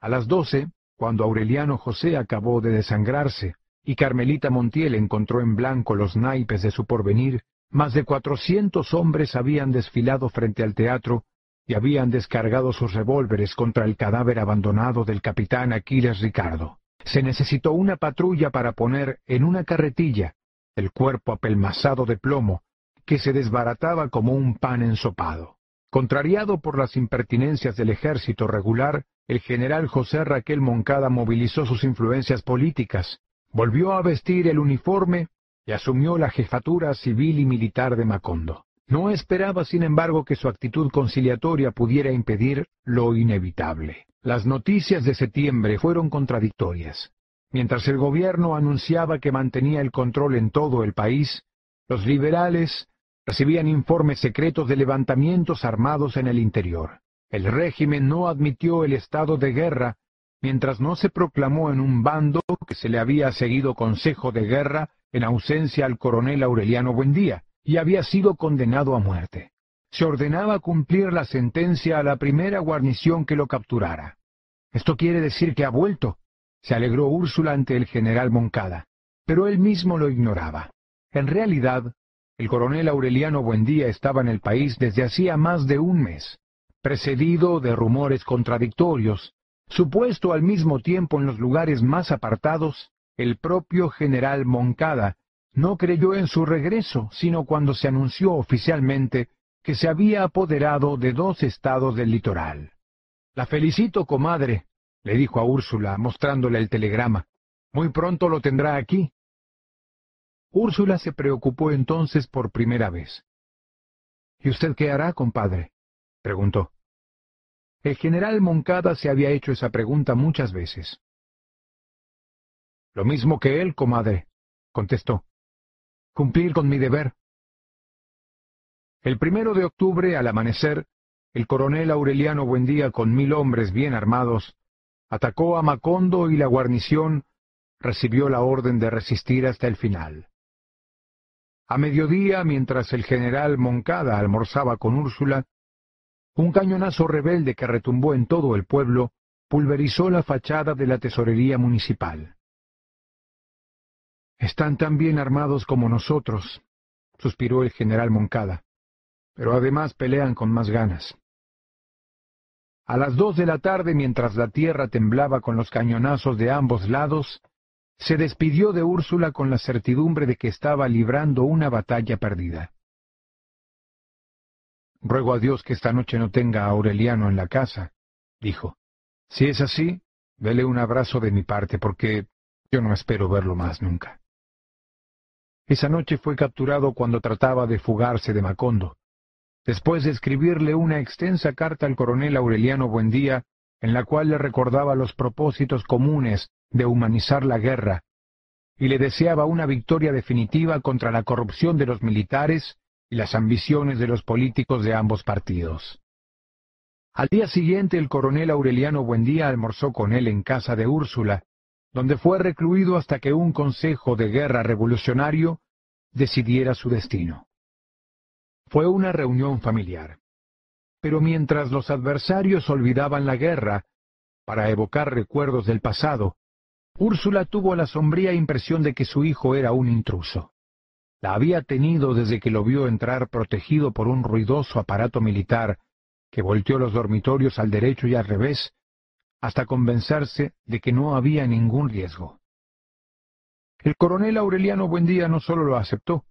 A las doce, cuando Aureliano José acabó de desangrarse, y Carmelita Montiel encontró en blanco los naipes de su porvenir, más de cuatrocientos hombres habían desfilado frente al teatro y habían descargado sus revólveres contra el cadáver abandonado del capitán Aquiles Ricardo. Se necesitó una patrulla para poner en una carretilla el cuerpo apelmazado de plomo, que se desbarataba como un pan ensopado. Contrariado por las impertinencias del ejército regular, el general José Raquel Moncada movilizó sus influencias políticas, volvió a vestir el uniforme y asumió la jefatura civil y militar de Macondo. No esperaba, sin embargo, que su actitud conciliatoria pudiera impedir lo inevitable. Las noticias de septiembre fueron contradictorias. Mientras el gobierno anunciaba que mantenía el control en todo el país, los liberales recibían informes secretos de levantamientos armados en el interior. El régimen no admitió el estado de guerra mientras no se proclamó en un bando que se le había seguido consejo de guerra en ausencia al coronel Aureliano Buendía, y había sido condenado a muerte. Se ordenaba cumplir la sentencia a la primera guarnición que lo capturara. Esto quiere decir que ha vuelto, se alegró Úrsula ante el general Moncada, pero él mismo lo ignoraba. En realidad, el coronel Aureliano Buendía estaba en el país desde hacía más de un mes, precedido de rumores contradictorios, supuesto al mismo tiempo en los lugares más apartados, el propio general Moncada no creyó en su regreso, sino cuando se anunció oficialmente que se había apoderado de dos estados del litoral. La felicito, comadre, le dijo a Úrsula, mostrándole el telegrama. Muy pronto lo tendrá aquí. Úrsula se preocupó entonces por primera vez. ¿Y usted qué hará, compadre? Preguntó. El general Moncada se había hecho esa pregunta muchas veces. Lo mismo que él, comadre, contestó cumplir con mi deber. El primero de octubre, al amanecer, el coronel Aureliano Buendía, con mil hombres bien armados, atacó a Macondo y la guarnición recibió la orden de resistir hasta el final. A mediodía, mientras el general Moncada almorzaba con Úrsula, un cañonazo rebelde que retumbó en todo el pueblo pulverizó la fachada de la tesorería municipal. Están tan bien armados como nosotros, suspiró el general Moncada, pero además pelean con más ganas. A las dos de la tarde, mientras la tierra temblaba con los cañonazos de ambos lados, se despidió de Úrsula con la certidumbre de que estaba librando una batalla perdida. Ruego a Dios que esta noche no tenga a Aureliano en la casa, dijo. Si es así, dele un abrazo de mi parte, porque yo no espero verlo más nunca. Esa noche fue capturado cuando trataba de fugarse de Macondo. Después de escribirle una extensa carta al coronel Aureliano Buendía, en la cual le recordaba los propósitos comunes de humanizar la guerra, y le deseaba una victoria definitiva contra la corrupción de los militares y las ambiciones de los políticos de ambos partidos. Al día siguiente el coronel Aureliano Buendía almorzó con él en casa de Úrsula, donde fue recluido hasta que un consejo de guerra revolucionario decidiera su destino. Fue una reunión familiar. Pero mientras los adversarios olvidaban la guerra, para evocar recuerdos del pasado, Úrsula tuvo la sombría impresión de que su hijo era un intruso. La había tenido desde que lo vio entrar protegido por un ruidoso aparato militar que volteó los dormitorios al derecho y al revés hasta convencerse de que no había ningún riesgo. El coronel Aureliano Buendía no solo lo aceptó,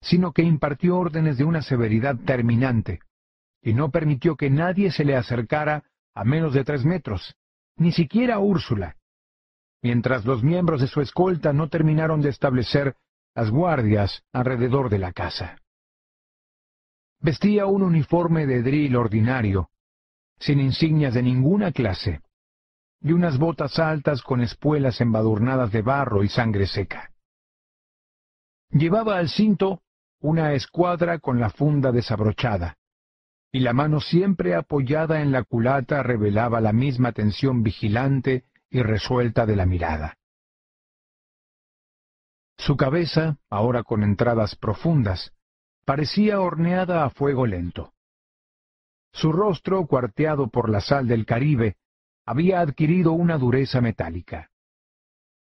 sino que impartió órdenes de una severidad terminante, y no permitió que nadie se le acercara a menos de tres metros, ni siquiera a Úrsula, mientras los miembros de su escolta no terminaron de establecer las guardias alrededor de la casa. Vestía un uniforme de drill ordinario, sin insignias de ninguna clase, y unas botas altas con espuelas embadurnadas de barro y sangre seca. Llevaba al cinto una escuadra con la funda desabrochada, y la mano siempre apoyada en la culata revelaba la misma tensión vigilante y resuelta de la mirada. Su cabeza, ahora con entradas profundas, parecía horneada a fuego lento. Su rostro, cuarteado por la sal del Caribe, había adquirido una dureza metálica.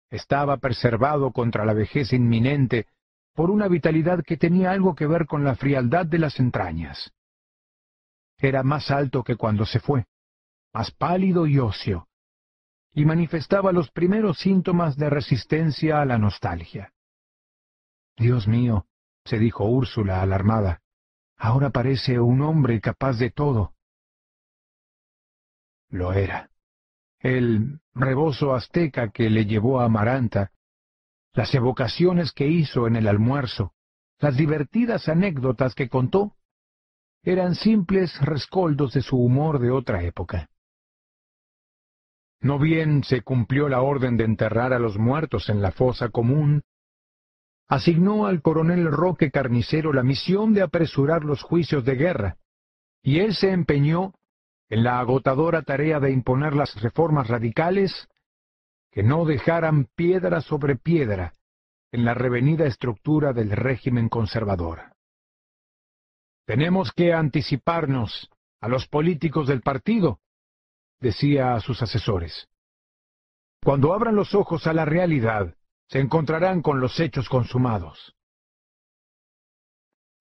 Estaba preservado contra la vejez inminente por una vitalidad que tenía algo que ver con la frialdad de las entrañas. Era más alto que cuando se fue, más pálido y óseo, y manifestaba los primeros síntomas de resistencia a la nostalgia. Dios mío, se dijo Úrsula alarmada, ahora parece un hombre capaz de todo. Lo era. El rebozo azteca que le llevó a Amaranta, las evocaciones que hizo en el almuerzo, las divertidas anécdotas que contó, eran simples rescoldos de su humor de otra época. No bien se cumplió la orden de enterrar a los muertos en la fosa común, asignó al coronel Roque Carnicero la misión de apresurar los juicios de guerra, y él se empeñó en la agotadora tarea de imponer las reformas radicales que no dejaran piedra sobre piedra en la revenida estructura del régimen conservador. Tenemos que anticiparnos a los políticos del partido, decía a sus asesores. Cuando abran los ojos a la realidad, se encontrarán con los hechos consumados.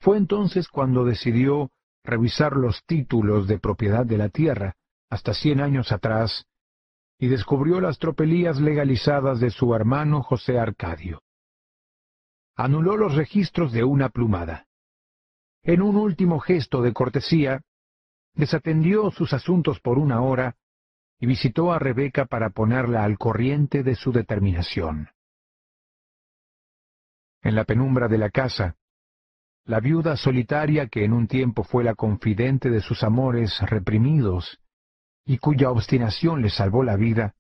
Fue entonces cuando decidió revisar los títulos de propiedad de la tierra, hasta cien años atrás, y descubrió las tropelías legalizadas de su hermano José Arcadio. Anuló los registros de una plumada. En un último gesto de cortesía, desatendió sus asuntos por una hora y visitó a Rebeca para ponerla al corriente de su determinación. En la penumbra de la casa, la viuda solitaria que en un tiempo fue la confidente de sus amores reprimidos y cuya obstinación le salvó la vida,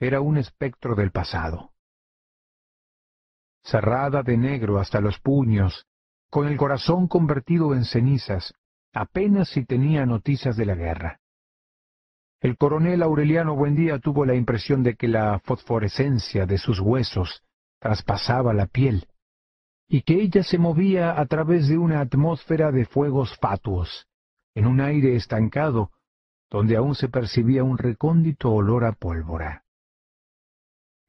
era un espectro del pasado. Cerrada de negro hasta los puños, con el corazón convertido en cenizas, apenas si tenía noticias de la guerra. El coronel Aureliano Buendía tuvo la impresión de que la fosforescencia de sus huesos traspasaba la piel, y que ella se movía a través de una atmósfera de fuegos fatuos, en un aire estancado, donde aún se percibía un recóndito olor a pólvora.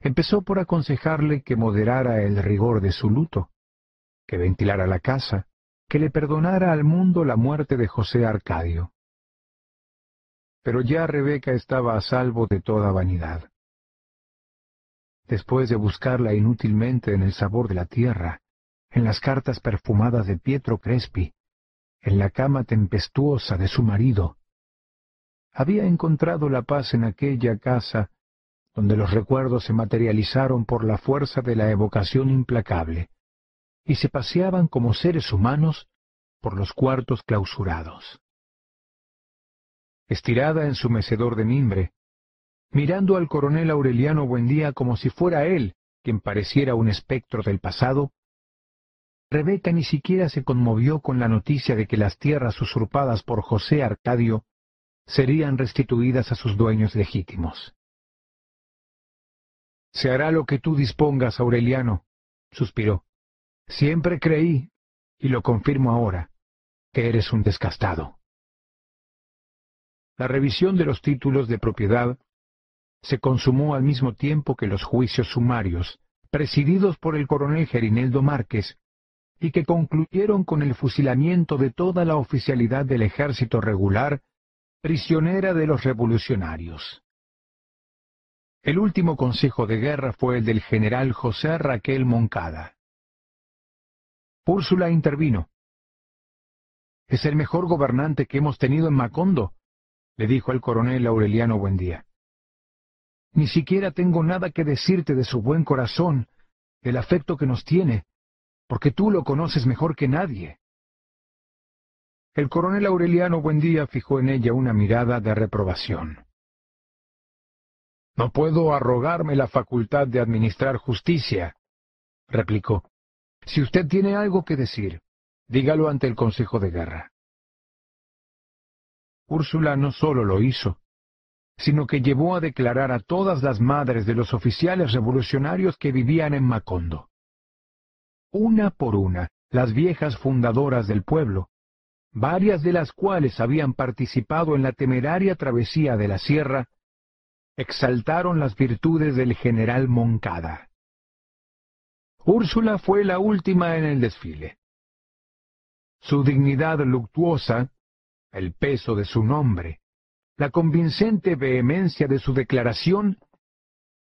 Empezó por aconsejarle que moderara el rigor de su luto, que ventilara la casa, que le perdonara al mundo la muerte de José Arcadio pero ya Rebeca estaba a salvo de toda vanidad. Después de buscarla inútilmente en el sabor de la tierra, en las cartas perfumadas de Pietro Crespi, en la cama tempestuosa de su marido, había encontrado la paz en aquella casa donde los recuerdos se materializaron por la fuerza de la evocación implacable, y se paseaban como seres humanos por los cuartos clausurados. Estirada en su mecedor de mimbre, mirando al coronel Aureliano Buendía como si fuera él quien pareciera un espectro del pasado, Rebeca ni siquiera se conmovió con la noticia de que las tierras usurpadas por José Arcadio serían restituidas a sus dueños legítimos. Se hará lo que tú dispongas, Aureliano, suspiró. Siempre creí, y lo confirmo ahora, que eres un descastado. La revisión de los títulos de propiedad se consumó al mismo tiempo que los juicios sumarios, presididos por el coronel Gerineldo Márquez, y que concluyeron con el fusilamiento de toda la oficialidad del ejército regular, prisionera de los revolucionarios. El último consejo de guerra fue el del general José Raquel Moncada. Úrsula intervino. Es el mejor gobernante que hemos tenido en Macondo, le dijo el coronel Aureliano Buendía. Ni siquiera tengo nada que decirte de su buen corazón, del afecto que nos tiene, porque tú lo conoces mejor que nadie. El coronel Aureliano Buendía fijó en ella una mirada de reprobación. No puedo arrogarme la facultad de administrar justicia, replicó. Si usted tiene algo que decir, dígalo ante el Consejo de Guerra. Úrsula no solo lo hizo, sino que llevó a declarar a todas las madres de los oficiales revolucionarios que vivían en Macondo. Una por una, las viejas fundadoras del pueblo, varias de las cuales habían participado en la temeraria travesía de la sierra, exaltaron las virtudes del general Moncada. Úrsula fue la última en el desfile. Su dignidad luctuosa, el peso de su nombre, la convincente vehemencia de su declaración,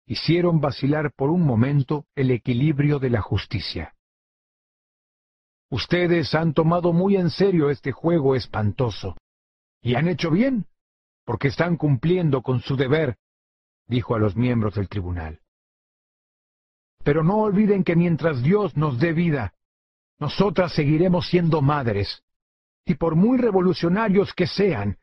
hicieron vacilar por un momento el equilibrio de la justicia. Ustedes han tomado muy en serio este juego espantoso, y han hecho bien, porque están cumpliendo con su deber, dijo a los miembros del tribunal. Pero no olviden que mientras Dios nos dé vida, nosotras seguiremos siendo madres, y por muy revolucionarios que sean,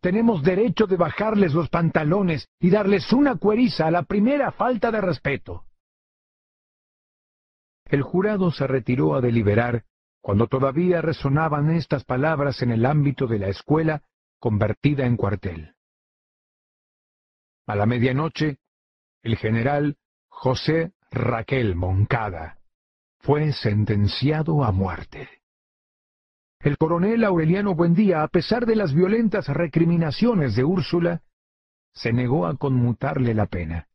tenemos derecho de bajarles los pantalones y darles una cueriza a la primera falta de respeto. El jurado se retiró a deliberar cuando todavía resonaban estas palabras en el ámbito de la escuela convertida en cuartel. A la medianoche, el general José Raquel Moncada fue sentenciado a muerte. El coronel Aureliano Buendía, a pesar de las violentas recriminaciones de Úrsula, se negó a conmutarle la pena.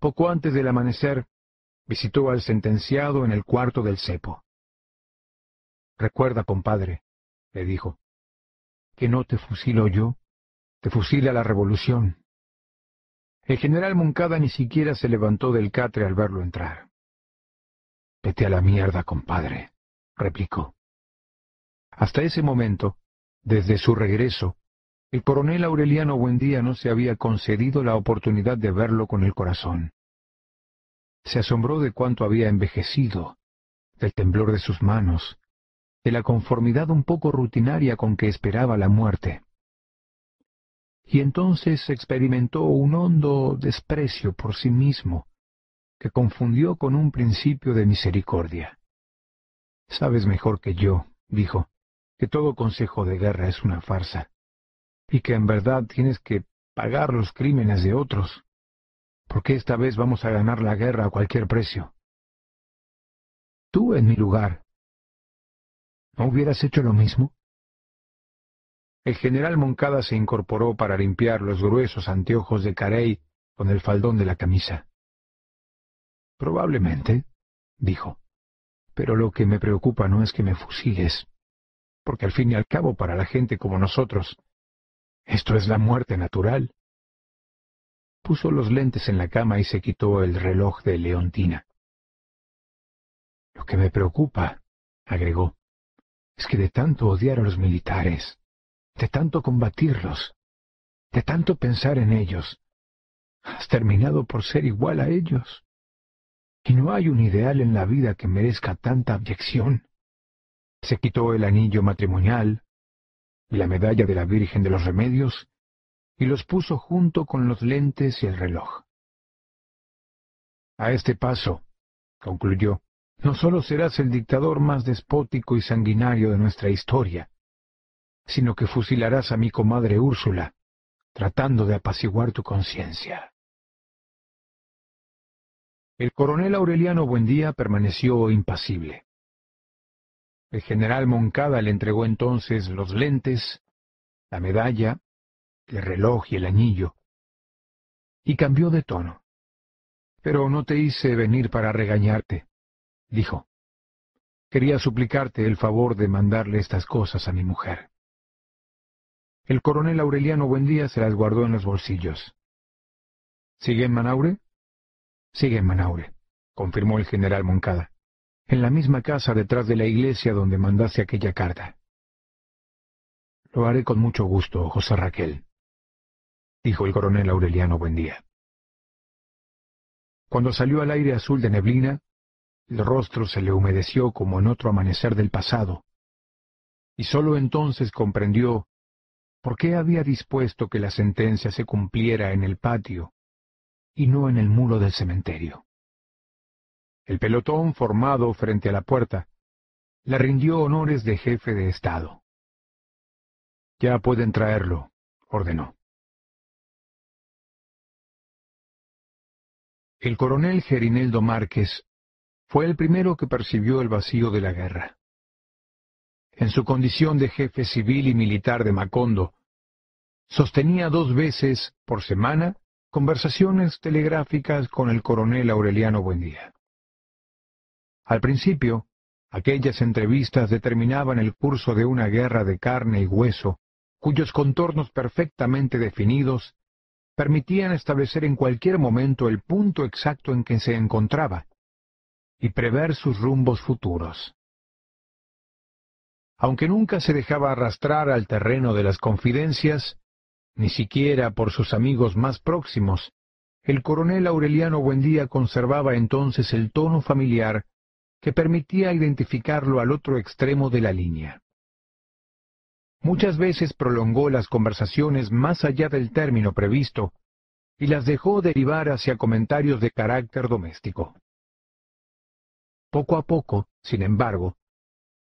Poco antes del amanecer, visitó al sentenciado en el cuarto del cepo. Recuerda, compadre, le dijo, que no te fusilo yo, te fusila la revolución. El general Moncada ni siquiera se levantó del catre al verlo entrar. Vete a la mierda, compadre, replicó. Hasta ese momento, desde su regreso, el coronel Aureliano Buendía no se había concedido la oportunidad de verlo con el corazón. Se asombró de cuánto había envejecido, del temblor de sus manos, de la conformidad un poco rutinaria con que esperaba la muerte. Y entonces experimentó un hondo desprecio por sí mismo, que confundió con un principio de misericordia. Sabes mejor que yo, dijo, que todo consejo de guerra es una farsa, y que en verdad tienes que pagar los crímenes de otros, porque esta vez vamos a ganar la guerra a cualquier precio. Tú en mi lugar, ¿no hubieras hecho lo mismo? El general Moncada se incorporó para limpiar los gruesos anteojos de Carey con el faldón de la camisa. Probablemente, dijo, pero lo que me preocupa no es que me fusiles, porque al fin y al cabo para la gente como nosotros, esto es la muerte natural. Puso los lentes en la cama y se quitó el reloj de Leontina. Lo que me preocupa, agregó, es que de tanto odiar a los militares, de tanto combatirlos, de tanto pensar en ellos, has terminado por ser igual a ellos. Y no hay un ideal en la vida que merezca tanta abyección se quitó el anillo matrimonial y la medalla de la Virgen de los Remedios y los puso junto con los lentes y el reloj. A este paso, concluyó, no solo serás el dictador más despótico y sanguinario de nuestra historia, sino que fusilarás a mi comadre Úrsula, tratando de apaciguar tu conciencia. El coronel Aureliano Buendía permaneció impasible. El general Moncada le entregó entonces los lentes, la medalla, el reloj y el anillo, y cambió de tono. Pero no te hice venir para regañarte, dijo. Quería suplicarte el favor de mandarle estas cosas a mi mujer. El coronel Aureliano Buendía se las guardó en los bolsillos. ¿Sigue en Manaure? Sigue en Manaure, confirmó el general Moncada en la misma casa detrás de la iglesia donde mandase aquella carta. Lo haré con mucho gusto, José Raquel, dijo el coronel Aureliano Buendía. Cuando salió al aire azul de neblina, el rostro se le humedeció como en otro amanecer del pasado, y sólo entonces comprendió por qué había dispuesto que la sentencia se cumpliera en el patio y no en el muro del cementerio. El pelotón formado frente a la puerta le rindió honores de jefe de Estado. Ya pueden traerlo, ordenó. El coronel Gerineldo Márquez fue el primero que percibió el vacío de la guerra. En su condición de jefe civil y militar de Macondo, sostenía dos veces por semana conversaciones telegráficas con el coronel Aureliano Buendía. Al principio, aquellas entrevistas determinaban el curso de una guerra de carne y hueso, cuyos contornos perfectamente definidos permitían establecer en cualquier momento el punto exacto en que se encontraba y prever sus rumbos futuros. Aunque nunca se dejaba arrastrar al terreno de las confidencias, ni siquiera por sus amigos más próximos, el coronel Aureliano Buendía conservaba entonces el tono familiar que permitía identificarlo al otro extremo de la línea. Muchas veces prolongó las conversaciones más allá del término previsto y las dejó derivar hacia comentarios de carácter doméstico. Poco a poco, sin embargo,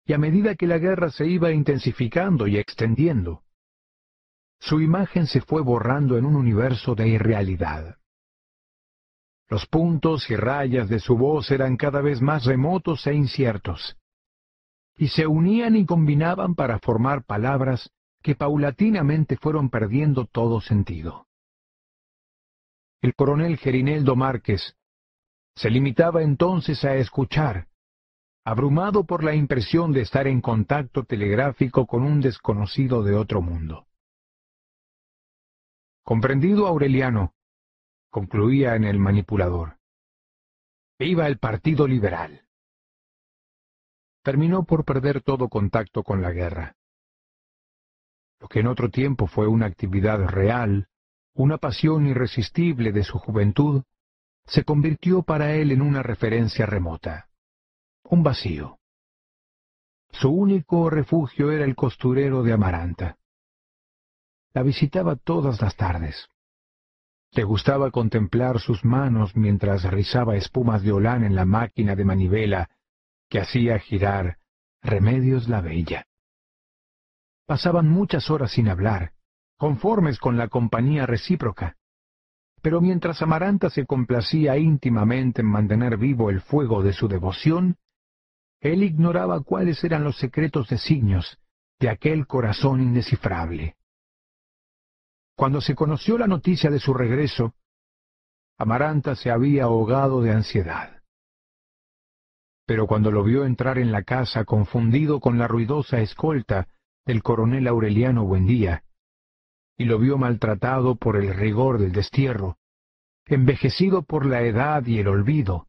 y a medida que la guerra se iba intensificando y extendiendo, su imagen se fue borrando en un universo de irrealidad. Los puntos y rayas de su voz eran cada vez más remotos e inciertos y se unían y combinaban para formar palabras que paulatinamente fueron perdiendo todo sentido. El coronel Gerineldo Márquez se limitaba entonces a escuchar, abrumado por la impresión de estar en contacto telegráfico con un desconocido de otro mundo. Comprendido Aureliano, concluía en el manipulador. Viva el Partido Liberal terminó por perder todo contacto con la guerra. Lo que en otro tiempo fue una actividad real, una pasión irresistible de su juventud, se convirtió para él en una referencia remota, un vacío. Su único refugio era el costurero de Amaranta. La visitaba todas las tardes. Le gustaba contemplar sus manos mientras rizaba espumas de holán en la máquina de manivela que hacía girar Remedios la Bella. Pasaban muchas horas sin hablar, conformes con la compañía recíproca. Pero mientras Amaranta se complacía íntimamente en mantener vivo el fuego de su devoción, él ignoraba cuáles eran los secretos designios de aquel corazón indescifrable. Cuando se conoció la noticia de su regreso, Amaranta se había ahogado de ansiedad. Pero cuando lo vio entrar en la casa confundido con la ruidosa escolta del coronel Aureliano Buendía, y lo vio maltratado por el rigor del destierro, envejecido por la edad y el olvido,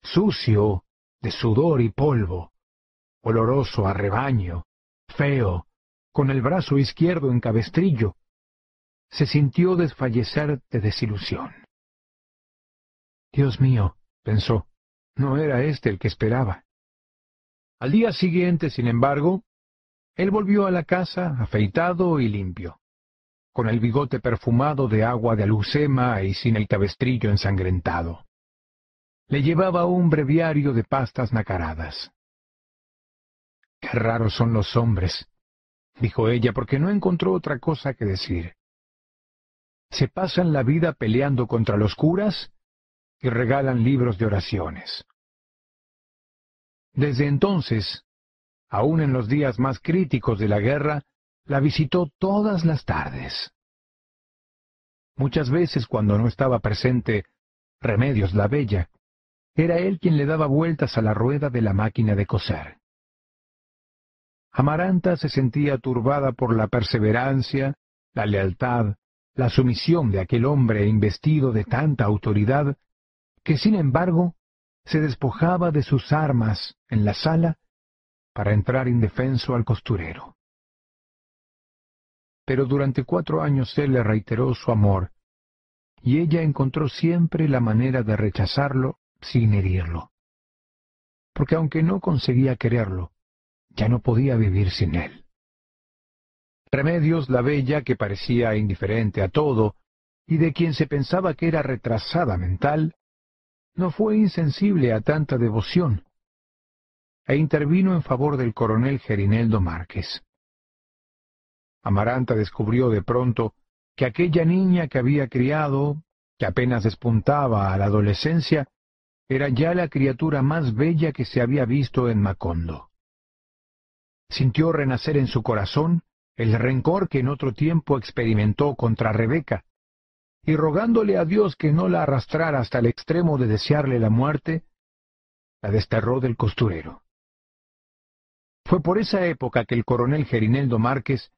sucio de sudor y polvo, oloroso a rebaño, feo, con el brazo izquierdo en cabestrillo, se sintió desfallecer de desilusión. Dios mío, pensó, no era este el que esperaba. Al día siguiente, sin embargo, él volvió a la casa afeitado y limpio, con el bigote perfumado de agua de alucema y sin el cabestrillo ensangrentado. Le llevaba un breviario de pastas nacaradas. Qué raros son los hombres, dijo ella, porque no encontró otra cosa que decir. Se pasan la vida peleando contra los curas y regalan libros de oraciones. Desde entonces, aun en los días más críticos de la guerra, la visitó todas las tardes. Muchas veces cuando no estaba presente Remedios la Bella, era él quien le daba vueltas a la rueda de la máquina de coser. Amaranta se sentía turbada por la perseverancia, la lealtad, la sumisión de aquel hombre investido de tanta autoridad que sin embargo se despojaba de sus armas en la sala para entrar indefenso al costurero. Pero durante cuatro años él le reiteró su amor, y ella encontró siempre la manera de rechazarlo sin herirlo. Porque aunque no conseguía quererlo, ya no podía vivir sin él. Remedios, la bella, que parecía indiferente a todo, y de quien se pensaba que era retrasada mental, no fue insensible a tanta devoción, e intervino en favor del coronel Gerineldo Márquez. Amaranta descubrió de pronto que aquella niña que había criado, que apenas despuntaba a la adolescencia, era ya la criatura más bella que se había visto en Macondo. Sintió renacer en su corazón el rencor que en otro tiempo experimentó contra Rebeca, y rogándole a Dios que no la arrastrara hasta el extremo de desearle la muerte, la desterró del costurero. Fue por esa época que el coronel Gerineldo Márquez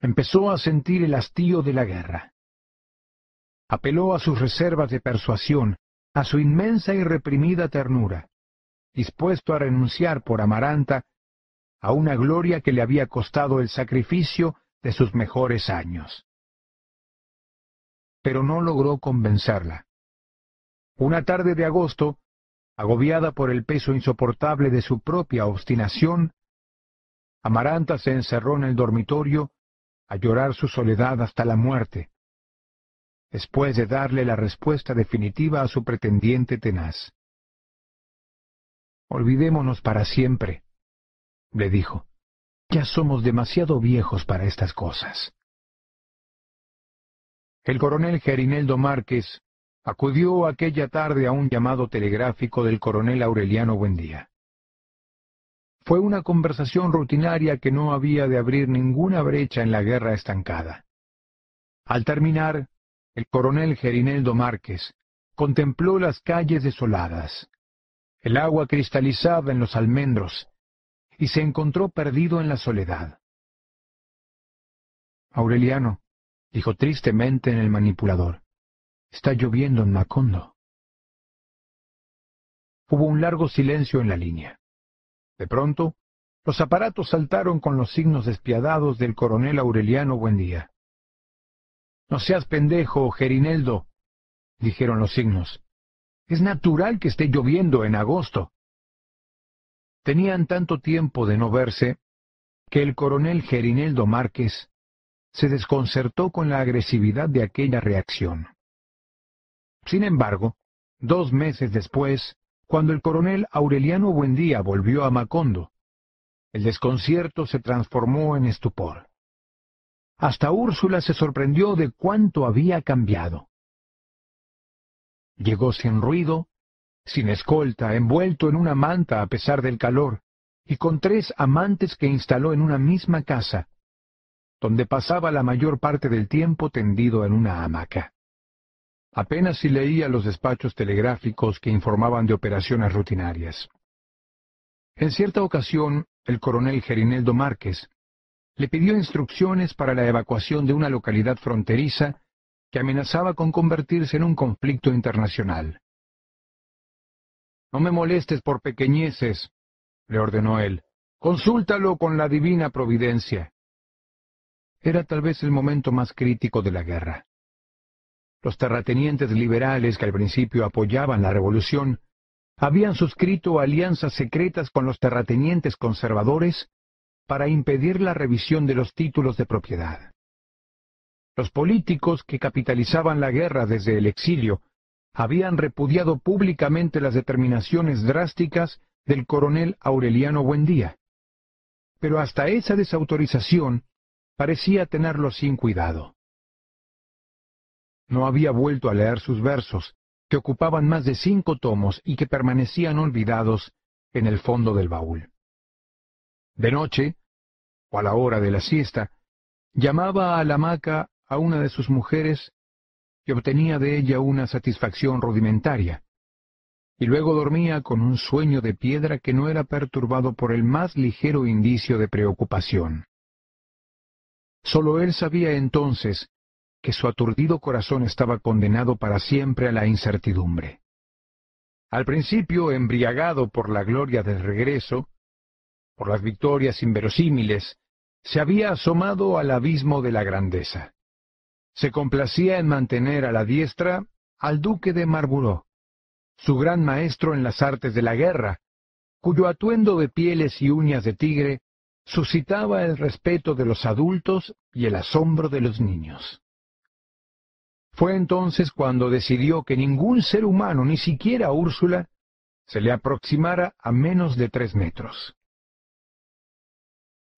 empezó a sentir el hastío de la guerra. Apeló a sus reservas de persuasión, a su inmensa y reprimida ternura, dispuesto a renunciar por Amaranta a una gloria que le había costado el sacrificio de sus mejores años. Pero no logró convencerla. Una tarde de agosto, agobiada por el peso insoportable de su propia obstinación, Amaranta se encerró en el dormitorio a llorar su soledad hasta la muerte, después de darle la respuesta definitiva a su pretendiente tenaz. Olvidémonos para siempre, le dijo. Ya somos demasiado viejos para estas cosas. El coronel Gerineldo Márquez acudió aquella tarde a un llamado telegráfico del coronel Aureliano Buendía. Fue una conversación rutinaria que no había de abrir ninguna brecha en la guerra estancada. Al terminar, el coronel Gerineldo Márquez contempló las calles desoladas, el agua cristalizada en los almendros, y se encontró perdido en la soledad. Aureliano, dijo tristemente en el manipulador, está lloviendo en Macondo. Hubo un largo silencio en la línea. De pronto, los aparatos saltaron con los signos despiadados del coronel Aureliano Buendía. No seas pendejo, Gerineldo, dijeron los signos. Es natural que esté lloviendo en agosto. Tenían tanto tiempo de no verse que el coronel Gerineldo Márquez se desconcertó con la agresividad de aquella reacción. Sin embargo, dos meses después, cuando el coronel Aureliano Buendía volvió a Macondo, el desconcierto se transformó en estupor. Hasta Úrsula se sorprendió de cuánto había cambiado. Llegó sin ruido, sin escolta, envuelto en una manta a pesar del calor, y con tres amantes que instaló en una misma casa, donde pasaba la mayor parte del tiempo tendido en una hamaca. Apenas si leía los despachos telegráficos que informaban de operaciones rutinarias. En cierta ocasión, el coronel Gerineldo Márquez le pidió instrucciones para la evacuación de una localidad fronteriza que amenazaba con convertirse en un conflicto internacional. No me molestes por pequeñeces, le ordenó él. Consúltalo con la divina providencia. Era tal vez el momento más crítico de la guerra. Los terratenientes liberales que al principio apoyaban la revolución habían suscrito alianzas secretas con los terratenientes conservadores para impedir la revisión de los títulos de propiedad. Los políticos que capitalizaban la guerra desde el exilio habían repudiado públicamente las determinaciones drásticas del coronel Aureliano Buendía. Pero hasta esa desautorización parecía tenerlo sin cuidado. No había vuelto a leer sus versos, que ocupaban más de cinco tomos y que permanecían olvidados en el fondo del baúl. De noche, o a la hora de la siesta, llamaba a la hamaca a una de sus mujeres y obtenía de ella una satisfacción rudimentaria, y luego dormía con un sueño de piedra que no era perturbado por el más ligero indicio de preocupación. Sólo él sabía entonces que su aturdido corazón estaba condenado para siempre a la incertidumbre. Al principio, embriagado por la gloria del regreso, por las victorias inverosímiles, se había asomado al abismo de la grandeza. Se complacía en mantener a la diestra al duque de Marlborough, su gran maestro en las artes de la guerra, cuyo atuendo de pieles y uñas de tigre suscitaba el respeto de los adultos y el asombro de los niños. Fue entonces cuando decidió que ningún ser humano, ni siquiera Úrsula, se le aproximara a menos de tres metros.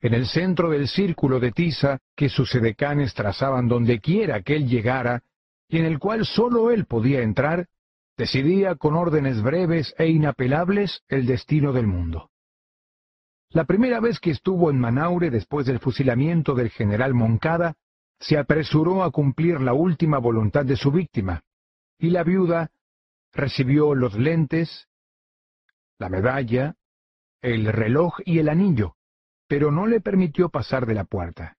En el centro del círculo de tiza que sus edecanes trazaban donde quiera que él llegara, y en el cual sólo él podía entrar, decidía con órdenes breves e inapelables el destino del mundo. La primera vez que estuvo en Manaure después del fusilamiento del general Moncada, se apresuró a cumplir la última voluntad de su víctima, y la viuda recibió los lentes, la medalla, el reloj y el anillo, pero no le permitió pasar de la puerta.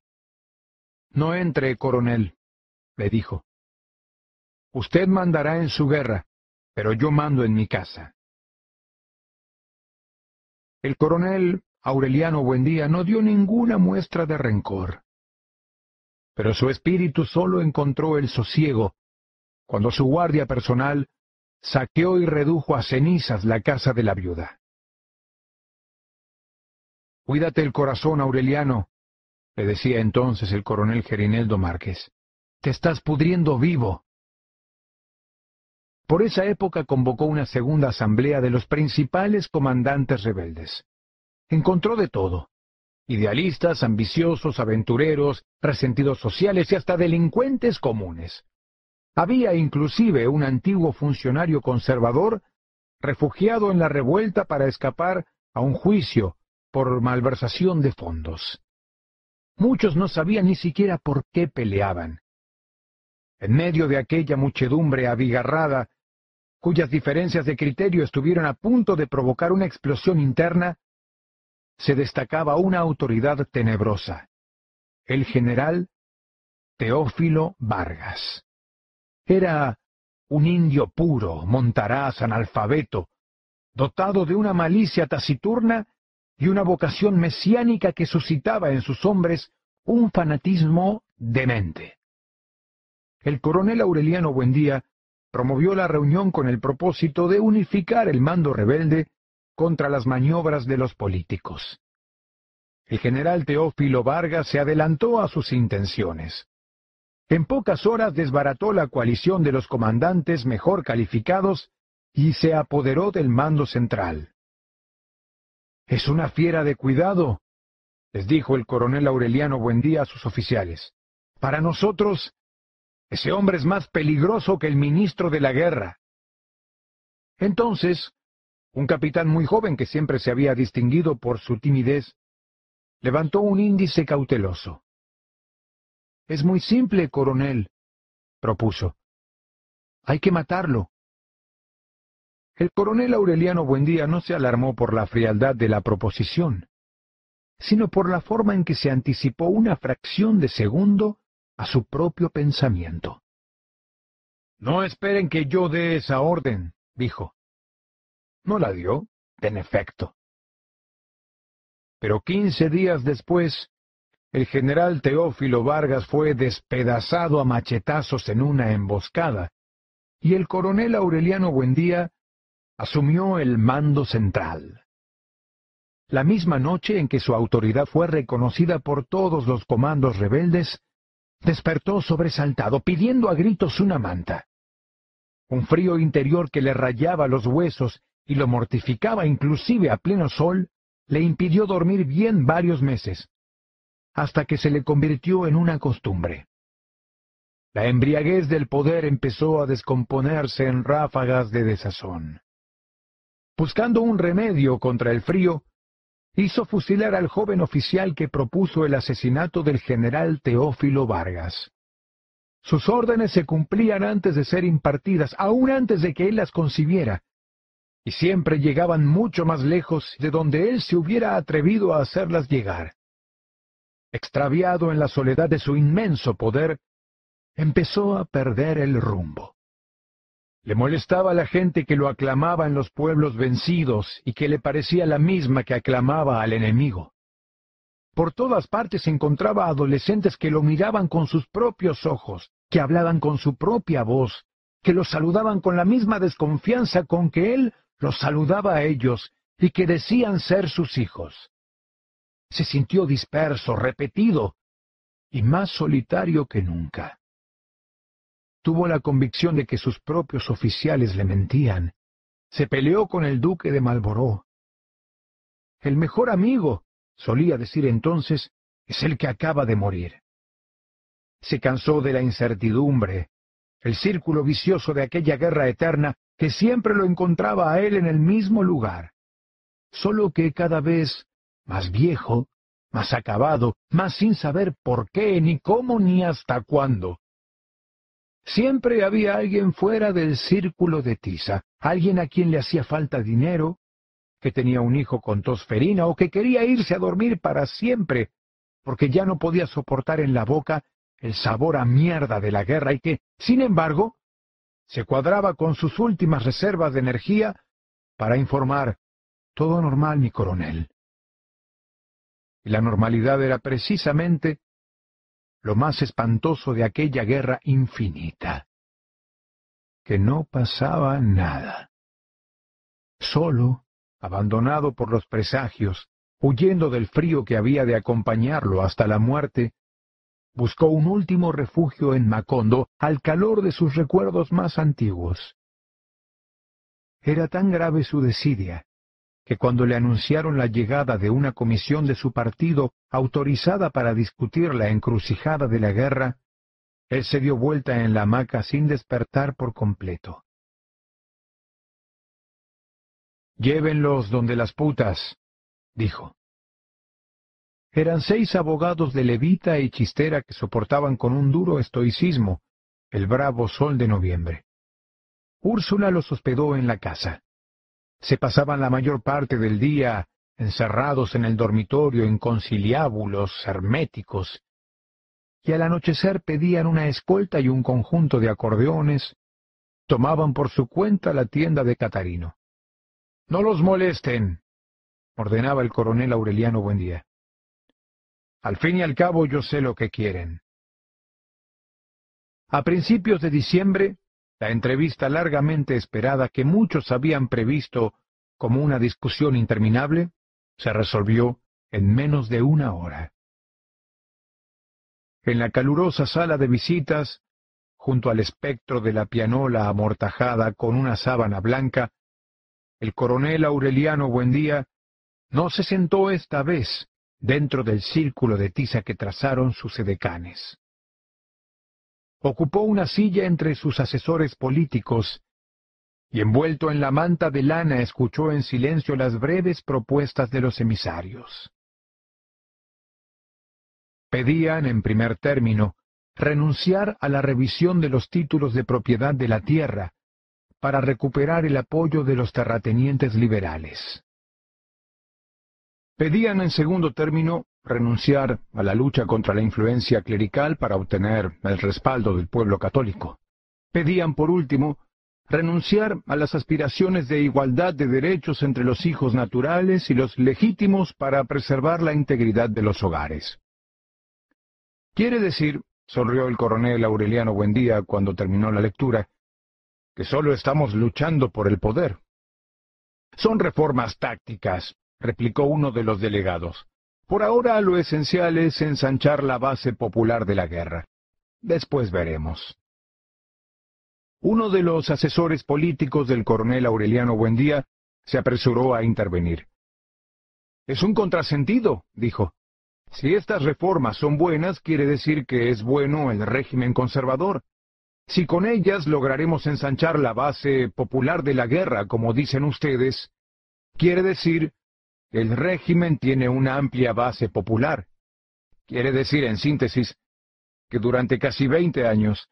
No entre, coronel, le dijo. Usted mandará en su guerra, pero yo mando en mi casa. El coronel Aureliano Buendía no dio ninguna muestra de rencor. Pero su espíritu solo encontró el sosiego cuando su guardia personal saqueó y redujo a cenizas la casa de la viuda. Cuídate el corazón, Aureliano, le decía entonces el coronel Gerineldo Márquez. Te estás pudriendo vivo. Por esa época convocó una segunda asamblea de los principales comandantes rebeldes encontró de todo. Idealistas, ambiciosos, aventureros, resentidos sociales y hasta delincuentes comunes. Había inclusive un antiguo funcionario conservador refugiado en la revuelta para escapar a un juicio por malversación de fondos. Muchos no sabían ni siquiera por qué peleaban. En medio de aquella muchedumbre abigarrada, cuyas diferencias de criterio estuvieron a punto de provocar una explosión interna, se destacaba una autoridad tenebrosa, el general Teófilo Vargas. Era un indio puro, montaraz, analfabeto, dotado de una malicia taciturna y una vocación mesiánica que suscitaba en sus hombres un fanatismo demente. El coronel Aureliano Buendía promovió la reunión con el propósito de unificar el mando rebelde contra las maniobras de los políticos. El general Teófilo Vargas se adelantó a sus intenciones. En pocas horas desbarató la coalición de los comandantes mejor calificados y se apoderó del mando central. Es una fiera de cuidado, les dijo el coronel Aureliano Buendía a sus oficiales. Para nosotros, ese hombre es más peligroso que el ministro de la guerra. Entonces, un capitán muy joven que siempre se había distinguido por su timidez, levantó un índice cauteloso. Es muy simple, coronel, propuso. Hay que matarlo. El coronel Aureliano Buendía no se alarmó por la frialdad de la proposición, sino por la forma en que se anticipó una fracción de segundo a su propio pensamiento. No esperen que yo dé esa orden, dijo. No la dio, en efecto. Pero quince días después, el general Teófilo Vargas fue despedazado a machetazos en una emboscada, y el coronel Aureliano Buendía asumió el mando central. La misma noche en que su autoridad fue reconocida por todos los comandos rebeldes, despertó sobresaltado, pidiendo a gritos una manta. Un frío interior que le rayaba los huesos y lo mortificaba inclusive a pleno sol, le impidió dormir bien varios meses, hasta que se le convirtió en una costumbre. La embriaguez del poder empezó a descomponerse en ráfagas de desazón. Buscando un remedio contra el frío, hizo fusilar al joven oficial que propuso el asesinato del general Teófilo Vargas. Sus órdenes se cumplían antes de ser impartidas, aún antes de que él las concibiera, y siempre llegaban mucho más lejos de donde él se hubiera atrevido a hacerlas llegar. Extraviado en la soledad de su inmenso poder, empezó a perder el rumbo. Le molestaba la gente que lo aclamaba en los pueblos vencidos y que le parecía la misma que aclamaba al enemigo. Por todas partes encontraba adolescentes que lo miraban con sus propios ojos, que hablaban con su propia voz, que lo saludaban con la misma desconfianza con que él los saludaba a ellos y que decían ser sus hijos. Se sintió disperso, repetido y más solitario que nunca. Tuvo la convicción de que sus propios oficiales le mentían. Se peleó con el duque de Malboró. El mejor amigo, solía decir entonces, es el que acaba de morir. Se cansó de la incertidumbre, el círculo vicioso de aquella guerra eterna que siempre lo encontraba a él en el mismo lugar, solo que cada vez más viejo, más acabado, más sin saber por qué, ni cómo, ni hasta cuándo. Siempre había alguien fuera del círculo de tiza, alguien a quien le hacía falta dinero, que tenía un hijo con tosferina o que quería irse a dormir para siempre, porque ya no podía soportar en la boca el sabor a mierda de la guerra y que, sin embargo, se cuadraba con sus últimas reservas de energía para informar todo normal, mi coronel. Y la normalidad era precisamente lo más espantoso de aquella guerra infinita. Que no pasaba nada. Solo, abandonado por los presagios, huyendo del frío que había de acompañarlo hasta la muerte, buscó un último refugio en Macondo al calor de sus recuerdos más antiguos. Era tan grave su desidia que cuando le anunciaron la llegada de una comisión de su partido autorizada para discutir la encrucijada de la guerra, él se dio vuelta en la hamaca sin despertar por completo. Llévenlos donde las putas, dijo. Eran seis abogados de levita y chistera que soportaban con un duro estoicismo el bravo sol de noviembre. Úrsula los hospedó en la casa. Se pasaban la mayor parte del día encerrados en el dormitorio en conciliábulos herméticos, y al anochecer pedían una escolta y un conjunto de acordeones, tomaban por su cuenta la tienda de Catarino. No los molesten, ordenaba el coronel Aureliano Buendía. Al fin y al cabo yo sé lo que quieren. A principios de diciembre, la entrevista largamente esperada que muchos habían previsto como una discusión interminable, se resolvió en menos de una hora. En la calurosa sala de visitas, junto al espectro de la pianola amortajada con una sábana blanca, el coronel Aureliano Buendía no se sentó esta vez dentro del círculo de tiza que trazaron sus edecanes. Ocupó una silla entre sus asesores políticos y envuelto en la manta de lana escuchó en silencio las breves propuestas de los emisarios. Pedían, en primer término, renunciar a la revisión de los títulos de propiedad de la tierra para recuperar el apoyo de los terratenientes liberales. Pedían en segundo término renunciar a la lucha contra la influencia clerical para obtener el respaldo del pueblo católico. Pedían, por último, renunciar a las aspiraciones de igualdad de derechos entre los hijos naturales y los legítimos para preservar la integridad de los hogares. Quiere decir, sonrió el coronel Aureliano Buendía cuando terminó la lectura, que solo estamos luchando por el poder. Son reformas tácticas, replicó uno de los delegados. Por ahora lo esencial es ensanchar la base popular de la guerra. Después veremos. Uno de los asesores políticos del coronel Aureliano Buendía se apresuró a intervenir. Es un contrasentido, dijo. Si estas reformas son buenas, quiere decir que es bueno el régimen conservador. Si con ellas lograremos ensanchar la base popular de la guerra, como dicen ustedes, quiere decir el régimen tiene una amplia base popular. Quiere decir, en síntesis, que durante casi veinte años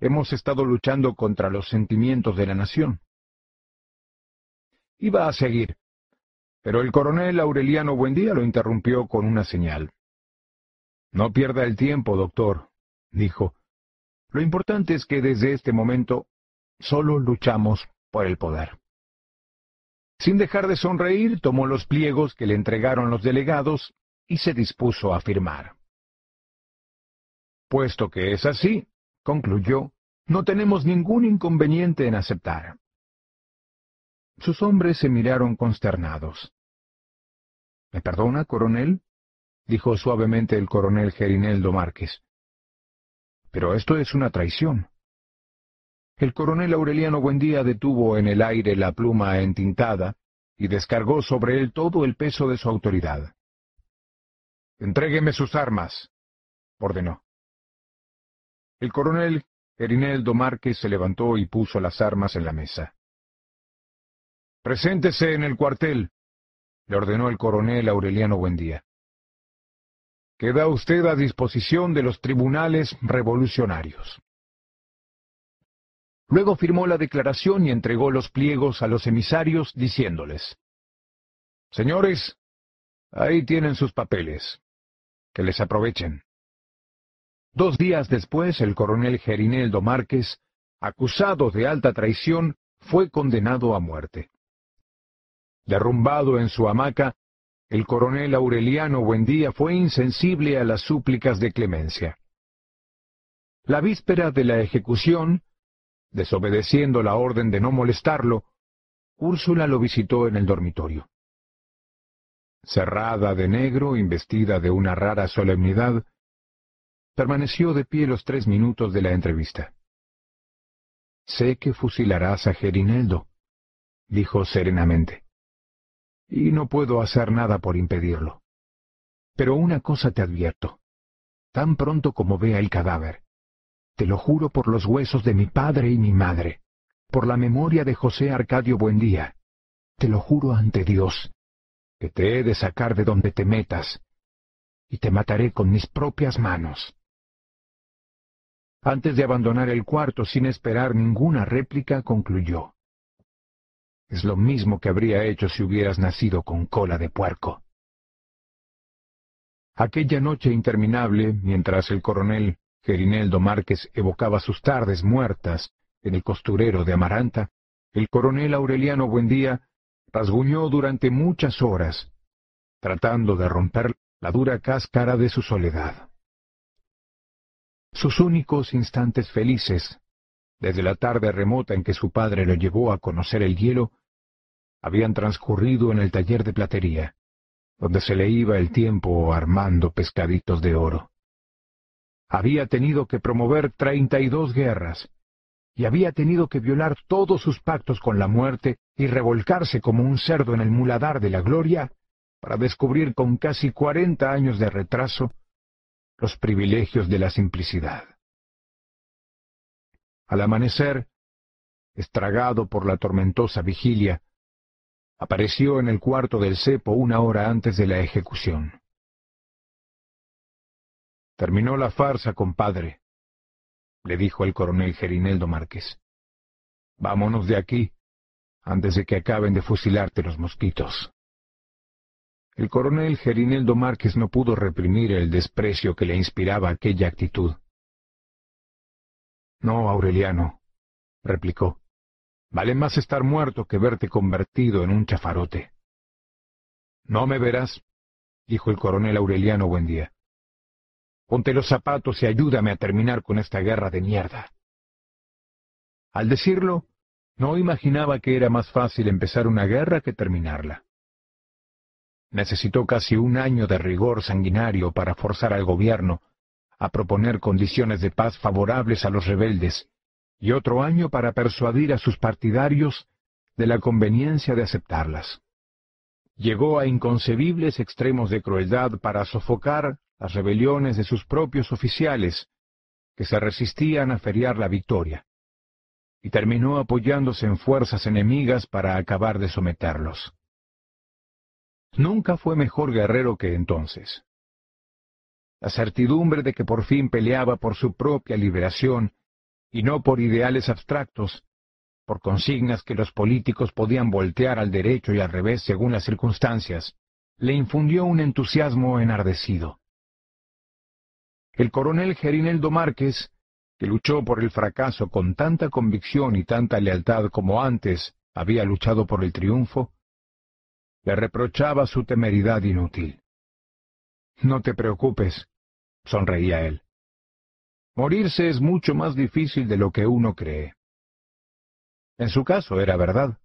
hemos estado luchando contra los sentimientos de la nación. Iba a seguir, pero el coronel Aureliano Buendía lo interrumpió con una señal. No pierda el tiempo, doctor, dijo. Lo importante es que desde este momento solo luchamos por el poder. Sin dejar de sonreír, tomó los pliegos que le entregaron los delegados y se dispuso a firmar. Puesto que es así, concluyó, no tenemos ningún inconveniente en aceptar. Sus hombres se miraron consternados. ¿Me perdona, coronel? dijo suavemente el coronel Gerineldo Márquez. Pero esto es una traición. El coronel Aureliano Buendía detuvo en el aire la pluma entintada y descargó sobre él todo el peso de su autoridad. Entrégueme sus armas, ordenó. El coronel Erineldo Márquez se levantó y puso las armas en la mesa. Preséntese en el cuartel, le ordenó el coronel Aureliano Buendía. Queda usted a disposición de los tribunales revolucionarios. Luego firmó la declaración y entregó los pliegos a los emisarios diciéndoles, Señores, ahí tienen sus papeles. Que les aprovechen. Dos días después, el coronel Gerineldo Márquez, acusado de alta traición, fue condenado a muerte. Derrumbado en su hamaca, el coronel Aureliano Buendía fue insensible a las súplicas de clemencia. La víspera de la ejecución, desobedeciendo la orden de no molestarlo, Úrsula lo visitó en el dormitorio. Cerrada de negro, investida de una rara solemnidad, permaneció de pie los tres minutos de la entrevista. Sé que fusilarás a Gerineldo, dijo serenamente, y no puedo hacer nada por impedirlo. Pero una cosa te advierto. Tan pronto como vea el cadáver, te lo juro por los huesos de mi padre y mi madre, por la memoria de José Arcadio Buendía, te lo juro ante Dios, que te he de sacar de donde te metas, y te mataré con mis propias manos. Antes de abandonar el cuarto sin esperar ninguna réplica, concluyó. Es lo mismo que habría hecho si hubieras nacido con cola de puerco. Aquella noche interminable, mientras el coronel Gerineldo Márquez evocaba sus tardes muertas en el costurero de Amaranta, el coronel Aureliano Buendía rasguñó durante muchas horas, tratando de romper la dura cáscara de su soledad. Sus únicos instantes felices, desde la tarde remota en que su padre lo llevó a conocer el hielo, habían transcurrido en el taller de platería, donde se le iba el tiempo armando pescaditos de oro había tenido que promover treinta y dos guerras, y había tenido que violar todos sus pactos con la muerte y revolcarse como un cerdo en el muladar de la gloria para descubrir con casi cuarenta años de retraso los privilegios de la simplicidad. Al amanecer, estragado por la tormentosa vigilia, apareció en el cuarto del cepo una hora antes de la ejecución. Terminó la farsa, compadre, le dijo el coronel Gerineldo Márquez. Vámonos de aquí, antes de que acaben de fusilarte los mosquitos. El coronel Gerineldo Márquez no pudo reprimir el desprecio que le inspiraba aquella actitud. No, Aureliano, replicó. Vale más estar muerto que verte convertido en un chafarote. No me verás, dijo el coronel Aureliano Buendía. Ponte los zapatos y ayúdame a terminar con esta guerra de mierda. Al decirlo, no imaginaba que era más fácil empezar una guerra que terminarla. Necesitó casi un año de rigor sanguinario para forzar al gobierno a proponer condiciones de paz favorables a los rebeldes, y otro año para persuadir a sus partidarios de la conveniencia de aceptarlas. Llegó a inconcebibles extremos de crueldad para sofocar las rebeliones de sus propios oficiales, que se resistían a feriar la victoria, y terminó apoyándose en fuerzas enemigas para acabar de someterlos. Nunca fue mejor guerrero que entonces. La certidumbre de que por fin peleaba por su propia liberación, y no por ideales abstractos, por consignas que los políticos podían voltear al derecho y al revés según las circunstancias, le infundió un entusiasmo enardecido. El coronel Gerineldo Márquez, que luchó por el fracaso con tanta convicción y tanta lealtad como antes había luchado por el triunfo, le reprochaba su temeridad inútil. No te preocupes, sonreía él. Morirse es mucho más difícil de lo que uno cree. En su caso era verdad.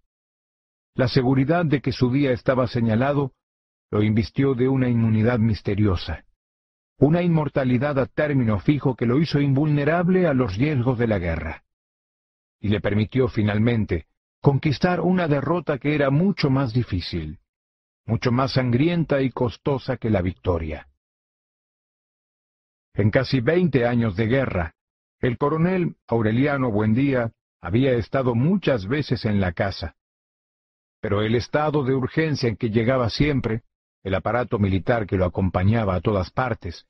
La seguridad de que su día estaba señalado lo invistió de una inmunidad misteriosa una inmortalidad a término fijo que lo hizo invulnerable a los riesgos de la guerra. Y le permitió finalmente conquistar una derrota que era mucho más difícil, mucho más sangrienta y costosa que la victoria. En casi veinte años de guerra, el coronel Aureliano Buendía había estado muchas veces en la casa, pero el estado de urgencia en que llegaba siempre, el aparato militar que lo acompañaba a todas partes,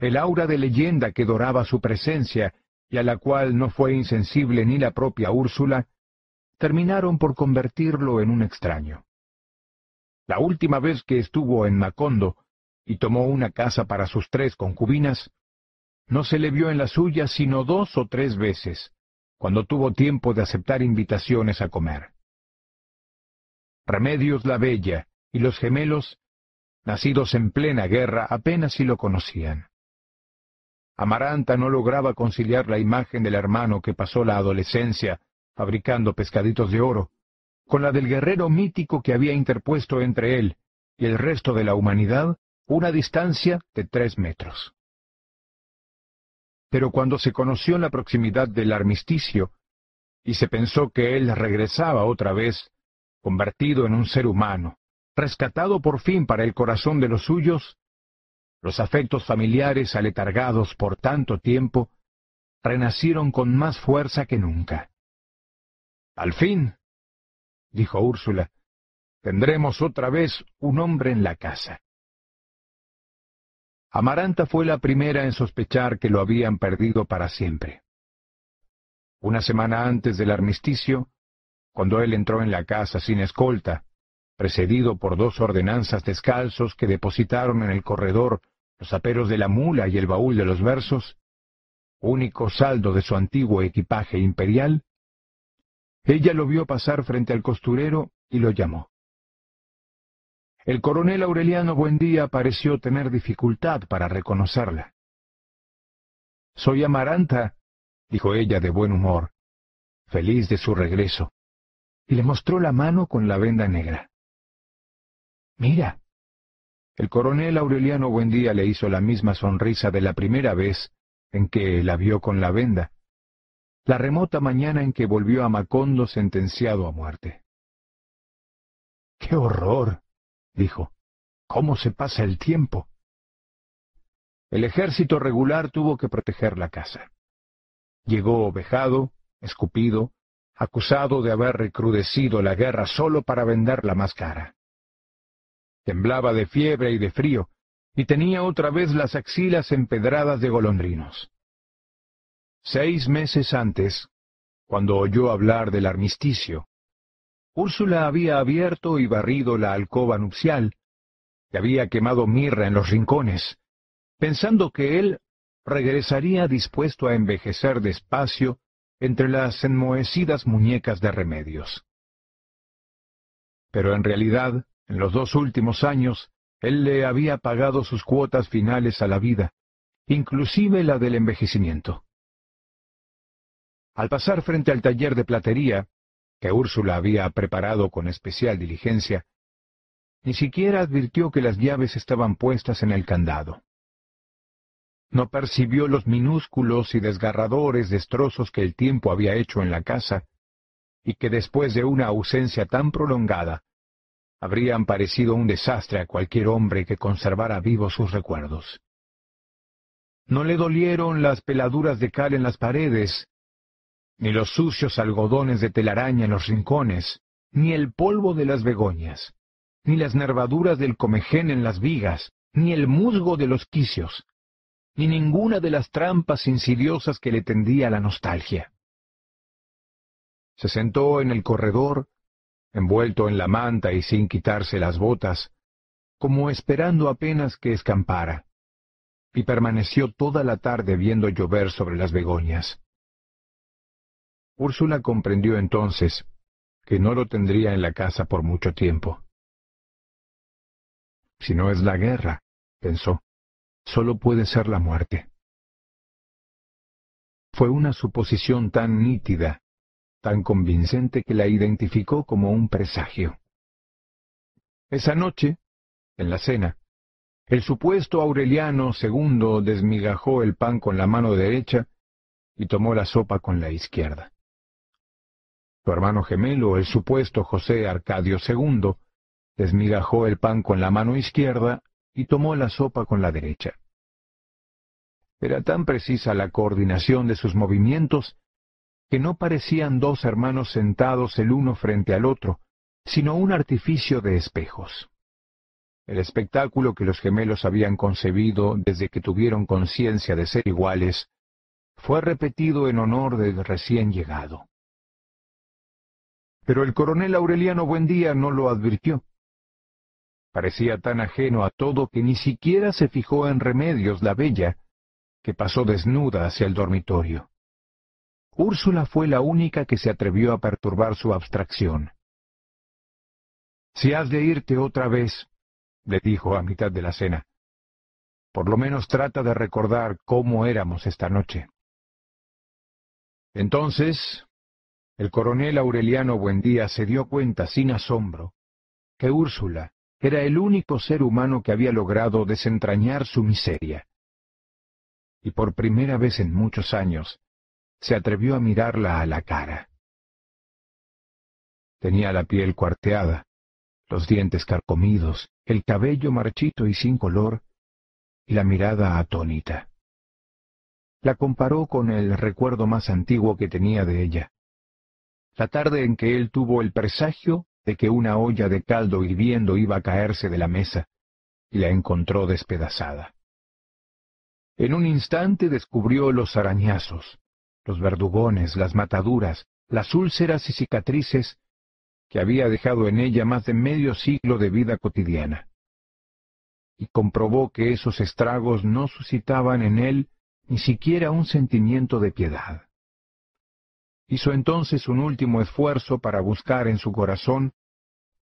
el aura de leyenda que doraba su presencia y a la cual no fue insensible ni la propia Úrsula, terminaron por convertirlo en un extraño. La última vez que estuvo en Macondo y tomó una casa para sus tres concubinas, no se le vio en la suya sino dos o tres veces, cuando tuvo tiempo de aceptar invitaciones a comer. Remedios la Bella y los gemelos, nacidos en plena guerra, apenas si lo conocían. Amaranta no lograba conciliar la imagen del hermano que pasó la adolescencia fabricando pescaditos de oro, con la del guerrero mítico que había interpuesto entre él y el resto de la humanidad una distancia de tres metros. Pero cuando se conoció la proximidad del armisticio, y se pensó que él regresaba otra vez, convertido en un ser humano, rescatado por fin para el corazón de los suyos, los afectos familiares aletargados por tanto tiempo renacieron con más fuerza que nunca. Al fin, dijo Úrsula, tendremos otra vez un hombre en la casa. Amaranta fue la primera en sospechar que lo habían perdido para siempre. Una semana antes del armisticio, cuando él entró en la casa sin escolta, precedido por dos ordenanzas descalzos que depositaron en el corredor los aperos de la mula y el baúl de los versos, único saldo de su antiguo equipaje imperial, ella lo vio pasar frente al costurero y lo llamó. El coronel Aureliano Buendía pareció tener dificultad para reconocerla. Soy Amaranta, dijo ella de buen humor, feliz de su regreso, y le mostró la mano con la venda negra. Mira, el coronel Aureliano Buendía le hizo la misma sonrisa de la primera vez en que la vio con la venda, la remota mañana en que volvió a Macondo sentenciado a muerte. ¡Qué horror! dijo. ¿Cómo se pasa el tiempo? El ejército regular tuvo que proteger la casa. Llegó vejado, escupido, acusado de haber recrudecido la guerra solo para venderla más cara temblaba de fiebre y de frío, y tenía otra vez las axilas empedradas de golondrinos. Seis meses antes, cuando oyó hablar del armisticio, Úrsula había abierto y barrido la alcoba nupcial, y había quemado mirra en los rincones, pensando que él regresaría dispuesto a envejecer despacio entre las enmohecidas muñecas de remedios. Pero en realidad, en los dos últimos años, él le había pagado sus cuotas finales a la vida, inclusive la del envejecimiento. Al pasar frente al taller de platería, que Úrsula había preparado con especial diligencia, ni siquiera advirtió que las llaves estaban puestas en el candado. No percibió los minúsculos y desgarradores destrozos que el tiempo había hecho en la casa, y que después de una ausencia tan prolongada habrían parecido un desastre a cualquier hombre que conservara vivos sus recuerdos. No le dolieron las peladuras de cal en las paredes, ni los sucios algodones de telaraña en los rincones, ni el polvo de las begonias, ni las nervaduras del comején en las vigas, ni el musgo de los quicios, ni ninguna de las trampas insidiosas que le tendía la nostalgia. Se sentó en el corredor envuelto en la manta y sin quitarse las botas, como esperando apenas que escampara, y permaneció toda la tarde viendo llover sobre las begonias. Úrsula comprendió entonces que no lo tendría en la casa por mucho tiempo. Si no es la guerra, pensó, solo puede ser la muerte. Fue una suposición tan nítida tan convincente que la identificó como un presagio. Esa noche, en la cena, el supuesto Aureliano II desmigajó el pan con la mano derecha y tomó la sopa con la izquierda. Su hermano gemelo, el supuesto José Arcadio II, desmigajó el pan con la mano izquierda y tomó la sopa con la derecha. Era tan precisa la coordinación de sus movimientos que no parecían dos hermanos sentados el uno frente al otro, sino un artificio de espejos. El espectáculo que los gemelos habían concebido desde que tuvieron conciencia de ser iguales fue repetido en honor del recién llegado. Pero el coronel Aureliano Buendía no lo advirtió. Parecía tan ajeno a todo que ni siquiera se fijó en Remedios la Bella, que pasó desnuda hacia el dormitorio. Úrsula fue la única que se atrevió a perturbar su abstracción. Si has de irte otra vez, le dijo a mitad de la cena, por lo menos trata de recordar cómo éramos esta noche. Entonces, el coronel Aureliano Buendía se dio cuenta sin asombro que Úrsula era el único ser humano que había logrado desentrañar su miseria. Y por primera vez en muchos años, se atrevió a mirarla a la cara. Tenía la piel cuarteada, los dientes carcomidos, el cabello marchito y sin color, y la mirada atónita. La comparó con el recuerdo más antiguo que tenía de ella. La tarde en que él tuvo el presagio de que una olla de caldo hirviendo iba a caerse de la mesa, y la encontró despedazada. En un instante descubrió los arañazos, los verdugones, las mataduras, las úlceras y cicatrices que había dejado en ella más de medio siglo de vida cotidiana. Y comprobó que esos estragos no suscitaban en él ni siquiera un sentimiento de piedad. Hizo entonces un último esfuerzo para buscar en su corazón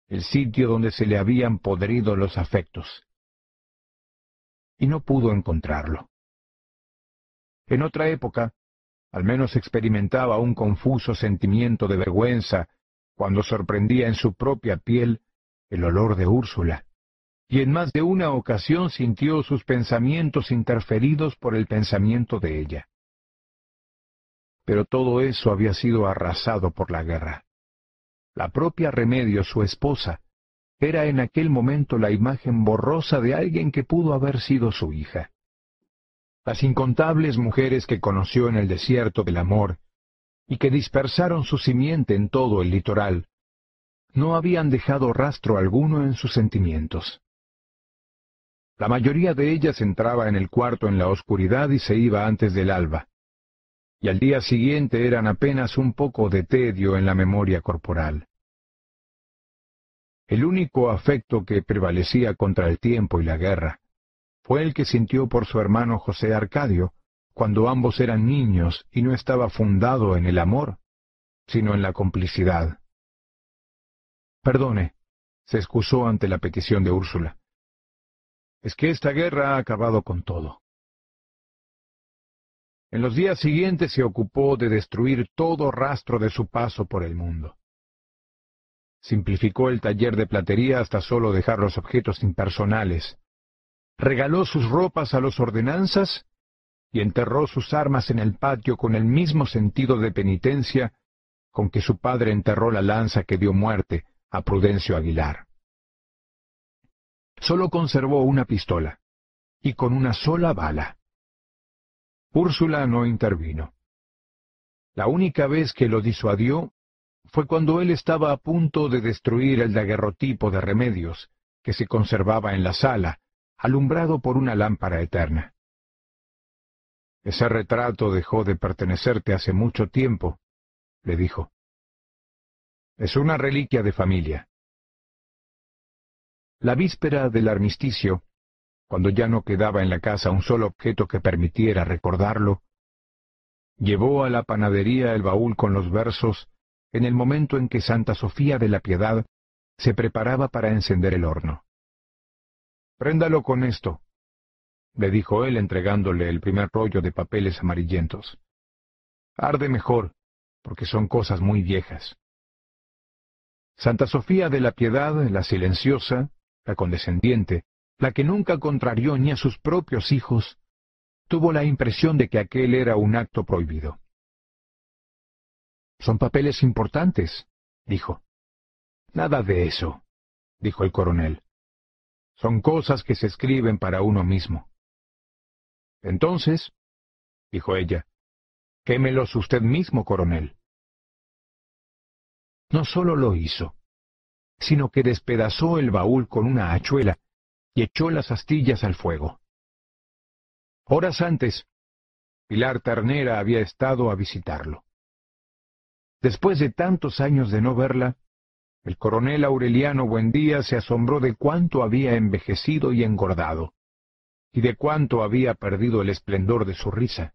el sitio donde se le habían podrido los afectos. Y no pudo encontrarlo. En otra época, al menos experimentaba un confuso sentimiento de vergüenza cuando sorprendía en su propia piel el olor de Úrsula, y en más de una ocasión sintió sus pensamientos interferidos por el pensamiento de ella. Pero todo eso había sido arrasado por la guerra. La propia Remedio, su esposa, era en aquel momento la imagen borrosa de alguien que pudo haber sido su hija. Las incontables mujeres que conoció en el desierto del amor y que dispersaron su simiente en todo el litoral, no habían dejado rastro alguno en sus sentimientos. La mayoría de ellas entraba en el cuarto en la oscuridad y se iba antes del alba, y al día siguiente eran apenas un poco de tedio en la memoria corporal. El único afecto que prevalecía contra el tiempo y la guerra fue el que sintió por su hermano José Arcadio, cuando ambos eran niños y no estaba fundado en el amor, sino en la complicidad. Perdone, se excusó ante la petición de Úrsula. Es que esta guerra ha acabado con todo. En los días siguientes se ocupó de destruir todo rastro de su paso por el mundo. Simplificó el taller de platería hasta solo dejar los objetos impersonales. Regaló sus ropas a los ordenanzas y enterró sus armas en el patio con el mismo sentido de penitencia con que su padre enterró la lanza que dio muerte a Prudencio Aguilar. Solo conservó una pistola, y con una sola bala. Úrsula no intervino. La única vez que lo disuadió fue cuando él estaba a punto de destruir el daguerrotipo de remedios que se conservaba en la sala, alumbrado por una lámpara eterna. Ese retrato dejó de pertenecerte hace mucho tiempo, le dijo. Es una reliquia de familia. La víspera del armisticio, cuando ya no quedaba en la casa un solo objeto que permitiera recordarlo, llevó a la panadería el baúl con los versos en el momento en que Santa Sofía de la Piedad se preparaba para encender el horno. Préndalo con esto, le dijo él entregándole el primer rollo de papeles amarillentos. Arde mejor, porque son cosas muy viejas. Santa Sofía de la Piedad, la silenciosa, la condescendiente, la que nunca contrarió ni a sus propios hijos, tuvo la impresión de que aquel era un acto prohibido. Son papeles importantes, dijo. Nada de eso, dijo el coronel. Son cosas que se escriben para uno mismo. Entonces, dijo ella, quémelos usted mismo, coronel. No solo lo hizo, sino que despedazó el baúl con una hachuela y echó las astillas al fuego. Horas antes, Pilar Ternera había estado a visitarlo. Después de tantos años de no verla, el coronel Aureliano Buendía se asombró de cuánto había envejecido y engordado, y de cuánto había perdido el esplendor de su risa.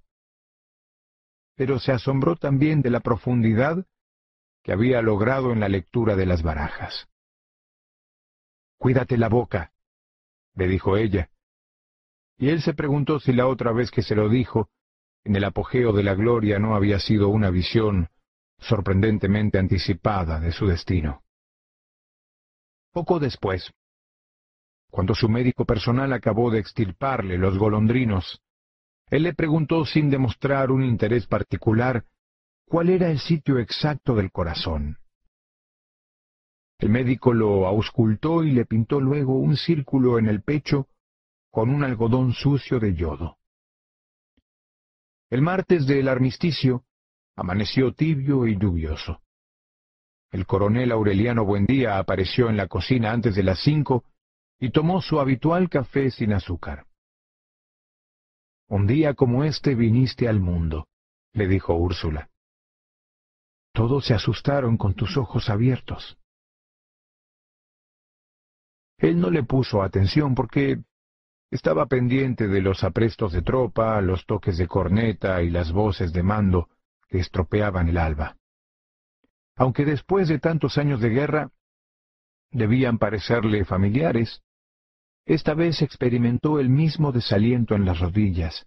Pero se asombró también de la profundidad que había logrado en la lectura de las barajas. Cuídate la boca, le dijo ella. Y él se preguntó si la otra vez que se lo dijo, en el apogeo de la gloria no había sido una visión sorprendentemente anticipada de su destino. Poco después, cuando su médico personal acabó de extirparle los golondrinos, él le preguntó sin demostrar un interés particular cuál era el sitio exacto del corazón. El médico lo auscultó y le pintó luego un círculo en el pecho con un algodón sucio de yodo. El martes del armisticio amaneció tibio y lluvioso. El coronel Aureliano Buendía apareció en la cocina antes de las cinco y tomó su habitual café sin azúcar. Un día como este viniste al mundo, le dijo Úrsula. Todos se asustaron con tus ojos abiertos. Él no le puso atención porque estaba pendiente de los aprestos de tropa, los toques de corneta y las voces de mando que estropeaban el alba aunque después de tantos años de guerra debían parecerle familiares, esta vez experimentó el mismo desaliento en las rodillas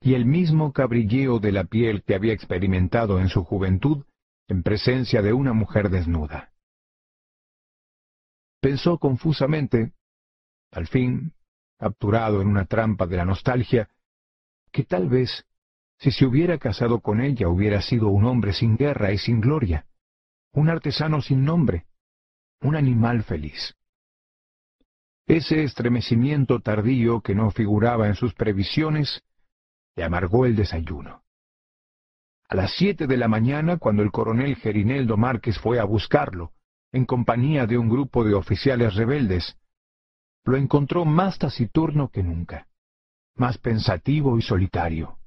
y el mismo cabrilleo de la piel que había experimentado en su juventud en presencia de una mujer desnuda. Pensó confusamente, al fin, capturado en una trampa de la nostalgia, que tal vez, si se hubiera casado con ella, hubiera sido un hombre sin guerra y sin gloria un artesano sin nombre, un animal feliz. Ese estremecimiento tardío que no figuraba en sus previsiones le amargó el desayuno. A las siete de la mañana, cuando el coronel Gerineldo Márquez fue a buscarlo, en compañía de un grupo de oficiales rebeldes, lo encontró más taciturno que nunca, más pensativo y solitario.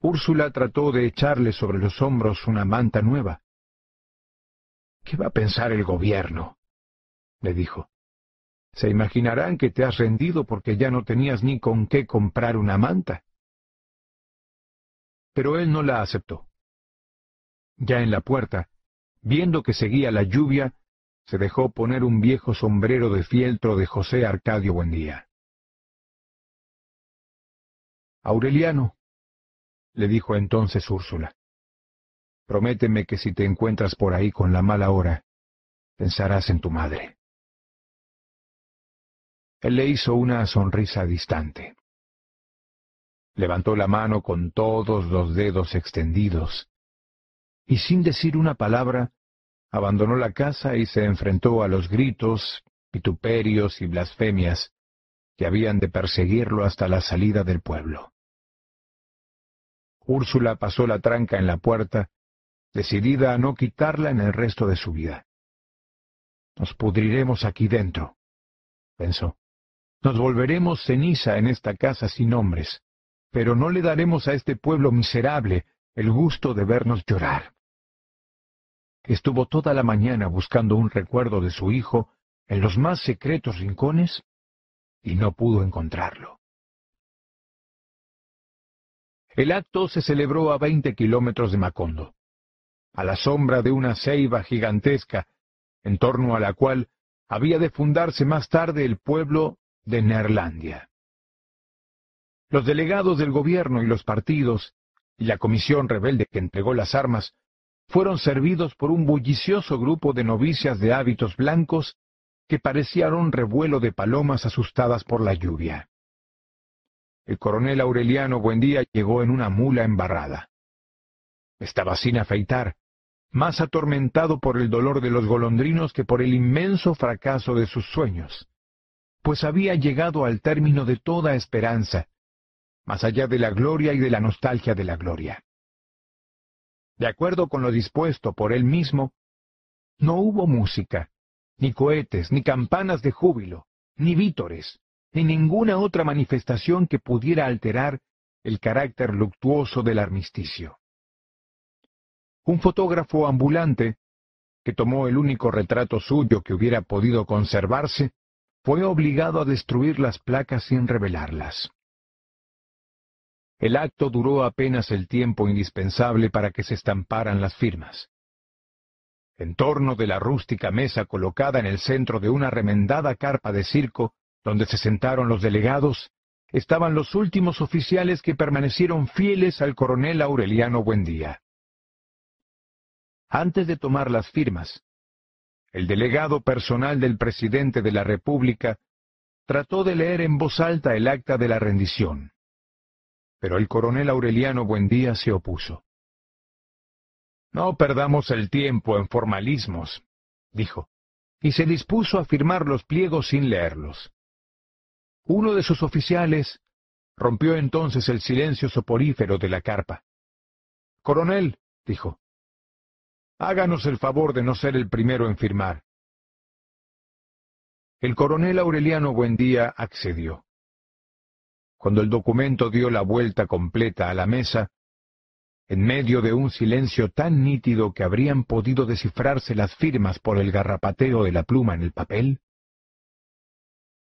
Úrsula trató de echarle sobre los hombros una manta nueva, ¿Qué va a pensar el gobierno? le dijo. Se imaginarán que te has rendido porque ya no tenías ni con qué comprar una manta. Pero él no la aceptó. Ya en la puerta, viendo que seguía la lluvia, se dejó poner un viejo sombrero de fieltro de José Arcadio Buendía. Aureliano, le dijo entonces Úrsula, Prométeme que si te encuentras por ahí con la mala hora, pensarás en tu madre. Él le hizo una sonrisa distante. Levantó la mano con todos los dedos extendidos, y sin decir una palabra, abandonó la casa y se enfrentó a los gritos, vituperios y blasfemias que habían de perseguirlo hasta la salida del pueblo. Úrsula pasó la tranca en la puerta decidida a no quitarla en el resto de su vida. Nos pudriremos aquí dentro, pensó. Nos volveremos ceniza en esta casa sin hombres, pero no le daremos a este pueblo miserable el gusto de vernos llorar. Estuvo toda la mañana buscando un recuerdo de su hijo en los más secretos rincones y no pudo encontrarlo. El acto se celebró a veinte kilómetros de Macondo a la sombra de una ceiba gigantesca, en torno a la cual había de fundarse más tarde el pueblo de Neerlandia. Los delegados del gobierno y los partidos, y la comisión rebelde que entregó las armas, fueron servidos por un bullicioso grupo de novicias de hábitos blancos que parecían un revuelo de palomas asustadas por la lluvia. El coronel Aureliano Buendía llegó en una mula embarrada. Estaba sin afeitar, más atormentado por el dolor de los golondrinos que por el inmenso fracaso de sus sueños, pues había llegado al término de toda esperanza, más allá de la gloria y de la nostalgia de la gloria. De acuerdo con lo dispuesto por él mismo, no hubo música, ni cohetes, ni campanas de júbilo, ni vítores, ni ninguna otra manifestación que pudiera alterar el carácter luctuoso del armisticio. Un fotógrafo ambulante, que tomó el único retrato suyo que hubiera podido conservarse, fue obligado a destruir las placas sin revelarlas. El acto duró apenas el tiempo indispensable para que se estamparan las firmas. En torno de la rústica mesa colocada en el centro de una remendada carpa de circo, donde se sentaron los delegados, estaban los últimos oficiales que permanecieron fieles al coronel Aureliano Buendía. Antes de tomar las firmas, el delegado personal del presidente de la República trató de leer en voz alta el acta de la rendición. Pero el coronel Aureliano Buendía se opuso. No perdamos el tiempo en formalismos, dijo, y se dispuso a firmar los pliegos sin leerlos. Uno de sus oficiales rompió entonces el silencio soporífero de la carpa. Coronel, dijo, Háganos el favor de no ser el primero en firmar. El coronel Aureliano Buendía accedió. Cuando el documento dio la vuelta completa a la mesa, en medio de un silencio tan nítido que habrían podido descifrarse las firmas por el garrapateo de la pluma en el papel,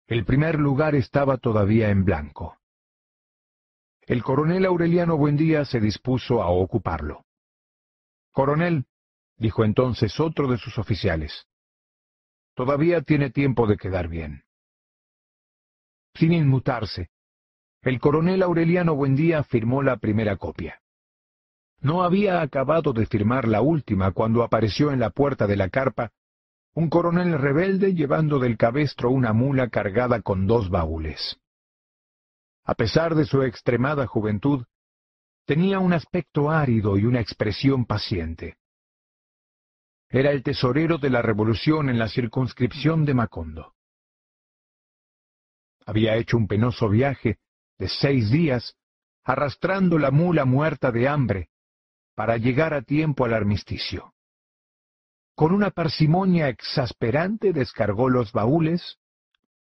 el primer lugar estaba todavía en blanco. El coronel Aureliano Buendía se dispuso a ocuparlo. Coronel, dijo entonces otro de sus oficiales. Todavía tiene tiempo de quedar bien. Sin inmutarse, el coronel Aureliano Buendía firmó la primera copia. No había acabado de firmar la última cuando apareció en la puerta de la carpa un coronel rebelde llevando del cabestro una mula cargada con dos baúles. A pesar de su extremada juventud, tenía un aspecto árido y una expresión paciente. Era el tesorero de la revolución en la circunscripción de Macondo. Había hecho un penoso viaje de seis días, arrastrando la mula muerta de hambre, para llegar a tiempo al armisticio. Con una parsimonia exasperante descargó los baúles,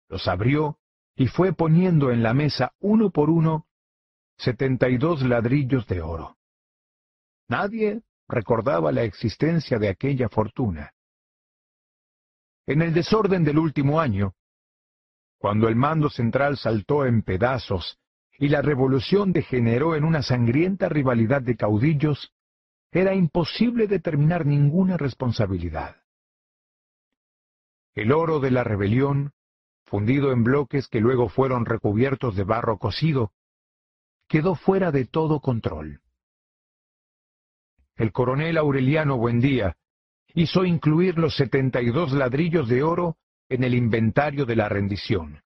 los abrió y fue poniendo en la mesa uno por uno setenta y dos ladrillos de oro. Nadie recordaba la existencia de aquella fortuna. En el desorden del último año, cuando el mando central saltó en pedazos y la revolución degeneró en una sangrienta rivalidad de caudillos, era imposible determinar ninguna responsabilidad. El oro de la rebelión, fundido en bloques que luego fueron recubiertos de barro cocido, quedó fuera de todo control el coronel Aureliano Buendía hizo incluir los setenta y dos ladrillos de oro en el inventario de la rendición,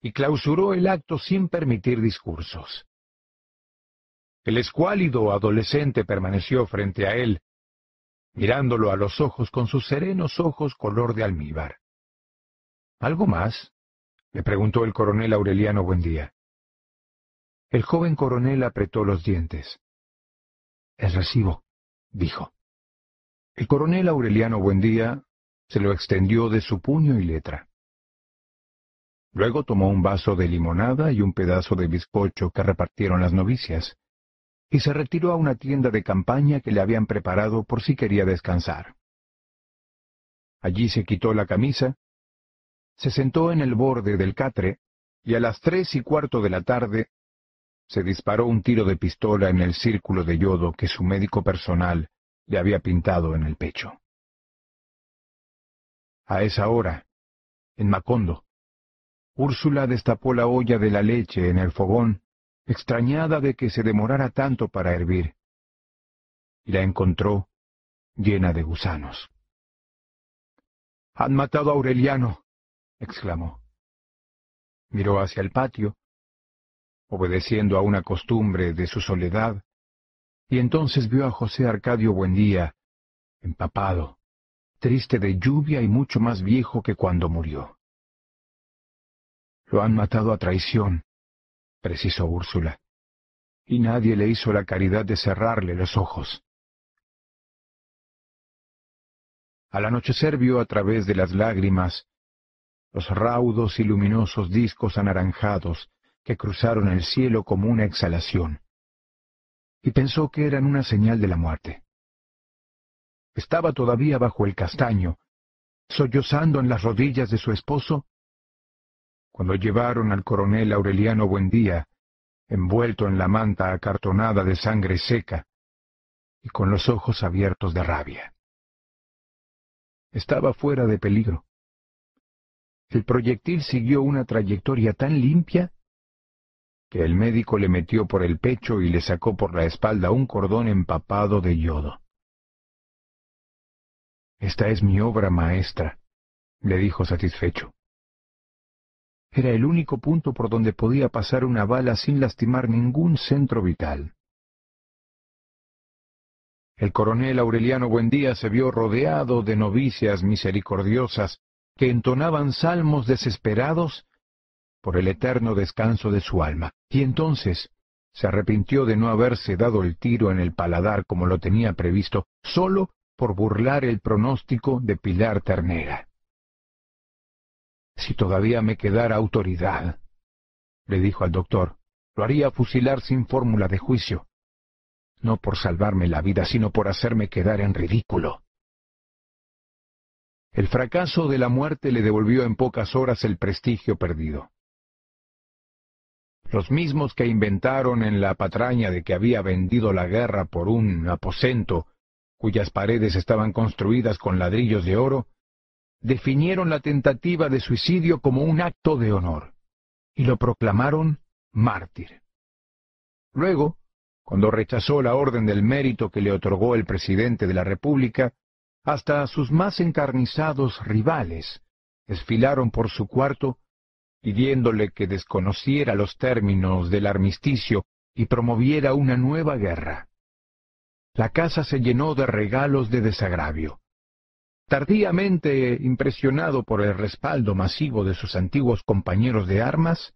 y clausuró el acto sin permitir discursos. El escuálido adolescente permaneció frente a él, mirándolo a los ojos con sus serenos ojos color de almíbar. ¿Algo más? le preguntó el coronel Aureliano Buendía. El joven coronel apretó los dientes. El recibo, dijo. El coronel Aureliano Buendía se lo extendió de su puño y letra. Luego tomó un vaso de limonada y un pedazo de bizcocho que repartieron las novicias, y se retiró a una tienda de campaña que le habían preparado por si quería descansar. Allí se quitó la camisa, se sentó en el borde del catre, y a las tres y cuarto de la tarde se disparó un tiro de pistola en el círculo de yodo que su médico personal le había pintado en el pecho. A esa hora, en Macondo, Úrsula destapó la olla de la leche en el fogón, extrañada de que se demorara tanto para hervir, y la encontró llena de gusanos. Han matado a Aureliano, exclamó. Miró hacia el patio obedeciendo a una costumbre de su soledad, y entonces vio a José Arcadio Buendía, empapado, triste de lluvia y mucho más viejo que cuando murió. Lo han matado a traición, precisó Úrsula, y nadie le hizo la caridad de cerrarle los ojos. Al anochecer vio a través de las lágrimas los raudos y luminosos discos anaranjados que cruzaron el cielo como una exhalación, y pensó que eran una señal de la muerte. Estaba todavía bajo el castaño, sollozando en las rodillas de su esposo, cuando llevaron al coronel Aureliano Buendía, envuelto en la manta acartonada de sangre seca y con los ojos abiertos de rabia. Estaba fuera de peligro. El proyectil siguió una trayectoria tan limpia que el médico le metió por el pecho y le sacó por la espalda un cordón empapado de yodo. Esta es mi obra maestra, le dijo satisfecho. Era el único punto por donde podía pasar una bala sin lastimar ningún centro vital. El coronel Aureliano Buendía se vio rodeado de novicias misericordiosas que entonaban salmos desesperados por el eterno descanso de su alma, y entonces se arrepintió de no haberse dado el tiro en el paladar como lo tenía previsto, solo por burlar el pronóstico de Pilar Ternera. Si todavía me quedara autoridad, le dijo al doctor, lo haría fusilar sin fórmula de juicio, no por salvarme la vida, sino por hacerme quedar en ridículo. El fracaso de la muerte le devolvió en pocas horas el prestigio perdido. Los mismos que inventaron en la patraña de que había vendido la guerra por un aposento cuyas paredes estaban construidas con ladrillos de oro, definieron la tentativa de suicidio como un acto de honor y lo proclamaron mártir. Luego, cuando rechazó la orden del mérito que le otorgó el presidente de la República, hasta sus más encarnizados rivales desfilaron por su cuarto pidiéndole que desconociera los términos del armisticio y promoviera una nueva guerra. La casa se llenó de regalos de desagravio. Tardíamente impresionado por el respaldo masivo de sus antiguos compañeros de armas,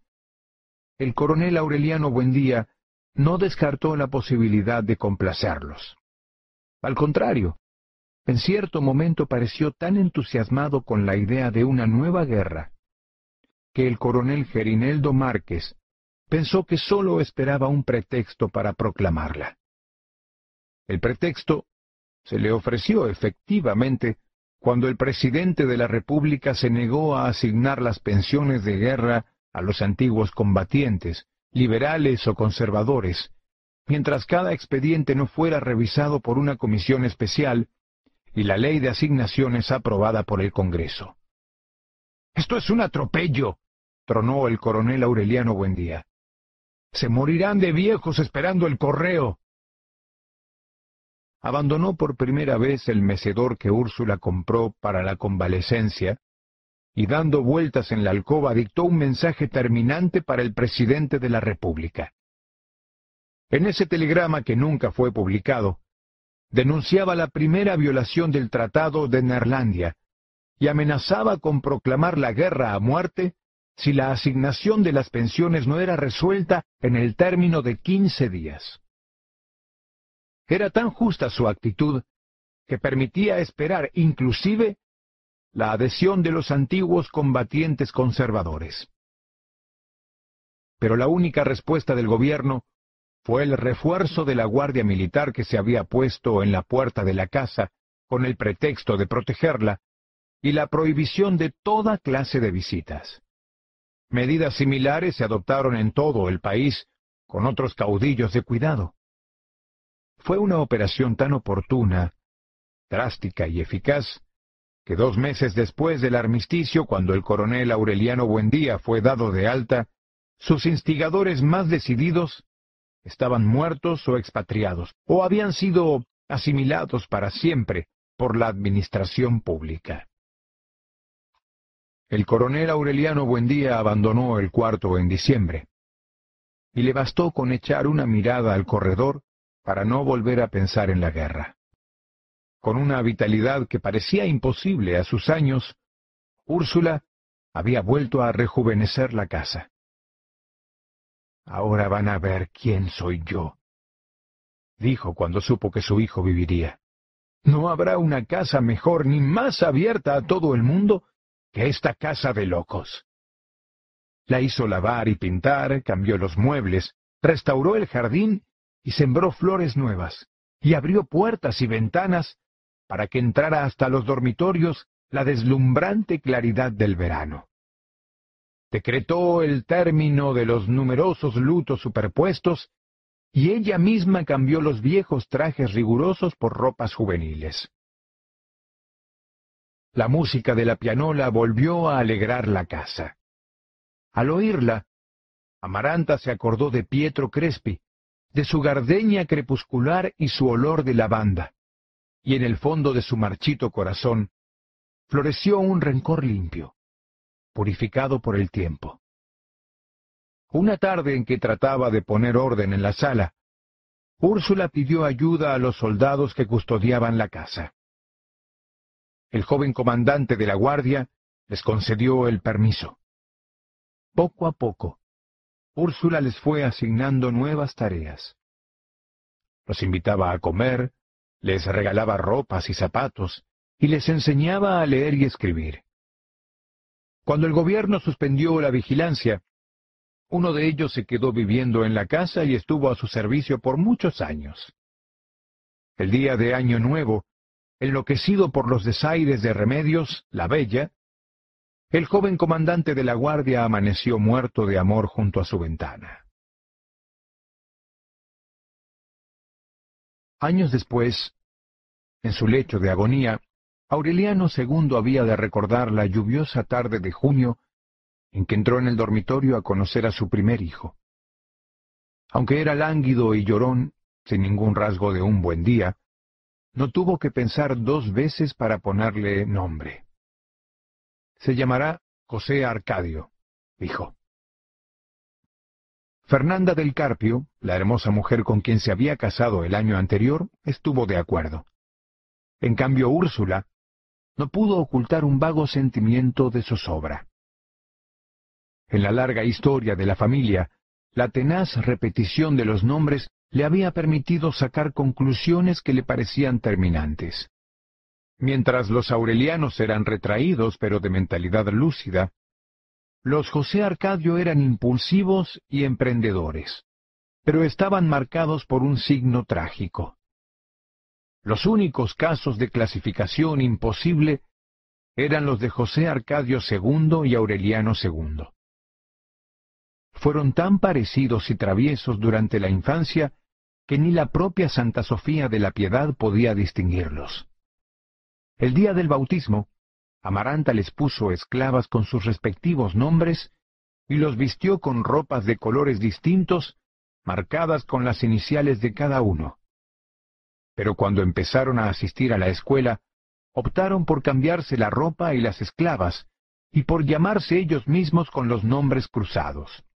el coronel Aureliano Buendía no descartó la posibilidad de complacerlos. Al contrario, en cierto momento pareció tan entusiasmado con la idea de una nueva guerra, que el coronel Gerineldo Márquez pensó que sólo esperaba un pretexto para proclamarla. El pretexto se le ofreció efectivamente cuando el presidente de la República se negó a asignar las pensiones de guerra a los antiguos combatientes, liberales o conservadores, mientras cada expediente no fuera revisado por una comisión especial y la ley de asignaciones aprobada por el Congreso. Esto es un atropello, tronó el coronel Aureliano Buendía. Se morirán de viejos esperando el correo. Abandonó por primera vez el mecedor que Úrsula compró para la convalecencia y dando vueltas en la alcoba dictó un mensaje terminante para el presidente de la República. En ese telegrama que nunca fue publicado, denunciaba la primera violación del Tratado de Neerlandia y amenazaba con proclamar la guerra a muerte si la asignación de las pensiones no era resuelta en el término de quince días. Era tan justa su actitud que permitía esperar inclusive la adhesión de los antiguos combatientes conservadores. Pero la única respuesta del gobierno fue el refuerzo de la Guardia Militar que se había puesto en la puerta de la casa con el pretexto de protegerla y la prohibición de toda clase de visitas. Medidas similares se adoptaron en todo el país con otros caudillos de cuidado. Fue una operación tan oportuna, drástica y eficaz que dos meses después del armisticio, cuando el coronel Aureliano Buendía fue dado de alta, sus instigadores más decididos estaban muertos o expatriados, o habían sido asimilados para siempre por la administración pública. El coronel Aureliano Buendía abandonó el cuarto en diciembre, y le bastó con echar una mirada al corredor para no volver a pensar en la guerra. Con una vitalidad que parecía imposible a sus años, Úrsula había vuelto a rejuvenecer la casa. Ahora van a ver quién soy yo, dijo cuando supo que su hijo viviría. No habrá una casa mejor ni más abierta a todo el mundo esta casa de locos. La hizo lavar y pintar, cambió los muebles, restauró el jardín y sembró flores nuevas, y abrió puertas y ventanas para que entrara hasta los dormitorios la deslumbrante claridad del verano. Decretó el término de los numerosos lutos superpuestos y ella misma cambió los viejos trajes rigurosos por ropas juveniles. La música de la pianola volvió a alegrar la casa. Al oírla, Amaranta se acordó de Pietro Crespi, de su gardeña crepuscular y su olor de lavanda, y en el fondo de su marchito corazón floreció un rencor limpio, purificado por el tiempo. Una tarde en que trataba de poner orden en la sala, Úrsula pidió ayuda a los soldados que custodiaban la casa. El joven comandante de la guardia les concedió el permiso. Poco a poco, Úrsula les fue asignando nuevas tareas. Los invitaba a comer, les regalaba ropas y zapatos, y les enseñaba a leer y escribir. Cuando el gobierno suspendió la vigilancia, uno de ellos se quedó viviendo en la casa y estuvo a su servicio por muchos años. El día de Año Nuevo, enloquecido por los desaires de Remedios, la Bella, el joven comandante de la guardia amaneció muerto de amor junto a su ventana. Años después, en su lecho de agonía, Aureliano II había de recordar la lluviosa tarde de junio en que entró en el dormitorio a conocer a su primer hijo. Aunque era lánguido y llorón, sin ningún rasgo de un buen día, no tuvo que pensar dos veces para ponerle nombre. Se llamará José Arcadio, dijo. Fernanda del Carpio, la hermosa mujer con quien se había casado el año anterior, estuvo de acuerdo. En cambio, Úrsula no pudo ocultar un vago sentimiento de zozobra. En la larga historia de la familia, la tenaz repetición de los nombres le había permitido sacar conclusiones que le parecían terminantes. Mientras los aurelianos eran retraídos pero de mentalidad lúcida, los José Arcadio eran impulsivos y emprendedores, pero estaban marcados por un signo trágico. Los únicos casos de clasificación imposible eran los de José Arcadio II y Aureliano II fueron tan parecidos y traviesos durante la infancia que ni la propia Santa Sofía de la Piedad podía distinguirlos. El día del bautismo, Amaranta les puso esclavas con sus respectivos nombres y los vistió con ropas de colores distintos, marcadas con las iniciales de cada uno. Pero cuando empezaron a asistir a la escuela, optaron por cambiarse la ropa y las esclavas, y por llamarse ellos mismos con los nombres cruzados.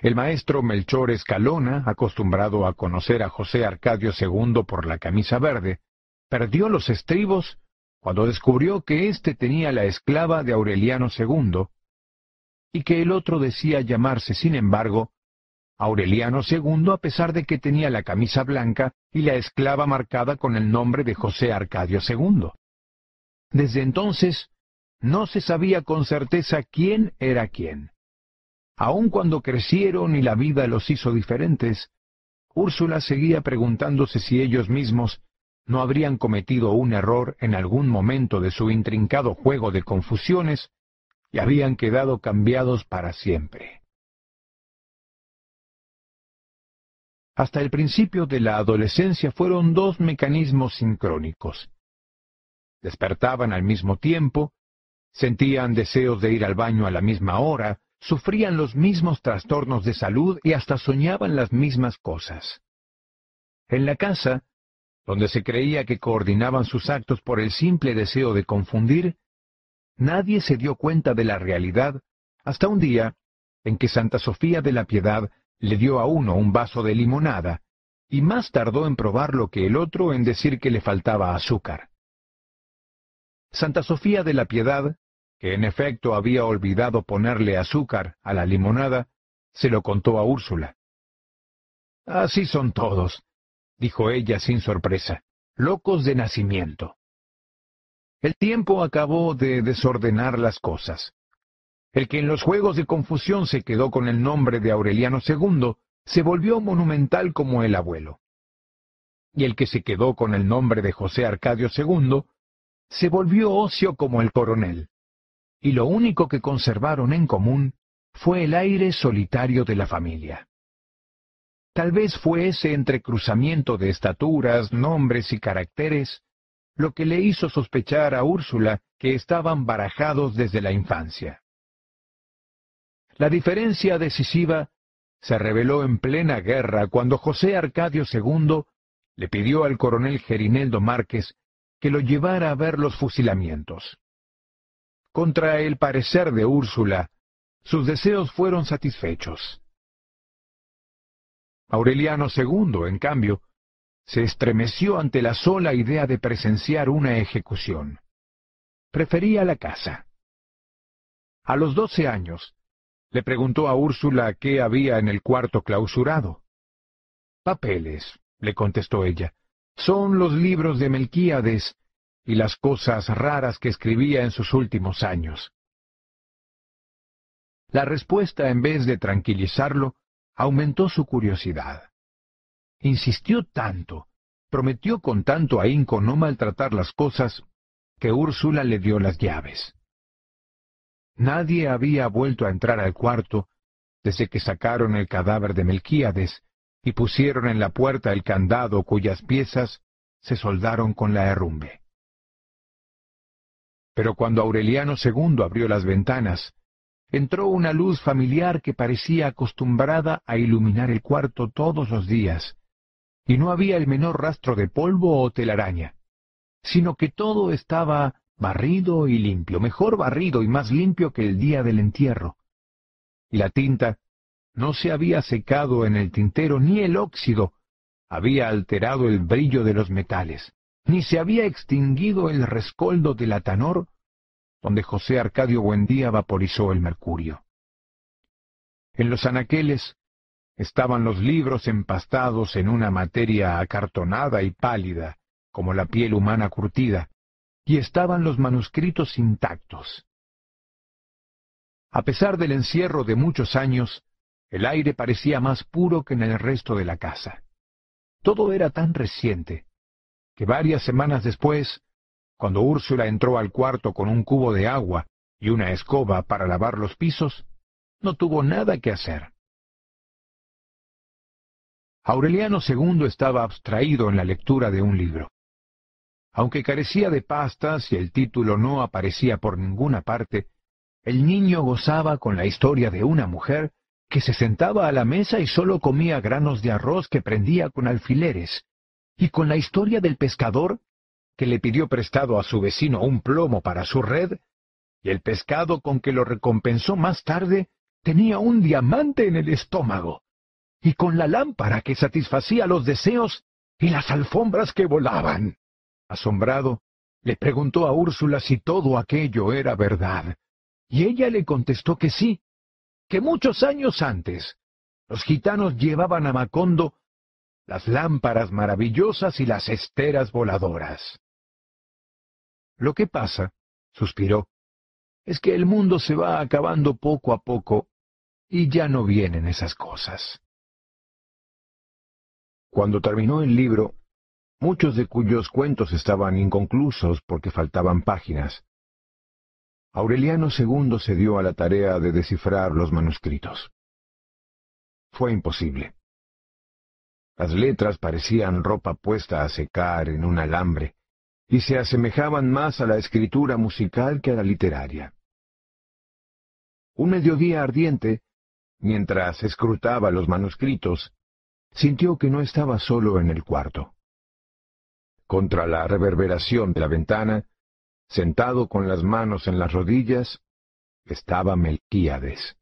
El maestro Melchor Escalona, acostumbrado a conocer a José Arcadio II por la camisa verde, perdió los estribos cuando descubrió que éste tenía la esclava de Aureliano II, y que el otro decía llamarse, sin embargo, Aureliano II a pesar de que tenía la camisa blanca y la esclava marcada con el nombre de José Arcadio II. Desde entonces, no se sabía con certeza quién era quién. Aun cuando crecieron y la vida los hizo diferentes, Úrsula seguía preguntándose si ellos mismos no habrían cometido un error en algún momento de su intrincado juego de confusiones y habían quedado cambiados para siempre. Hasta el principio de la adolescencia fueron dos mecanismos sincrónicos. Despertaban al mismo tiempo, sentían deseos de ir al baño a la misma hora, sufrían los mismos trastornos de salud y hasta soñaban las mismas cosas. En la casa, donde se creía que coordinaban sus actos por el simple deseo de confundir, nadie se dio cuenta de la realidad hasta un día en que Santa Sofía de la Piedad le dio a uno un vaso de limonada, y más tardó en probarlo que el otro en decir que le faltaba azúcar. Santa Sofía de la Piedad que en efecto había olvidado ponerle azúcar a la limonada, se lo contó a Úrsula. Así son todos, dijo ella sin sorpresa. locos de nacimiento. El tiempo acabó de desordenar las cosas. El que en los juegos de confusión se quedó con el nombre de Aureliano II se volvió monumental como el abuelo. Y el que se quedó con el nombre de José Arcadio II se volvió ocio como el coronel. Y lo único que conservaron en común fue el aire solitario de la familia. Tal vez fue ese entrecruzamiento de estaturas, nombres y caracteres lo que le hizo sospechar a Úrsula que estaban barajados desde la infancia. La diferencia decisiva se reveló en plena guerra cuando José Arcadio II le pidió al coronel Gerineldo Márquez que lo llevara a ver los fusilamientos. Contra el parecer de Úrsula, sus deseos fueron satisfechos. Aureliano II, en cambio, se estremeció ante la sola idea de presenciar una ejecución. Prefería la casa. A los doce años, le preguntó a Úrsula qué había en el cuarto clausurado. Papeles, le contestó ella. Son los libros de Melquíades y las cosas raras que escribía en sus últimos años. La respuesta, en vez de tranquilizarlo, aumentó su curiosidad. Insistió tanto, prometió con tanto ahínco no maltratar las cosas, que Úrsula le dio las llaves. Nadie había vuelto a entrar al cuarto desde que sacaron el cadáver de Melquíades y pusieron en la puerta el candado cuyas piezas se soldaron con la herrumbe. Pero cuando Aureliano II abrió las ventanas, entró una luz familiar que parecía acostumbrada a iluminar el cuarto todos los días, y no había el menor rastro de polvo o telaraña, sino que todo estaba barrido y limpio, mejor barrido y más limpio que el día del entierro. Y la tinta no se había secado en el tintero ni el óxido había alterado el brillo de los metales, ni se había extinguido el rescoldo del atanor donde José Arcadio Buendía vaporizó el mercurio. En los anaqueles estaban los libros empastados en una materia acartonada y pálida, como la piel humana curtida, y estaban los manuscritos intactos. A pesar del encierro de muchos años, el aire parecía más puro que en el resto de la casa. Todo era tan reciente, que varias semanas después cuando Úrsula entró al cuarto con un cubo de agua y una escoba para lavar los pisos, no tuvo nada que hacer. Aureliano II estaba abstraído en la lectura de un libro. Aunque carecía de pastas y el título no aparecía por ninguna parte, el niño gozaba con la historia de una mujer que se sentaba a la mesa y sólo comía granos de arroz que prendía con alfileres, y con la historia del pescador que le pidió prestado a su vecino un plomo para su red, y el pescado con que lo recompensó más tarde tenía un diamante en el estómago, y con la lámpara que satisfacía los deseos y las alfombras que volaban. Asombrado, le preguntó a Úrsula si todo aquello era verdad, y ella le contestó que sí, que muchos años antes los gitanos llevaban a Macondo las lámparas maravillosas y las esteras voladoras. Lo que pasa, suspiró, es que el mundo se va acabando poco a poco y ya no vienen esas cosas. Cuando terminó el libro, muchos de cuyos cuentos estaban inconclusos porque faltaban páginas, Aureliano II se dio a la tarea de descifrar los manuscritos. Fue imposible. Las letras parecían ropa puesta a secar en un alambre, y se asemejaban más a la escritura musical que a la literaria. Un mediodía ardiente, mientras escrutaba los manuscritos, sintió que no estaba solo en el cuarto. Contra la reverberación de la ventana, sentado con las manos en las rodillas, estaba Melquíades.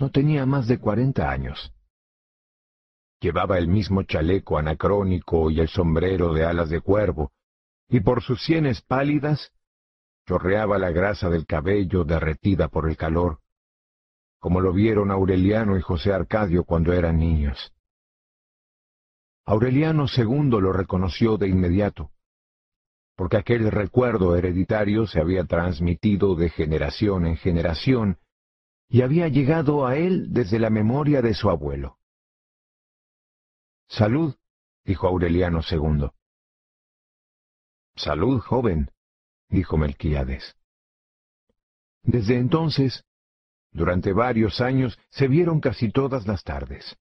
No tenía más de cuarenta años. Llevaba el mismo chaleco anacrónico y el sombrero de alas de cuervo, y por sus sienes pálidas chorreaba la grasa del cabello derretida por el calor, como lo vieron Aureliano y José Arcadio cuando eran niños. Aureliano II lo reconoció de inmediato, porque aquel recuerdo hereditario se había transmitido de generación en generación y había llegado a él desde la memoria de su abuelo. Salud, dijo Aureliano II. Salud, joven, dijo Melquíades. Desde entonces, durante varios años, se vieron casi todas las tardes.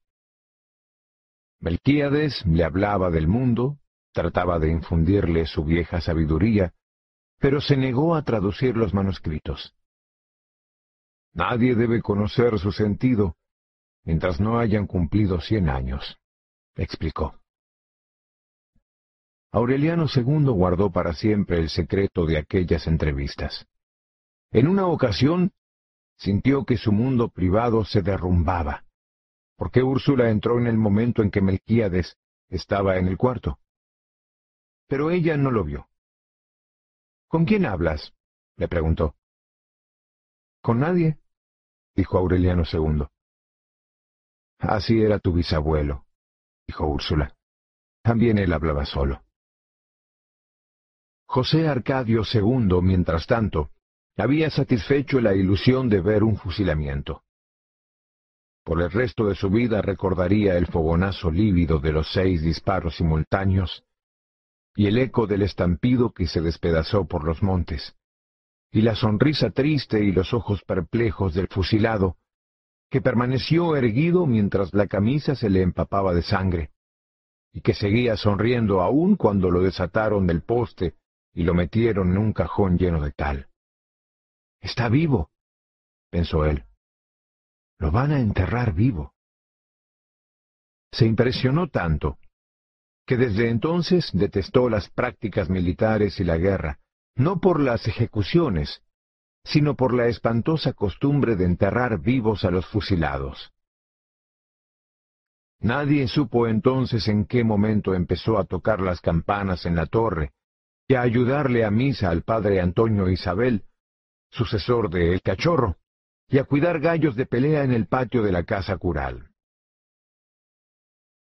Melquíades le hablaba del mundo, trataba de infundirle su vieja sabiduría, pero se negó a traducir los manuscritos. Nadie debe conocer su sentido mientras no hayan cumplido cien años, explicó. Aureliano II guardó para siempre el secreto de aquellas entrevistas. En una ocasión sintió que su mundo privado se derrumbaba, porque Úrsula entró en el momento en que Melquíades estaba en el cuarto. Pero ella no lo vio. ¿Con quién hablas? le preguntó. Con nadie, dijo Aureliano II. Así era tu bisabuelo, dijo Úrsula. También él hablaba solo. José Arcadio II, mientras tanto, había satisfecho la ilusión de ver un fusilamiento. Por el resto de su vida recordaría el fogonazo lívido de los seis disparos simultáneos y el eco del estampido que se despedazó por los montes, y la sonrisa triste y los ojos perplejos del fusilado, que permaneció erguido mientras la camisa se le empapaba de sangre, y que seguía sonriendo aún cuando lo desataron del poste y lo metieron en un cajón lleno de tal. Está vivo, pensó él. Lo van a enterrar vivo. Se impresionó tanto que desde entonces detestó las prácticas militares y la guerra, no por las ejecuciones, sino por la espantosa costumbre de enterrar vivos a los fusilados. Nadie supo entonces en qué momento empezó a tocar las campanas en la torre y a ayudarle a misa al padre Antonio Isabel, sucesor de El Cachorro, y a cuidar gallos de pelea en el patio de la casa cural.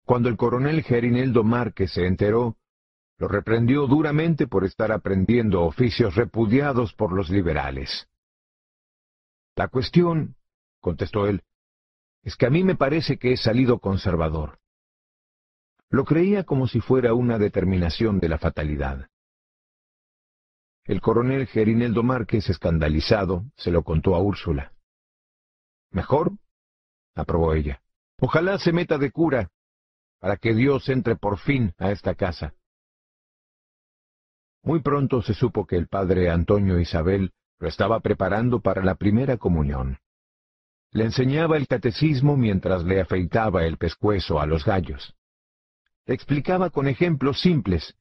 Cuando el coronel Gerineldo Márquez se enteró, lo reprendió duramente por estar aprendiendo oficios repudiados por los liberales. La cuestión, contestó él, es que a mí me parece que he salido conservador. Lo creía como si fuera una determinación de la fatalidad. El coronel Gerineldo Márquez, escandalizado, se lo contó a Úrsula. Mejor, aprobó ella. Ojalá se meta de cura, para que Dios entre por fin a esta casa. Muy pronto se supo que el padre Antonio Isabel lo estaba preparando para la primera comunión. Le enseñaba el catecismo mientras le afeitaba el pescuezo a los gallos. Explicaba con ejemplos simples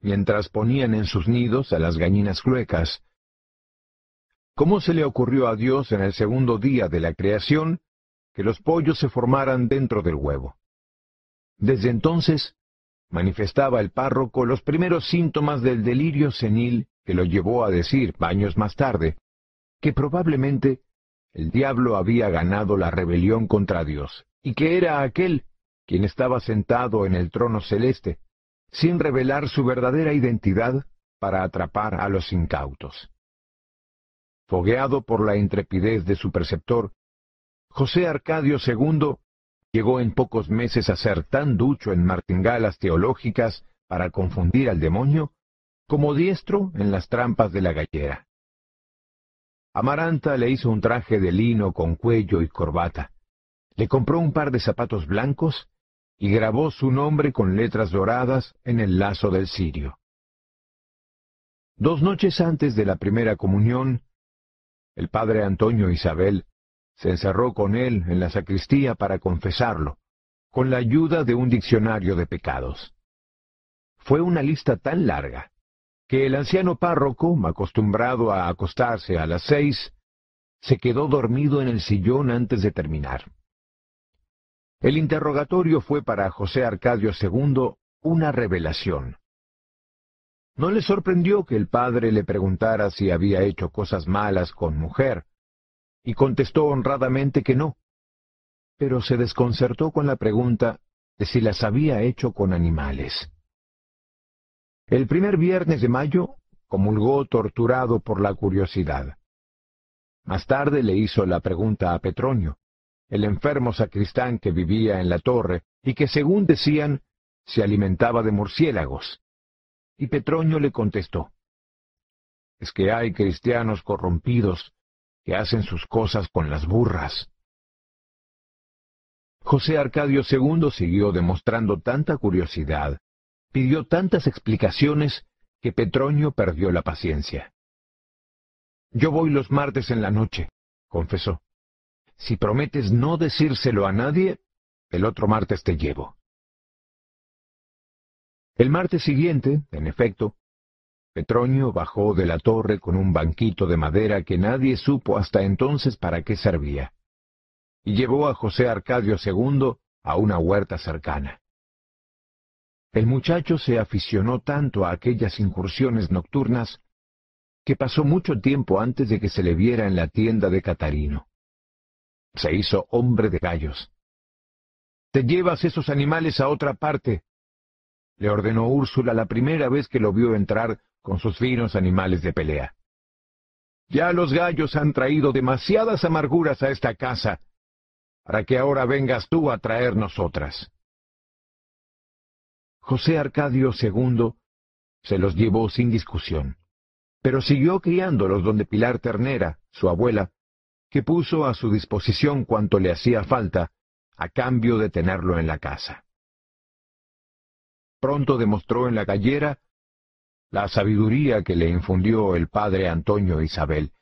mientras ponían en sus nidos a las gallinas cluecas. ¿Cómo se le ocurrió a Dios en el segundo día de la creación que los pollos se formaran dentro del huevo? Desde entonces manifestaba el párroco los primeros síntomas del delirio senil que lo llevó a decir, años más tarde, que probablemente el diablo había ganado la rebelión contra Dios, y que era aquel quien estaba sentado en el trono celeste, sin revelar su verdadera identidad para atrapar a los incautos. Fogueado por la intrepidez de su preceptor, José Arcadio II llegó en pocos meses a ser tan ducho en martingalas teológicas para confundir al demonio, como diestro en las trampas de la gallera. Amaranta le hizo un traje de lino con cuello y corbata. Le compró un par de zapatos blancos y grabó su nombre con letras doradas en el lazo del cirio. Dos noches antes de la primera comunión, el padre Antonio Isabel se encerró con él en la sacristía para confesarlo, con la ayuda de un diccionario de pecados. Fue una lista tan larga que el anciano párroco, acostumbrado a acostarse a las seis, se quedó dormido en el sillón antes de terminar. El interrogatorio fue para José Arcadio II una revelación. No le sorprendió que el padre le preguntara si había hecho cosas malas con mujer, y contestó honradamente que no. Pero se desconcertó con la pregunta de si las había hecho con animales. El primer viernes de mayo comulgó torturado por la curiosidad. Más tarde le hizo la pregunta a Petronio, el enfermo sacristán que vivía en la torre y que, según decían, se alimentaba de murciélagos. Y Petronio le contestó, es que hay cristianos corrompidos que hacen sus cosas con las burras. José Arcadio II siguió demostrando tanta curiosidad, pidió tantas explicaciones, que Petronio perdió la paciencia. Yo voy los martes en la noche, confesó. Si prometes no decírselo a nadie, el otro martes te llevo. El martes siguiente, en efecto, Petronio bajó de la torre con un banquito de madera que nadie supo hasta entonces para qué servía, y llevó a José Arcadio II a una huerta cercana. El muchacho se aficionó tanto a aquellas incursiones nocturnas que pasó mucho tiempo antes de que se le viera en la tienda de Catarino. Se hizo hombre de gallos. Te llevas esos animales a otra parte, le ordenó Úrsula la primera vez que lo vio entrar con sus finos animales de pelea. Ya los gallos han traído demasiadas amarguras a esta casa, para que ahora vengas tú a traernos otras. José Arcadio II se los llevó sin discusión, pero siguió criándolos donde Pilar Ternera, su abuela, que puso a su disposición cuanto le hacía falta, a cambio de tenerlo en la casa. Pronto demostró en la gallera la sabiduría que le infundió el padre Antonio Isabel,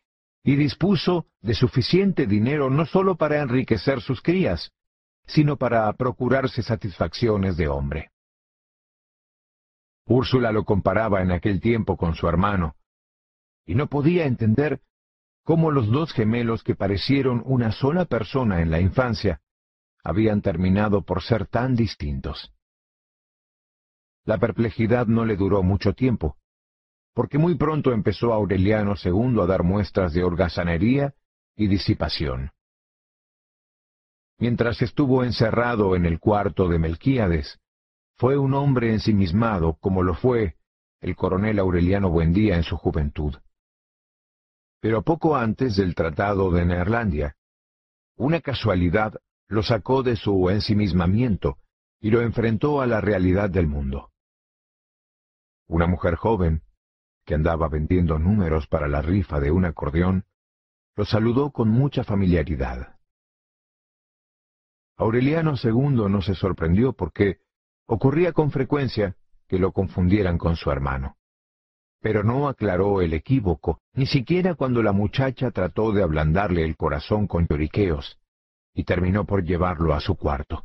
y dispuso de suficiente dinero no sólo para enriquecer sus crías, sino para procurarse satisfacciones de hombre. Úrsula lo comparaba en aquel tiempo con su hermano, y no podía entender cómo los dos gemelos que parecieron una sola persona en la infancia habían terminado por ser tan distintos. La perplejidad no le duró mucho tiempo, porque muy pronto empezó Aureliano II a dar muestras de holgazanería y disipación. Mientras estuvo encerrado en el cuarto de Melquíades, fue un hombre ensimismado como lo fue el coronel Aureliano Buendía en su juventud. Pero poco antes del Tratado de Neerlandia, una casualidad lo sacó de su ensimismamiento y lo enfrentó a la realidad del mundo. Una mujer joven, que andaba vendiendo números para la rifa de un acordeón, lo saludó con mucha familiaridad. Aureliano II no se sorprendió porque ocurría con frecuencia que lo confundieran con su hermano pero no aclaró el equívoco, ni siquiera cuando la muchacha trató de ablandarle el corazón con lloriqueos, y terminó por llevarlo a su cuarto.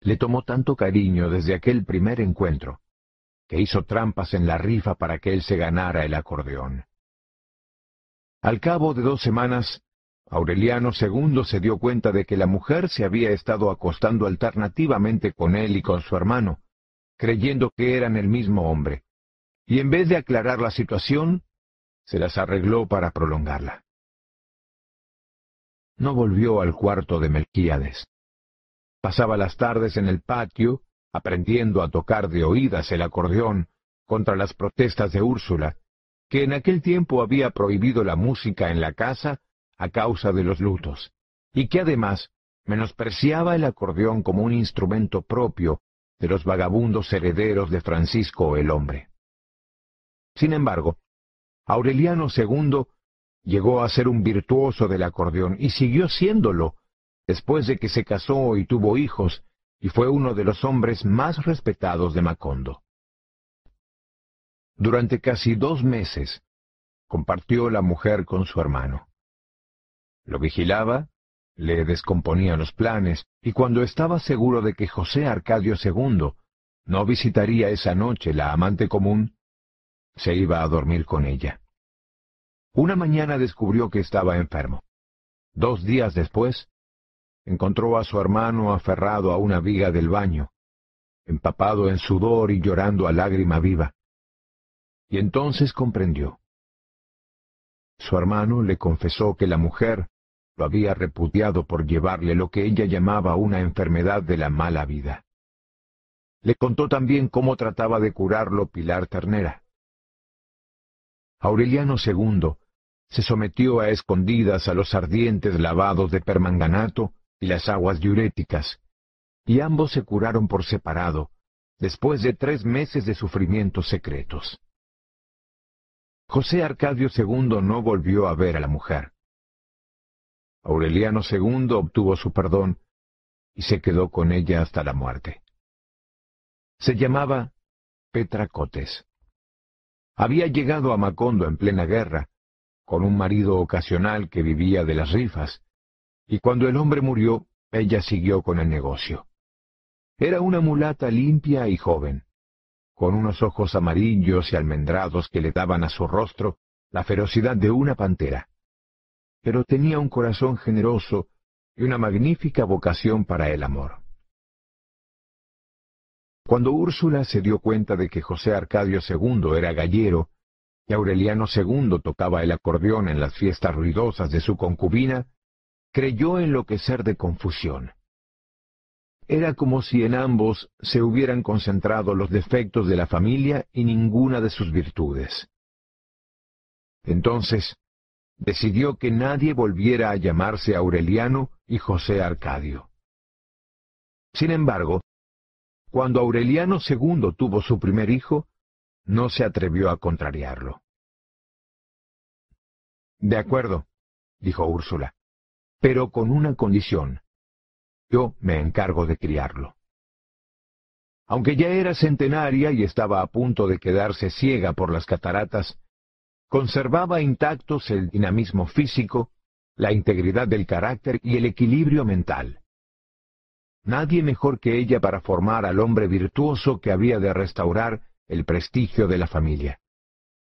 Le tomó tanto cariño desde aquel primer encuentro, que hizo trampas en la rifa para que él se ganara el acordeón. Al cabo de dos semanas, Aureliano II se dio cuenta de que la mujer se había estado acostando alternativamente con él y con su hermano, creyendo que eran el mismo hombre, y en vez de aclarar la situación, se las arregló para prolongarla. No volvió al cuarto de Melquíades. Pasaba las tardes en el patio, aprendiendo a tocar de oídas el acordeón contra las protestas de Úrsula, que en aquel tiempo había prohibido la música en la casa a causa de los lutos, y que además menospreciaba el acordeón como un instrumento propio de los vagabundos herederos de Francisco el hombre. Sin embargo, Aureliano II llegó a ser un virtuoso del acordeón y siguió siéndolo después de que se casó y tuvo hijos y fue uno de los hombres más respetados de Macondo. Durante casi dos meses compartió la mujer con su hermano. Lo vigilaba, le descomponía los planes, y cuando estaba seguro de que José Arcadio II no visitaría esa noche la amante común, se iba a dormir con ella. Una mañana descubrió que estaba enfermo. Dos días después, encontró a su hermano aferrado a una viga del baño, empapado en sudor y llorando a lágrima viva. Y entonces comprendió. Su hermano le confesó que la mujer lo había repudiado por llevarle lo que ella llamaba una enfermedad de la mala vida. Le contó también cómo trataba de curarlo Pilar Ternera. Aureliano II se sometió a escondidas a los ardientes lavados de permanganato y las aguas diuréticas, y ambos se curaron por separado, después de tres meses de sufrimientos secretos. José Arcadio II no volvió a ver a la mujer. Aureliano II obtuvo su perdón y se quedó con ella hasta la muerte. Se llamaba Petra Cotes. Había llegado a Macondo en plena guerra, con un marido ocasional que vivía de las rifas, y cuando el hombre murió, ella siguió con el negocio. Era una mulata limpia y joven, con unos ojos amarillos y almendrados que le daban a su rostro la ferocidad de una pantera. Pero tenía un corazón generoso y una magnífica vocación para el amor. Cuando Úrsula se dio cuenta de que José Arcadio II era gallero y Aureliano II tocaba el acordeón en las fiestas ruidosas de su concubina, creyó enloquecer de confusión. Era como si en ambos se hubieran concentrado los defectos de la familia y ninguna de sus virtudes. Entonces, decidió que nadie volviera a llamarse Aureliano y José Arcadio. Sin embargo, cuando Aureliano II tuvo su primer hijo, no se atrevió a contrariarlo. De acuerdo, dijo Úrsula, pero con una condición. Yo me encargo de criarlo. Aunque ya era centenaria y estaba a punto de quedarse ciega por las cataratas, conservaba intactos el dinamismo físico, la integridad del carácter y el equilibrio mental. Nadie mejor que ella para formar al hombre virtuoso que había de restaurar el prestigio de la familia.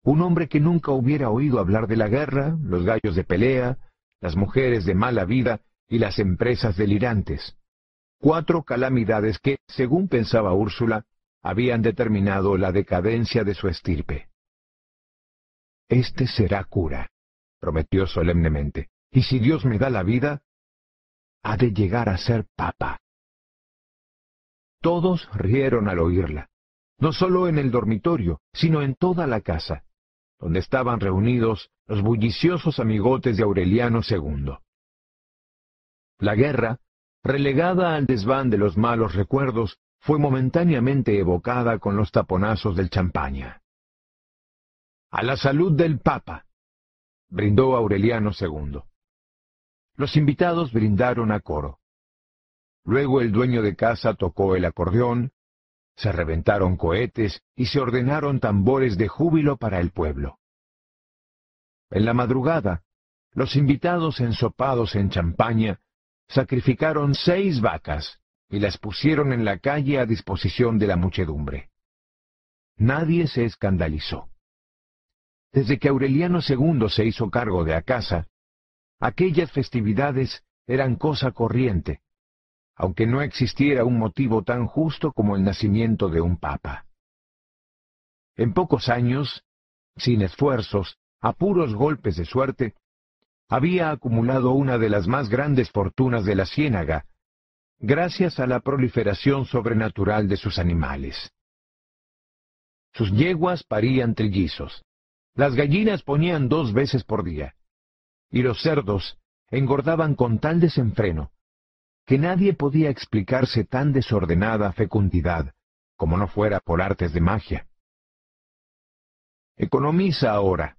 Un hombre que nunca hubiera oído hablar de la guerra, los gallos de pelea, las mujeres de mala vida y las empresas delirantes. Cuatro calamidades que, según pensaba Úrsula, habían determinado la decadencia de su estirpe. Este será cura, prometió solemnemente, y si Dios me da la vida, ha de llegar a ser papa. Todos rieron al oírla, no solo en el dormitorio, sino en toda la casa, donde estaban reunidos los bulliciosos amigotes de Aureliano II. La guerra, relegada al desván de los malos recuerdos, fue momentáneamente evocada con los taponazos del champaña. A la salud del Papa, brindó Aureliano II. Los invitados brindaron a coro. Luego el dueño de casa tocó el acordeón, se reventaron cohetes y se ordenaron tambores de júbilo para el pueblo. En la madrugada, los invitados ensopados en champaña sacrificaron seis vacas y las pusieron en la calle a disposición de la muchedumbre. Nadie se escandalizó. Desde que Aureliano II se hizo cargo de la casa, aquellas festividades eran cosa corriente, aunque no existiera un motivo tan justo como el nacimiento de un papa. En pocos años, sin esfuerzos, a puros golpes de suerte, había acumulado una de las más grandes fortunas de la ciénaga, gracias a la proliferación sobrenatural de sus animales. Sus yeguas parían trillizos, las gallinas ponían dos veces por día, y los cerdos engordaban con tal desenfreno que nadie podía explicarse tan desordenada fecundidad, como no fuera por artes de magia. Economiza ahora,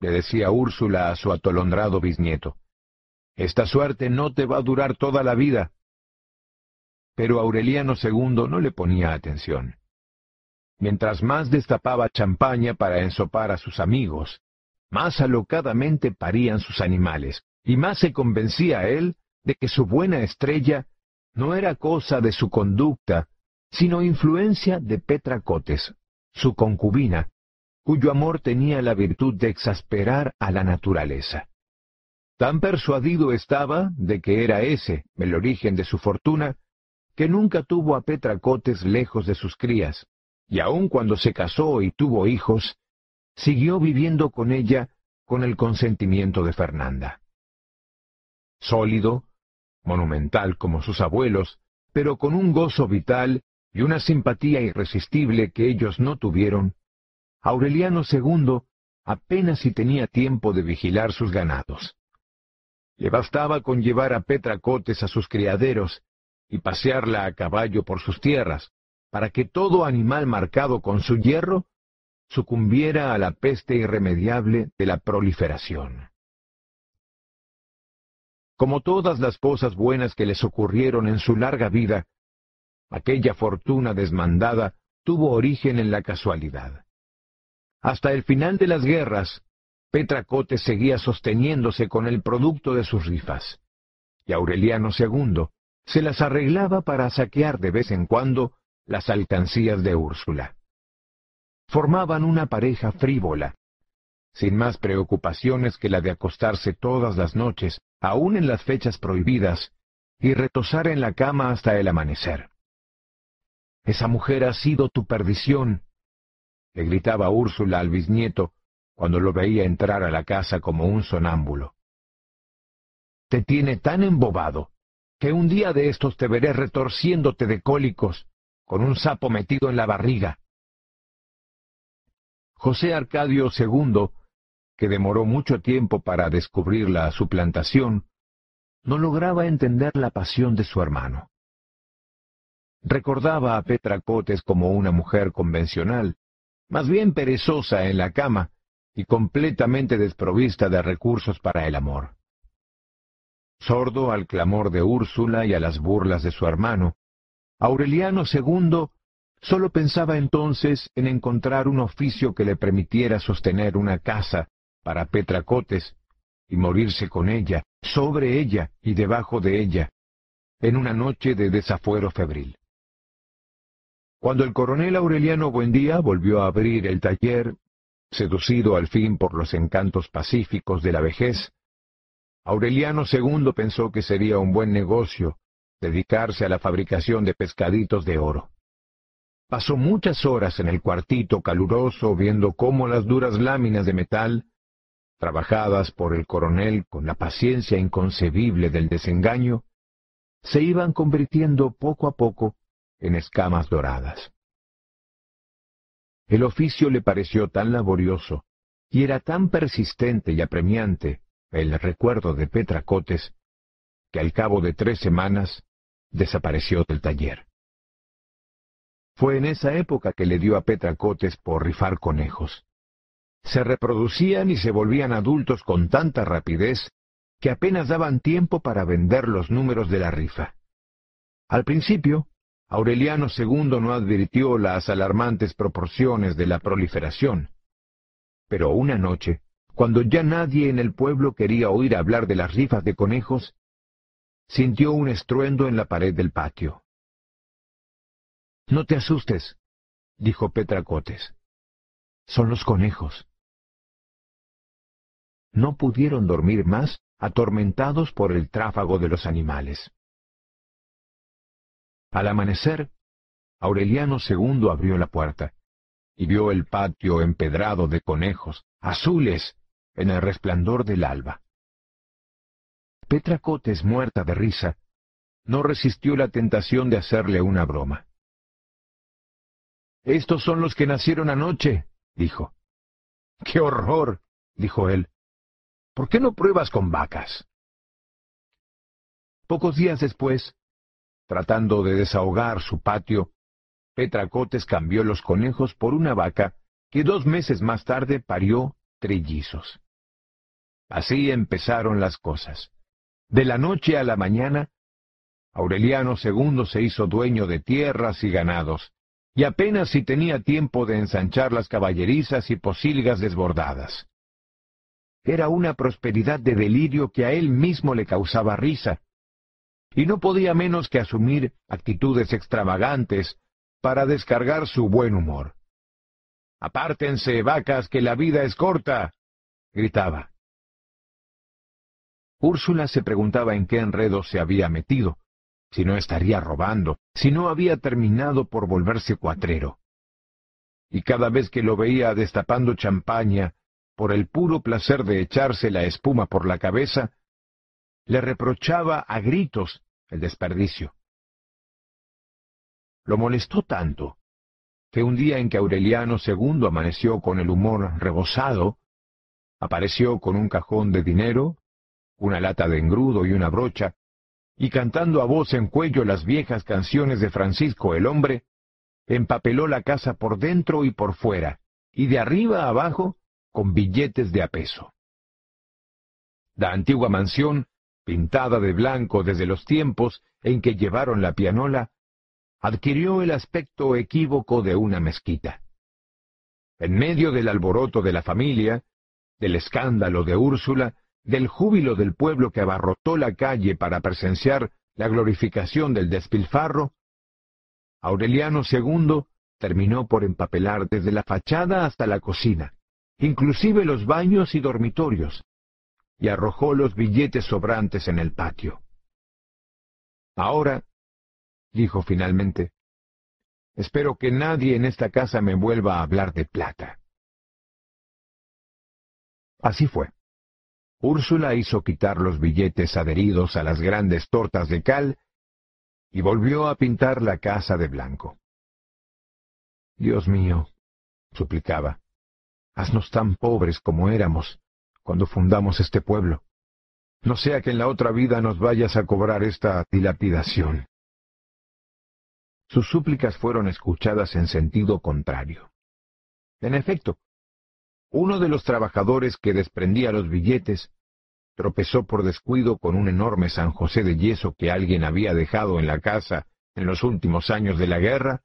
le decía Úrsula a su atolondrado bisnieto. Esta suerte no te va a durar toda la vida. Pero Aureliano II no le ponía atención. Mientras más destapaba champaña para ensopar a sus amigos, más alocadamente parían sus animales, y más se convencía él de que su buena estrella no era cosa de su conducta, sino influencia de Petra Cotes, su concubina, cuyo amor tenía la virtud de exasperar a la naturaleza. Tan persuadido estaba de que era ese el origen de su fortuna, que nunca tuvo a Petra Cotes lejos de sus crías, y aun cuando se casó y tuvo hijos, siguió viviendo con ella con el consentimiento de Fernanda. sólido, monumental como sus abuelos, pero con un gozo vital y una simpatía irresistible que ellos no tuvieron, Aureliano II apenas si tenía tiempo de vigilar sus ganados. Le bastaba con llevar a Petra Cotes a sus criaderos y pasearla a caballo por sus tierras, para que todo animal marcado con su hierro sucumbiera a la peste irremediable de la proliferación. Como todas las cosas buenas que les ocurrieron en su larga vida, aquella fortuna desmandada tuvo origen en la casualidad. Hasta el final de las guerras, Petra Cote seguía sosteniéndose con el producto de sus rifas, y Aureliano II se las arreglaba para saquear de vez en cuando las alcancías de Úrsula. Formaban una pareja frívola, sin más preocupaciones que la de acostarse todas las noches, aun en las fechas prohibidas, y retosar en la cama hasta el amanecer. Esa mujer ha sido tu perdición, le gritaba Úrsula al bisnieto cuando lo veía entrar a la casa como un sonámbulo. Te tiene tan embobado que un día de estos te veré retorciéndote de cólicos, con un sapo metido en la barriga. José Arcadio II, que demoró mucho tiempo para descubrir la suplantación, no lograba entender la pasión de su hermano. Recordaba a Petra Cotes como una mujer convencional, más bien perezosa en la cama y completamente desprovista de recursos para el amor. Sordo al clamor de Úrsula y a las burlas de su hermano, Aureliano II solo pensaba entonces en encontrar un oficio que le permitiera sostener una casa para Petracotes y morirse con ella, sobre ella y debajo de ella, en una noche de desafuero febril. Cuando el coronel Aureliano Buendía volvió a abrir el taller, seducido al fin por los encantos pacíficos de la vejez, Aureliano II pensó que sería un buen negocio dedicarse a la fabricación de pescaditos de oro. Pasó muchas horas en el cuartito caluroso viendo cómo las duras láminas de metal, trabajadas por el coronel con la paciencia inconcebible del desengaño, se iban convirtiendo poco a poco en escamas doradas. El oficio le pareció tan laborioso y era tan persistente y apremiante el recuerdo de Petra Cotes que al cabo de tres semanas desapareció del taller. Fue en esa época que le dio a Petra Cotes por rifar conejos. Se reproducían y se volvían adultos con tanta rapidez que apenas daban tiempo para vender los números de la rifa. Al principio, Aureliano II no advirtió las alarmantes proporciones de la proliferación. Pero una noche, cuando ya nadie en el pueblo quería oír hablar de las rifas de conejos, sintió un estruendo en la pared del patio. No te asustes, dijo Petra Cotes. Son los conejos. No pudieron dormir más, atormentados por el tráfago de los animales. Al amanecer, Aureliano II abrió la puerta y vio el patio empedrado de conejos, azules, en el resplandor del alba. Petra Cotes, muerta de risa, no resistió la tentación de hacerle una broma. Estos son los que nacieron anoche, dijo. ¡Qué horror! dijo él. ¿Por qué no pruebas con vacas? Pocos días después, Tratando de desahogar su patio, Petra Cotes cambió los conejos por una vaca que dos meses más tarde parió trellizos. Así empezaron las cosas. De la noche a la mañana, Aureliano II se hizo dueño de tierras y ganados, y apenas si tenía tiempo de ensanchar las caballerizas y posilgas desbordadas. Era una prosperidad de delirio que a él mismo le causaba risa, y no podía menos que asumir actitudes extravagantes para descargar su buen humor. Apártense, vacas, que la vida es corta, gritaba. Úrsula se preguntaba en qué enredo se había metido, si no estaría robando, si no había terminado por volverse cuatrero. Y cada vez que lo veía destapando champaña, por el puro placer de echarse la espuma por la cabeza, le reprochaba a gritos el desperdicio. Lo molestó tanto que un día en que Aureliano II amaneció con el humor rebosado, apareció con un cajón de dinero, una lata de engrudo y una brocha, y cantando a voz en cuello las viejas canciones de Francisco el hombre, empapeló la casa por dentro y por fuera, y de arriba a abajo con billetes de a peso. La antigua mansión, pintada de blanco desde los tiempos en que llevaron la pianola, adquirió el aspecto equívoco de una mezquita. En medio del alboroto de la familia, del escándalo de Úrsula, del júbilo del pueblo que abarrotó la calle para presenciar la glorificación del despilfarro, Aureliano II terminó por empapelar desde la fachada hasta la cocina, inclusive los baños y dormitorios, y arrojó los billetes sobrantes en el patio. Ahora, dijo finalmente, espero que nadie en esta casa me vuelva a hablar de plata. Así fue. Úrsula hizo quitar los billetes adheridos a las grandes tortas de cal y volvió a pintar la casa de blanco. Dios mío, suplicaba, haznos tan pobres como éramos cuando fundamos este pueblo. No sea que en la otra vida nos vayas a cobrar esta dilapidación. Sus súplicas fueron escuchadas en sentido contrario. En efecto, uno de los trabajadores que desprendía los billetes tropezó por descuido con un enorme San José de yeso que alguien había dejado en la casa en los últimos años de la guerra,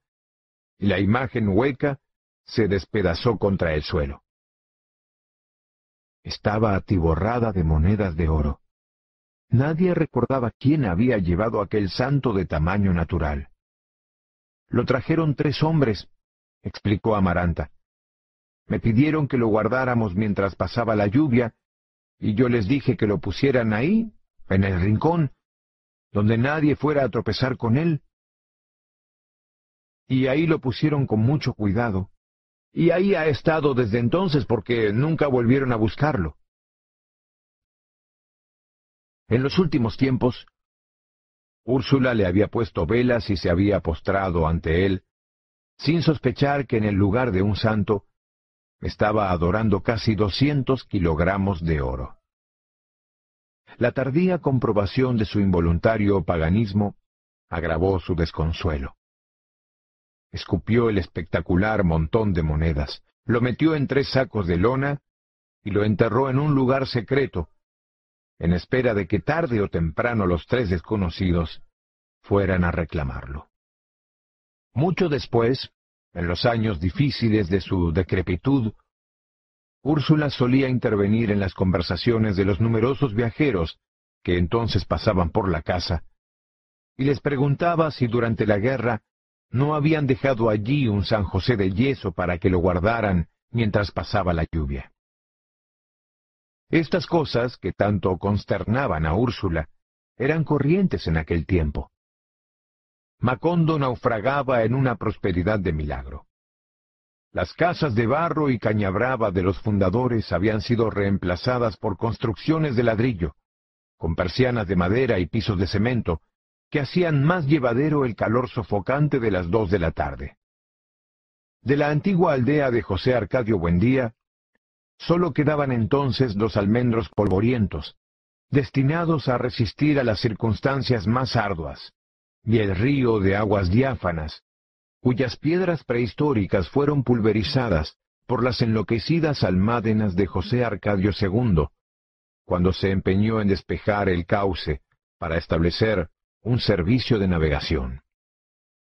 y la imagen hueca se despedazó contra el suelo. Estaba atiborrada de monedas de oro. Nadie recordaba quién había llevado aquel santo de tamaño natural. Lo trajeron tres hombres, explicó Amaranta. Me pidieron que lo guardáramos mientras pasaba la lluvia, y yo les dije que lo pusieran ahí, en el rincón, donde nadie fuera a tropezar con él. Y ahí lo pusieron con mucho cuidado. Y ahí ha estado desde entonces porque nunca volvieron a buscarlo. En los últimos tiempos, Úrsula le había puesto velas y se había postrado ante él, sin sospechar que en el lugar de un santo estaba adorando casi doscientos kilogramos de oro. La tardía comprobación de su involuntario paganismo agravó su desconsuelo. Escupió el espectacular montón de monedas, lo metió en tres sacos de lona y lo enterró en un lugar secreto, en espera de que tarde o temprano los tres desconocidos fueran a reclamarlo. Mucho después, en los años difíciles de su decrepitud, Úrsula solía intervenir en las conversaciones de los numerosos viajeros que entonces pasaban por la casa, y les preguntaba si durante la guerra no habían dejado allí un San José de yeso para que lo guardaran mientras pasaba la lluvia. Estas cosas, que tanto consternaban a Úrsula, eran corrientes en aquel tiempo. Macondo naufragaba en una prosperidad de milagro. Las casas de barro y cañabrava de los fundadores habían sido reemplazadas por construcciones de ladrillo, con persianas de madera y pisos de cemento, que hacían más llevadero el calor sofocante de las dos de la tarde. De la antigua aldea de José Arcadio Buendía Solo quedaban entonces los almendros polvorientos, destinados a resistir a las circunstancias más arduas, y el río de aguas diáfanas, cuyas piedras prehistóricas fueron pulverizadas por las enloquecidas almádenas de José Arcadio II, cuando se empeñó en despejar el cauce para establecer un servicio de navegación.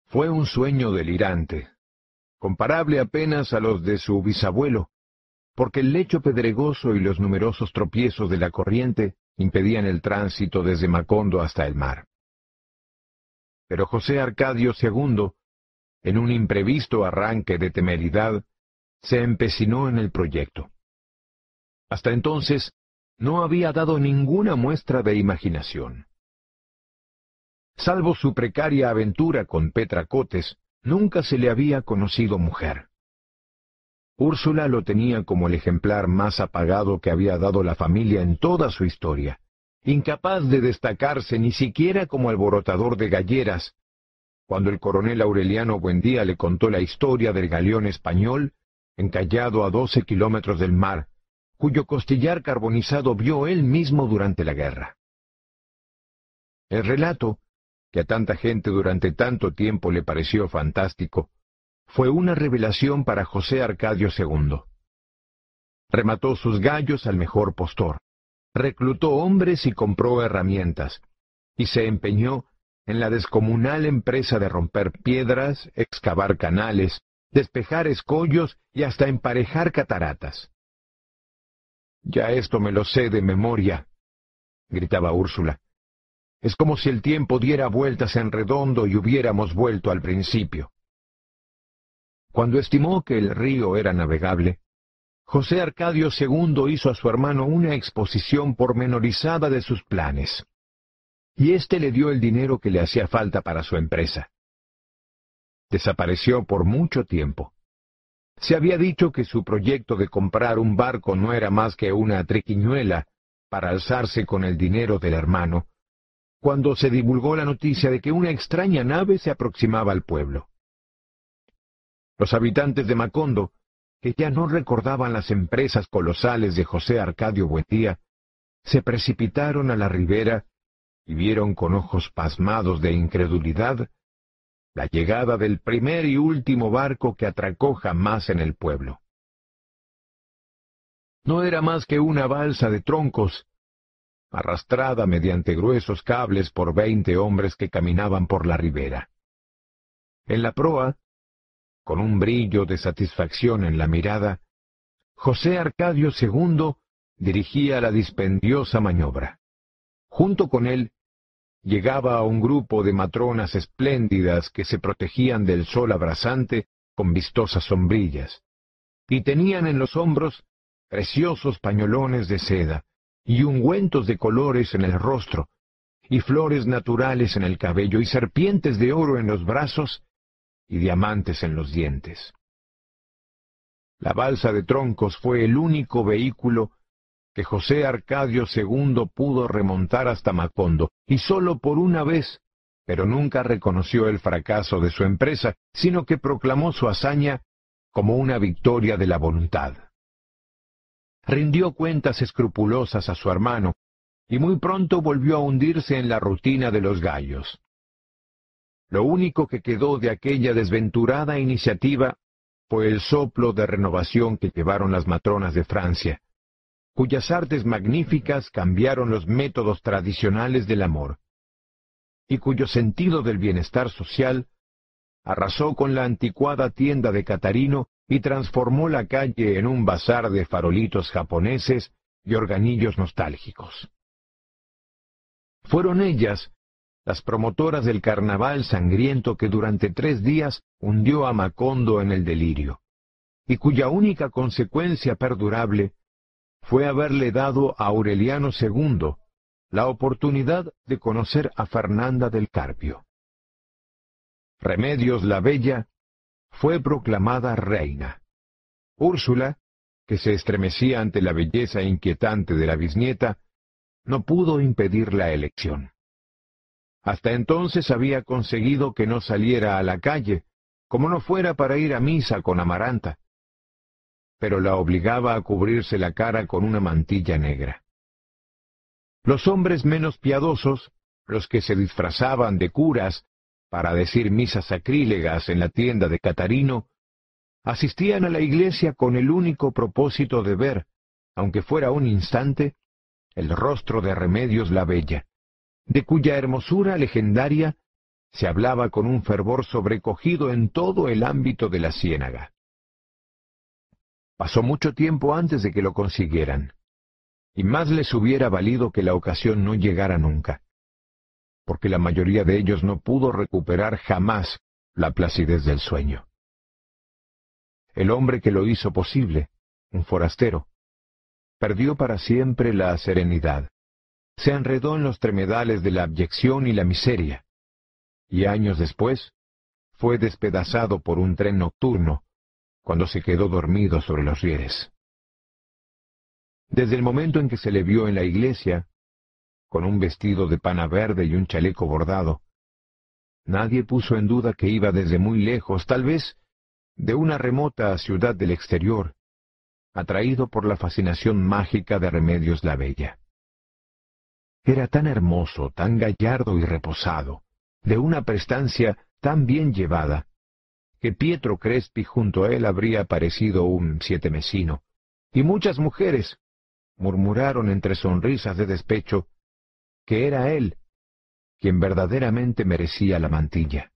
Fue un sueño delirante, comparable apenas a los de su bisabuelo, porque el lecho pedregoso y los numerosos tropiezos de la corriente impedían el tránsito desde Macondo hasta el mar. Pero José Arcadio II, en un imprevisto arranque de temeridad, se empecinó en el proyecto. Hasta entonces no había dado ninguna muestra de imaginación. Salvo su precaria aventura con Petra Cotes, nunca se le había conocido mujer. Úrsula lo tenía como el ejemplar más apagado que había dado la familia en toda su historia, incapaz de destacarse ni siquiera como alborotador de galleras, cuando el coronel Aureliano Buendía le contó la historia del galeón español, encallado a doce kilómetros del mar, cuyo costillar carbonizado vio él mismo durante la guerra. El relato, que a tanta gente durante tanto tiempo le pareció fantástico, fue una revelación para José Arcadio II. Remató sus gallos al mejor postor, reclutó hombres y compró herramientas, y se empeñó en la descomunal empresa de romper piedras, excavar canales, despejar escollos y hasta emparejar cataratas. Ya esto me lo sé de memoria, gritaba Úrsula. Es como si el tiempo diera vueltas en redondo y hubiéramos vuelto al principio. Cuando estimó que el río era navegable, José Arcadio II hizo a su hermano una exposición pormenorizada de sus planes y éste le dio el dinero que le hacía falta para su empresa. Desapareció por mucho tiempo. Se había dicho que su proyecto de comprar un barco no era más que una triquiñuela para alzarse con el dinero del hermano, cuando se divulgó la noticia de que una extraña nave se aproximaba al pueblo. Los habitantes de Macondo, que ya no recordaban las empresas colosales de José Arcadio Buendía, se precipitaron a la ribera y vieron con ojos pasmados de incredulidad la llegada del primer y último barco que atracó jamás en el pueblo. No era más que una balsa de troncos, arrastrada mediante gruesos cables por veinte hombres que caminaban por la ribera. En la proa, con un brillo de satisfacción en la mirada, José Arcadio II dirigía la dispendiosa maniobra. Junto con él llegaba a un grupo de matronas espléndidas que se protegían del sol abrasante con vistosas sombrillas, y tenían en los hombros preciosos pañolones de seda, y ungüentos de colores en el rostro, y flores naturales en el cabello, y serpientes de oro en los brazos, y diamantes en los dientes. La balsa de troncos fue el único vehículo que José Arcadio II pudo remontar hasta Macondo, y solo por una vez, pero nunca reconoció el fracaso de su empresa, sino que proclamó su hazaña como una victoria de la voluntad. Rindió cuentas escrupulosas a su hermano, y muy pronto volvió a hundirse en la rutina de los gallos. Lo único que quedó de aquella desventurada iniciativa fue el soplo de renovación que llevaron las matronas de Francia, cuyas artes magníficas cambiaron los métodos tradicionales del amor, y cuyo sentido del bienestar social arrasó con la anticuada tienda de Catarino y transformó la calle en un bazar de farolitos japoneses y organillos nostálgicos. Fueron ellas las promotoras del carnaval sangriento que durante tres días hundió a Macondo en el delirio, y cuya única consecuencia perdurable fue haberle dado a Aureliano II la oportunidad de conocer a Fernanda del Carpio. Remedios la Bella fue proclamada reina. Úrsula, que se estremecía ante la belleza inquietante de la bisnieta, no pudo impedir la elección. Hasta entonces había conseguido que no saliera a la calle, como no fuera para ir a misa con Amaranta, pero la obligaba a cubrirse la cara con una mantilla negra. Los hombres menos piadosos, los que se disfrazaban de curas para decir misas sacrílegas en la tienda de Catarino, asistían a la iglesia con el único propósito de ver, aunque fuera un instante, el rostro de Remedios la Bella, de cuya hermosura legendaria se hablaba con un fervor sobrecogido en todo el ámbito de la ciénaga. Pasó mucho tiempo antes de que lo consiguieran, y más les hubiera valido que la ocasión no llegara nunca, porque la mayoría de ellos no pudo recuperar jamás la placidez del sueño. El hombre que lo hizo posible, un forastero, perdió para siempre la serenidad, se enredó en los tremedales de la abyección y la miseria, y años después fue despedazado por un tren nocturno cuando se quedó dormido sobre los rieles. Desde el momento en que se le vio en la iglesia, con un vestido de pana verde y un chaleco bordado. Nadie puso en duda que iba desde muy lejos, tal vez de una remota ciudad del exterior, atraído por la fascinación mágica de Remedios la Bella. Era tan hermoso, tan gallardo y reposado, de una prestancia tan bien llevada, que Pietro Crespi junto a él habría parecido un siete mesino, y muchas mujeres murmuraron entre sonrisas de despecho que era él quien verdaderamente merecía la mantilla.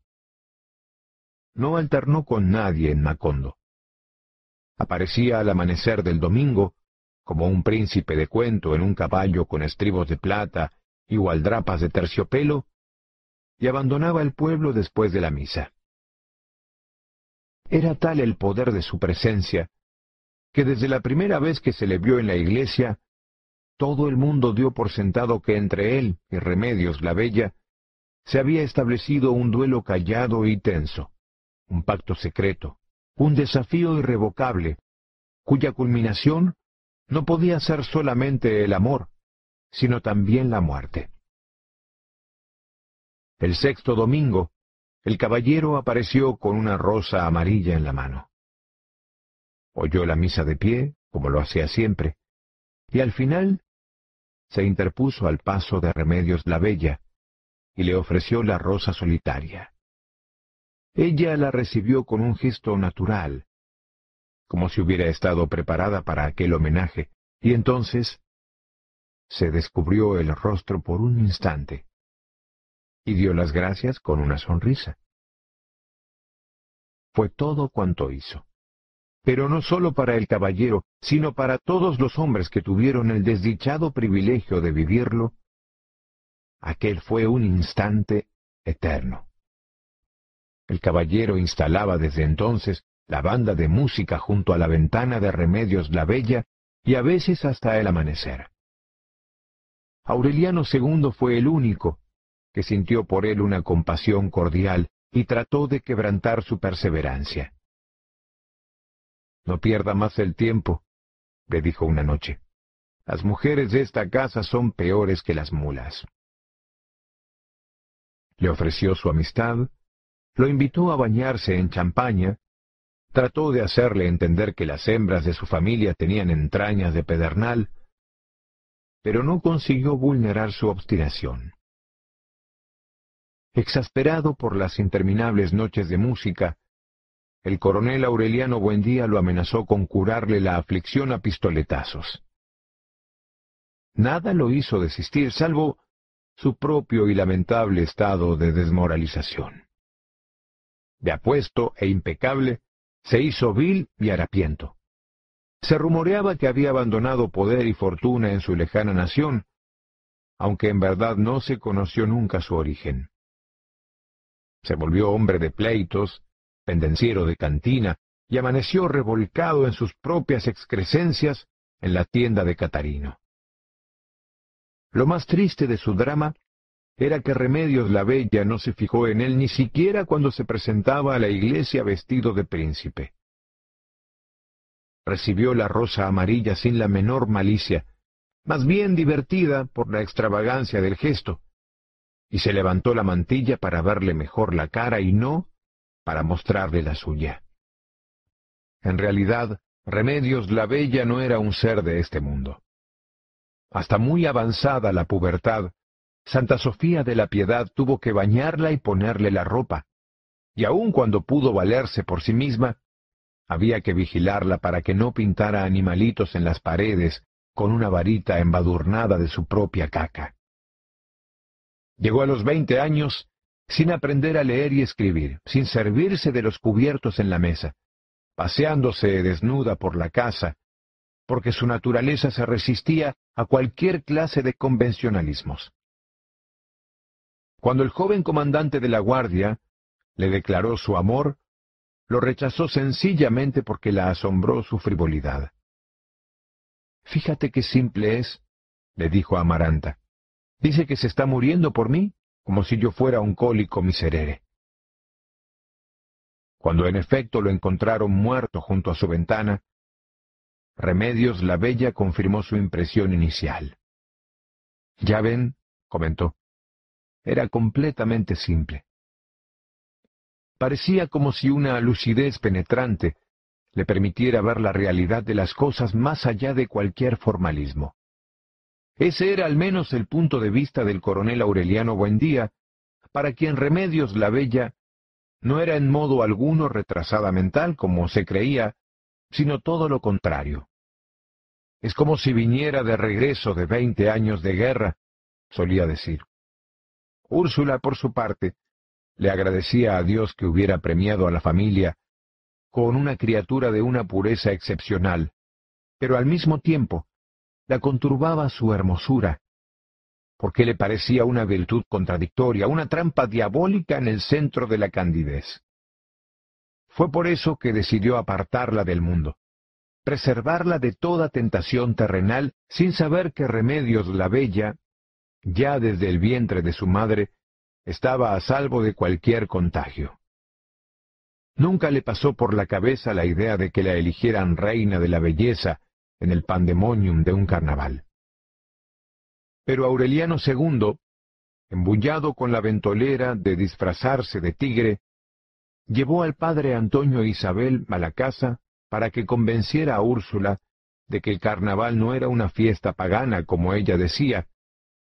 No alternó con nadie en Macondo. Aparecía al amanecer del domingo, como un príncipe de cuento en un caballo con estribos de plata y gualdrapas de terciopelo, y abandonaba el pueblo después de la misa. Era tal el poder de su presencia, que desde la primera vez que se le vio en la iglesia, todo el mundo dio por sentado que entre él y Remedios la Bella se había establecido un duelo callado y tenso, un pacto secreto, un desafío irrevocable, cuya culminación no podía ser solamente el amor, sino también la muerte. El sexto domingo, el caballero apareció con una rosa amarilla en la mano. Oyó la misa de pie, como lo hacía siempre, y al final se interpuso al paso de Remedios la Bella y le ofreció la rosa solitaria. Ella la recibió con un gesto natural, como si hubiera estado preparada para aquel homenaje, y entonces se descubrió el rostro por un instante y dio las gracias con una sonrisa. Fue todo cuanto hizo. Pero no sólo para el caballero, sino para todos los hombres que tuvieron el desdichado privilegio de vivirlo, aquel fue un instante eterno. El caballero instalaba desde entonces la banda de música junto a la ventana de Remedios la Bella y a veces hasta el amanecer. Aureliano II fue el único que sintió por él una compasión cordial y trató de quebrantar su perseverancia. No pierda más el tiempo, le dijo una noche. Las mujeres de esta casa son peores que las mulas. Le ofreció su amistad, lo invitó a bañarse en champaña, trató de hacerle entender que las hembras de su familia tenían entrañas de pedernal, pero no consiguió vulnerar su obstinación. Exasperado por las interminables noches de música, el coronel Aureliano Buendía lo amenazó con curarle la aflicción a pistoletazos. Nada lo hizo desistir, salvo su propio y lamentable estado de desmoralización. De apuesto e impecable, se hizo vil y harapiento. Se rumoreaba que había abandonado poder y fortuna en su lejana nación, aunque en verdad no se conoció nunca su origen. Se volvió hombre de pleitos, pendenciero de cantina, y amaneció revolcado en sus propias excrescencias en la tienda de Catarino. Lo más triste de su drama era que Remedios la Bella no se fijó en él ni siquiera cuando se presentaba a la iglesia vestido de príncipe. Recibió la rosa amarilla sin la menor malicia, más bien divertida por la extravagancia del gesto, y se levantó la mantilla para verle mejor la cara y no para mostrarle la suya. En realidad, Remedios la Bella no era un ser de este mundo. Hasta muy avanzada la pubertad, Santa Sofía de la Piedad tuvo que bañarla y ponerle la ropa, y aun cuando pudo valerse por sí misma, había que vigilarla para que no pintara animalitos en las paredes con una varita embadurnada de su propia caca. Llegó a los veinte años sin aprender a leer y escribir, sin servirse de los cubiertos en la mesa, paseándose desnuda por la casa, porque su naturaleza se resistía a cualquier clase de convencionalismos. Cuando el joven comandante de la guardia le declaró su amor, lo rechazó sencillamente porque la asombró su frivolidad. Fíjate qué simple es, le dijo a Amaranta. Dice que se está muriendo por mí, como si yo fuera un cólico miserere. Cuando en efecto lo encontraron muerto junto a su ventana, Remedios la Bella confirmó su impresión inicial. Ya ven, comentó. Era completamente simple. Parecía como si una lucidez penetrante le permitiera ver la realidad de las cosas más allá de cualquier formalismo. Ese era al menos el punto de vista del coronel Aureliano Buendía, para quien Remedios la Bella no era en modo alguno retrasada mental como se creía, sino todo lo contrario. Es como si viniera de regreso de veinte años de guerra, solía decir. Úrsula, por su parte, le agradecía a Dios que hubiera premiado a la familia con una criatura de una pureza excepcional, pero al mismo tiempo la conturbaba su hermosura, porque le parecía una virtud contradictoria, una trampa diabólica en el centro de la candidez. Fue por eso que decidió apartarla del mundo, preservarla de toda tentación terrenal, sin saber que Remedios la Bella, ya desde el vientre de su madre, estaba a salvo de cualquier contagio. Nunca le pasó por la cabeza la idea de que la eligieran reina de la belleza en el pandemonium de un carnaval. Pero Aureliano II, embullado con la ventolera de disfrazarse de tigre, llevó al padre Antonio Isabel a la casa para que convenciera a Úrsula de que el carnaval no era una fiesta pagana, como ella decía,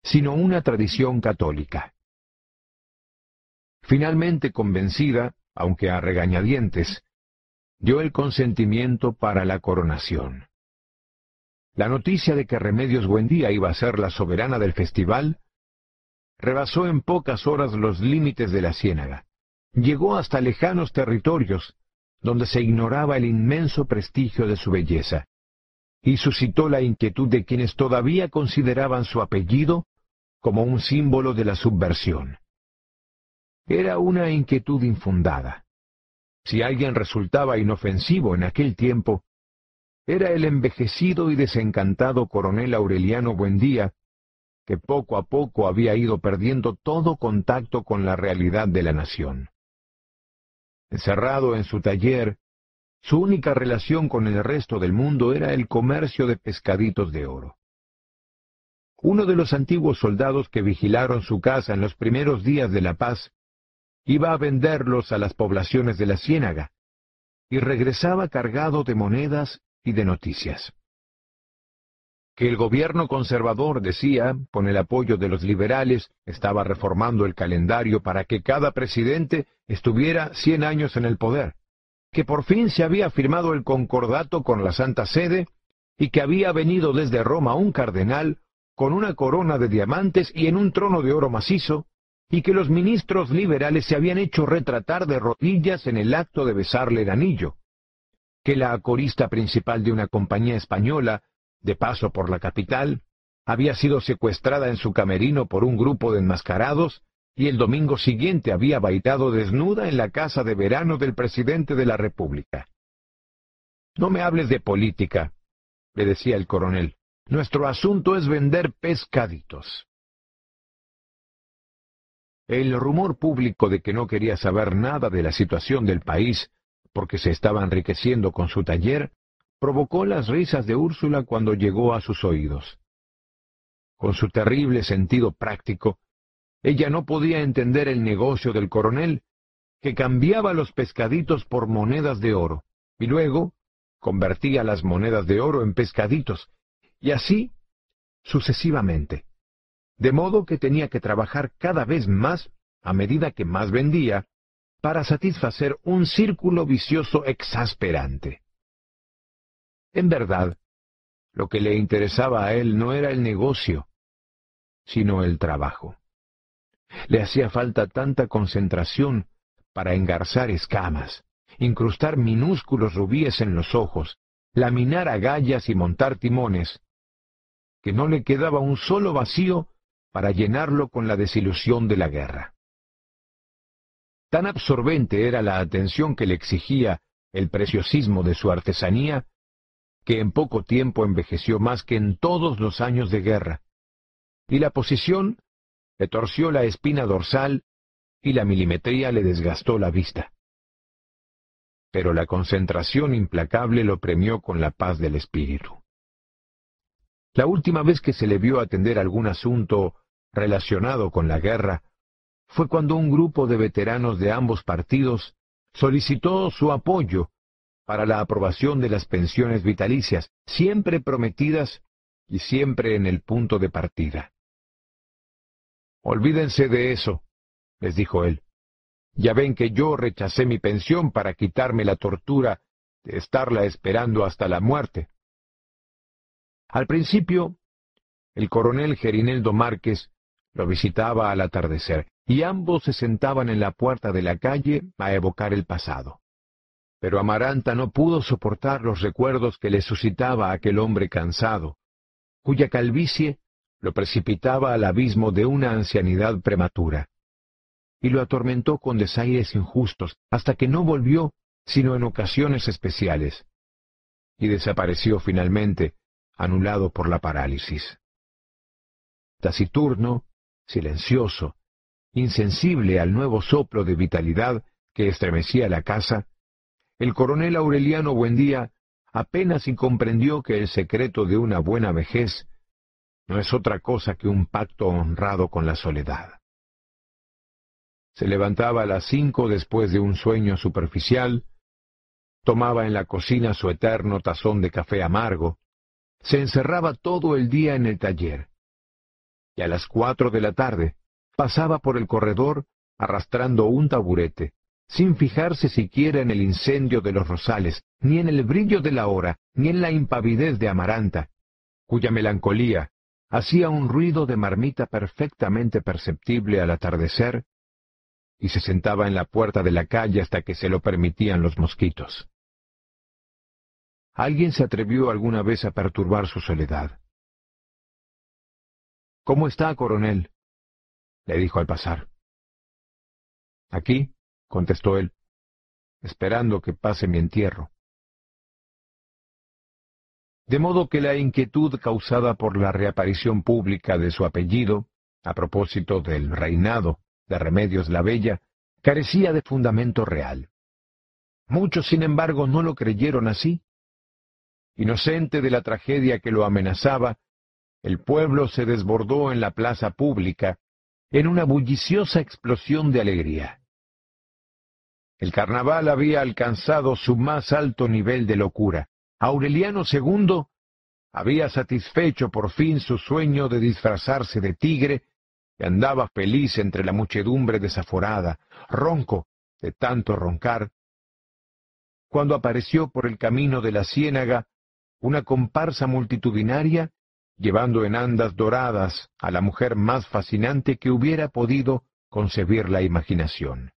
sino una tradición católica. Finalmente convencida, aunque a regañadientes, dio el consentimiento para la coronación. La noticia de que Remedios Buendía iba a ser la soberana del festival rebasó en pocas horas los límites de la ciénaga. Llegó hasta lejanos territorios, donde se ignoraba el inmenso prestigio de su belleza, y suscitó la inquietud de quienes todavía consideraban su apellido como un símbolo de la subversión. Era una inquietud infundada. Si alguien resultaba inofensivo en aquel tiempo, era el envejecido y desencantado coronel Aureliano Buendía, que poco a poco había ido perdiendo todo contacto con la realidad de la nación. Encerrado en su taller, su única relación con el resto del mundo era el comercio de pescaditos de oro. Uno de los antiguos soldados que vigilaron su casa en los primeros días de la paz iba a venderlos a las poblaciones de la ciénaga, y regresaba cargado de monedas y de noticias. Que el gobierno conservador, decía, con el apoyo de los liberales, estaba reformando el calendario para que cada presidente estuviera cien años en el poder, que por fin se había firmado el concordato con la Santa Sede y que había venido desde Roma un cardenal con una corona de diamantes y en un trono de oro macizo, y que los ministros liberales se habían hecho retratar de rodillas en el acto de besarle el anillo, que la acorista principal de una compañía española, de paso por la capital, había sido secuestrada en su camerino por un grupo de enmascarados y el domingo siguiente había bailado desnuda en la casa de verano del presidente de la República. No me hables de política, le decía el coronel. Nuestro asunto es vender pescaditos. El rumor público de que no quería saber nada de la situación del país porque se estaba enriqueciendo con su taller, provocó las risas de Úrsula cuando llegó a sus oídos. Con su terrible sentido práctico, ella no podía entender el negocio del coronel, que cambiaba los pescaditos por monedas de oro, y luego convertía las monedas de oro en pescaditos, y así sucesivamente. De modo que tenía que trabajar cada vez más a medida que más vendía, para satisfacer un círculo vicioso exasperante. En verdad, lo que le interesaba a él no era el negocio, sino el trabajo. Le hacía falta tanta concentración para engarzar escamas, incrustar minúsculos rubíes en los ojos, laminar agallas y montar timones, que no le quedaba un solo vacío para llenarlo con la desilusión de la guerra. Tan absorbente era la atención que le exigía el preciosismo de su artesanía, que en poco tiempo envejeció más que en todos los años de guerra, y la posición le torció la espina dorsal y la milimetría le desgastó la vista. Pero la concentración implacable lo premió con la paz del espíritu. La última vez que se le vio atender algún asunto relacionado con la guerra, fue cuando un grupo de veteranos de ambos partidos solicitó su apoyo para la aprobación de las pensiones vitalicias, siempre prometidas y siempre en el punto de partida. Olvídense de eso, les dijo él. Ya ven que yo rechacé mi pensión para quitarme la tortura de estarla esperando hasta la muerte. Al principio, el coronel Gerineldo Márquez lo visitaba al atardecer, y ambos se sentaban en la puerta de la calle a evocar el pasado. Pero Amaranta no pudo soportar los recuerdos que le suscitaba aquel hombre cansado, cuya calvicie lo precipitaba al abismo de una ancianidad prematura, y lo atormentó con desaires injustos hasta que no volvió sino en ocasiones especiales, y desapareció finalmente, anulado por la parálisis. Taciturno, silencioso, insensible al nuevo soplo de vitalidad que estremecía la casa, el coronel Aureliano Buendía apenas y comprendió que el secreto de una buena vejez no es otra cosa que un pacto honrado con la soledad. Se levantaba a las cinco después de un sueño superficial, tomaba en la cocina su eterno tazón de café amargo, se encerraba todo el día en el taller, y a las cuatro de la tarde pasaba por el corredor arrastrando un taburete, sin fijarse siquiera en el incendio de los rosales, ni en el brillo de la hora, ni en la impavidez de Amaranta, cuya melancolía hacía un ruido de marmita perfectamente perceptible al atardecer, y se sentaba en la puerta de la calle hasta que se lo permitían los mosquitos. ¿Alguien se atrevió alguna vez a perturbar su soledad? ¿Cómo está, coronel? le dijo al pasar. Aquí, contestó él, esperando que pase mi entierro. De modo que la inquietud causada por la reaparición pública de su apellido, a propósito del reinado de Remedios la Bella, carecía de fundamento real. Muchos, sin embargo, no lo creyeron así. Inocente de la tragedia que lo amenazaba, el pueblo se desbordó en la plaza pública en una bulliciosa explosión de alegría. El carnaval había alcanzado su más alto nivel de locura. Aureliano II había satisfecho por fin su sueño de disfrazarse de tigre y andaba feliz entre la muchedumbre desaforada, ronco de tanto roncar, cuando apareció por el camino de la ciénaga una comparsa multitudinaria llevando en andas doradas a la mujer más fascinante que hubiera podido concebir la imaginación.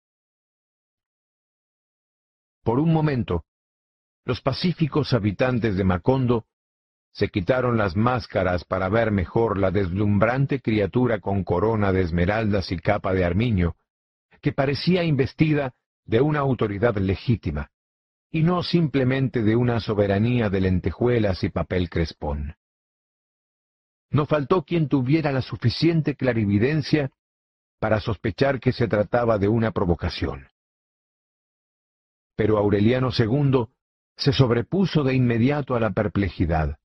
Por un momento, los pacíficos habitantes de Macondo se quitaron las máscaras para ver mejor la deslumbrante criatura con corona de esmeraldas y capa de armiño, que parecía investida de una autoridad legítima, y no simplemente de una soberanía de lentejuelas y papel crespón. No faltó quien tuviera la suficiente clarividencia para sospechar que se trataba de una provocación. Pero Aureliano II se sobrepuso de inmediato a la perplejidad.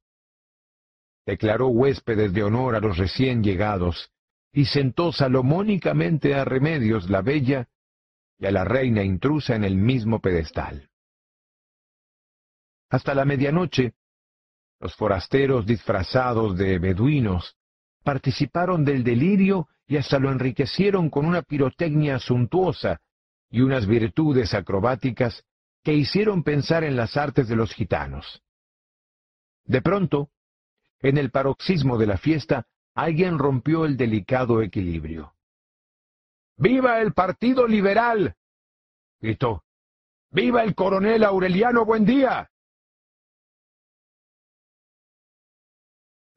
Declaró huéspedes de honor a los recién llegados y sentó salomónicamente a Remedios la Bella y a la reina intrusa en el mismo pedestal. Hasta la medianoche, los forasteros disfrazados de beduinos participaron del delirio y hasta lo enriquecieron con una pirotecnia suntuosa y unas virtudes acrobáticas que hicieron pensar en las artes de los gitanos. De pronto, en el paroxismo de la fiesta, alguien rompió el delicado equilibrio. ¡Viva el Partido Liberal! gritó. ¡Viva el coronel Aureliano Buendía!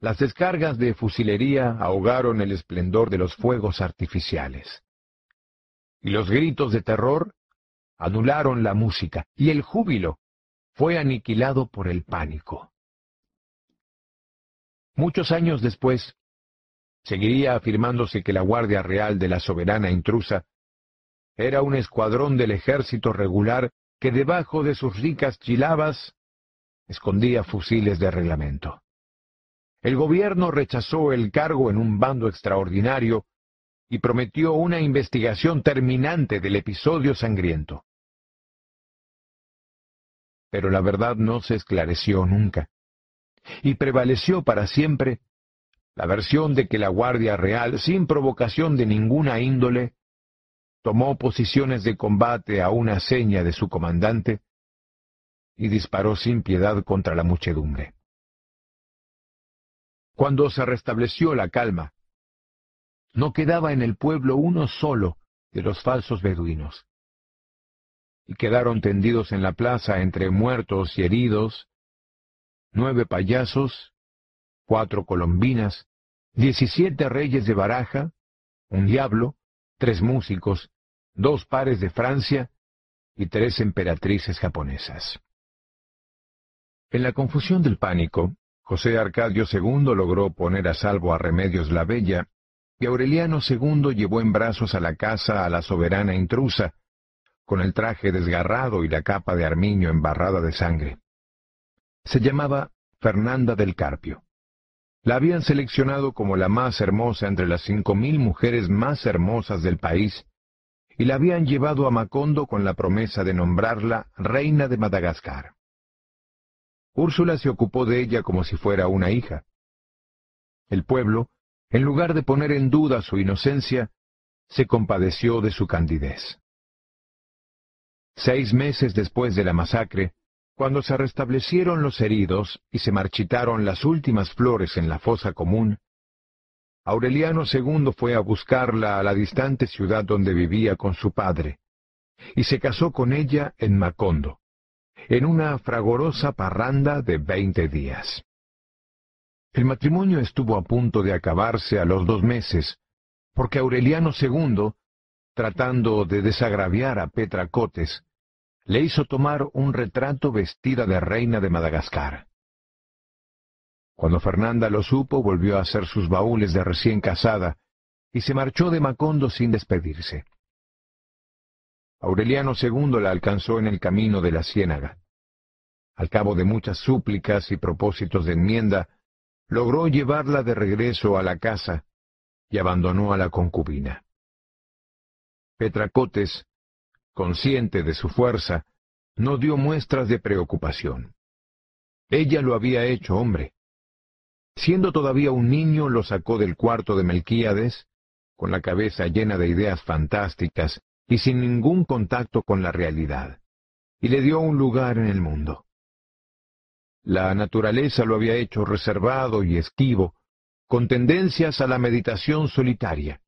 Las descargas de fusilería ahogaron el esplendor de los fuegos artificiales. Y los gritos de terror anularon la música, y el júbilo fue aniquilado por el pánico. Muchos años después, seguiría afirmándose que la Guardia Real de la Soberana Intrusa era un escuadrón del ejército regular que debajo de sus ricas chilabas escondía fusiles de reglamento. El gobierno rechazó el cargo en un bando extraordinario y prometió una investigación terminante del episodio sangriento. Pero la verdad no se esclareció nunca, y prevaleció para siempre la versión de que la Guardia Real, sin provocación de ninguna índole, tomó posiciones de combate a una seña de su comandante y disparó sin piedad contra la muchedumbre. Cuando se restableció la calma, no quedaba en el pueblo uno solo de los falsos beduinos. Y quedaron tendidos en la plaza entre muertos y heridos, nueve payasos, cuatro colombinas, diecisiete reyes de baraja, un diablo, tres músicos, dos pares de Francia y tres emperatrices japonesas. En la confusión del pánico, José Arcadio II logró poner a salvo a Remedios la Bella y Aureliano II llevó en brazos a la casa a la soberana intrusa, con el traje desgarrado y la capa de armiño embarrada de sangre. Se llamaba Fernanda del Carpio. La habían seleccionado como la más hermosa entre las cinco mil mujeres más hermosas del país, y la habían llevado a Macondo con la promesa de nombrarla reina de Madagascar. Úrsula se ocupó de ella como si fuera una hija. El pueblo, en lugar de poner en duda su inocencia, se compadeció de su candidez. Seis meses después de la masacre, cuando se restablecieron los heridos y se marchitaron las últimas flores en la fosa común, Aureliano II fue a buscarla a la distante ciudad donde vivía con su padre, y se casó con ella en Macondo, en una fragorosa parranda de veinte días. El matrimonio estuvo a punto de acabarse a los dos meses, porque Aureliano II, tratando de desagraviar a Petra Cotes, le hizo tomar un retrato vestida de reina de Madagascar. Cuando Fernanda lo supo, volvió a hacer sus baúles de recién casada y se marchó de Macondo sin despedirse. Aureliano II la alcanzó en el camino de la ciénaga. Al cabo de muchas súplicas y propósitos de enmienda, logró llevarla de regreso a la casa y abandonó a la concubina. Petracotes, consciente de su fuerza, no dio muestras de preocupación. Ella lo había hecho hombre. Siendo todavía un niño, lo sacó del cuarto de Melquíades, con la cabeza llena de ideas fantásticas y sin ningún contacto con la realidad, y le dio un lugar en el mundo. La naturaleza lo había hecho reservado y esquivo, con tendencias a la meditación solitaria.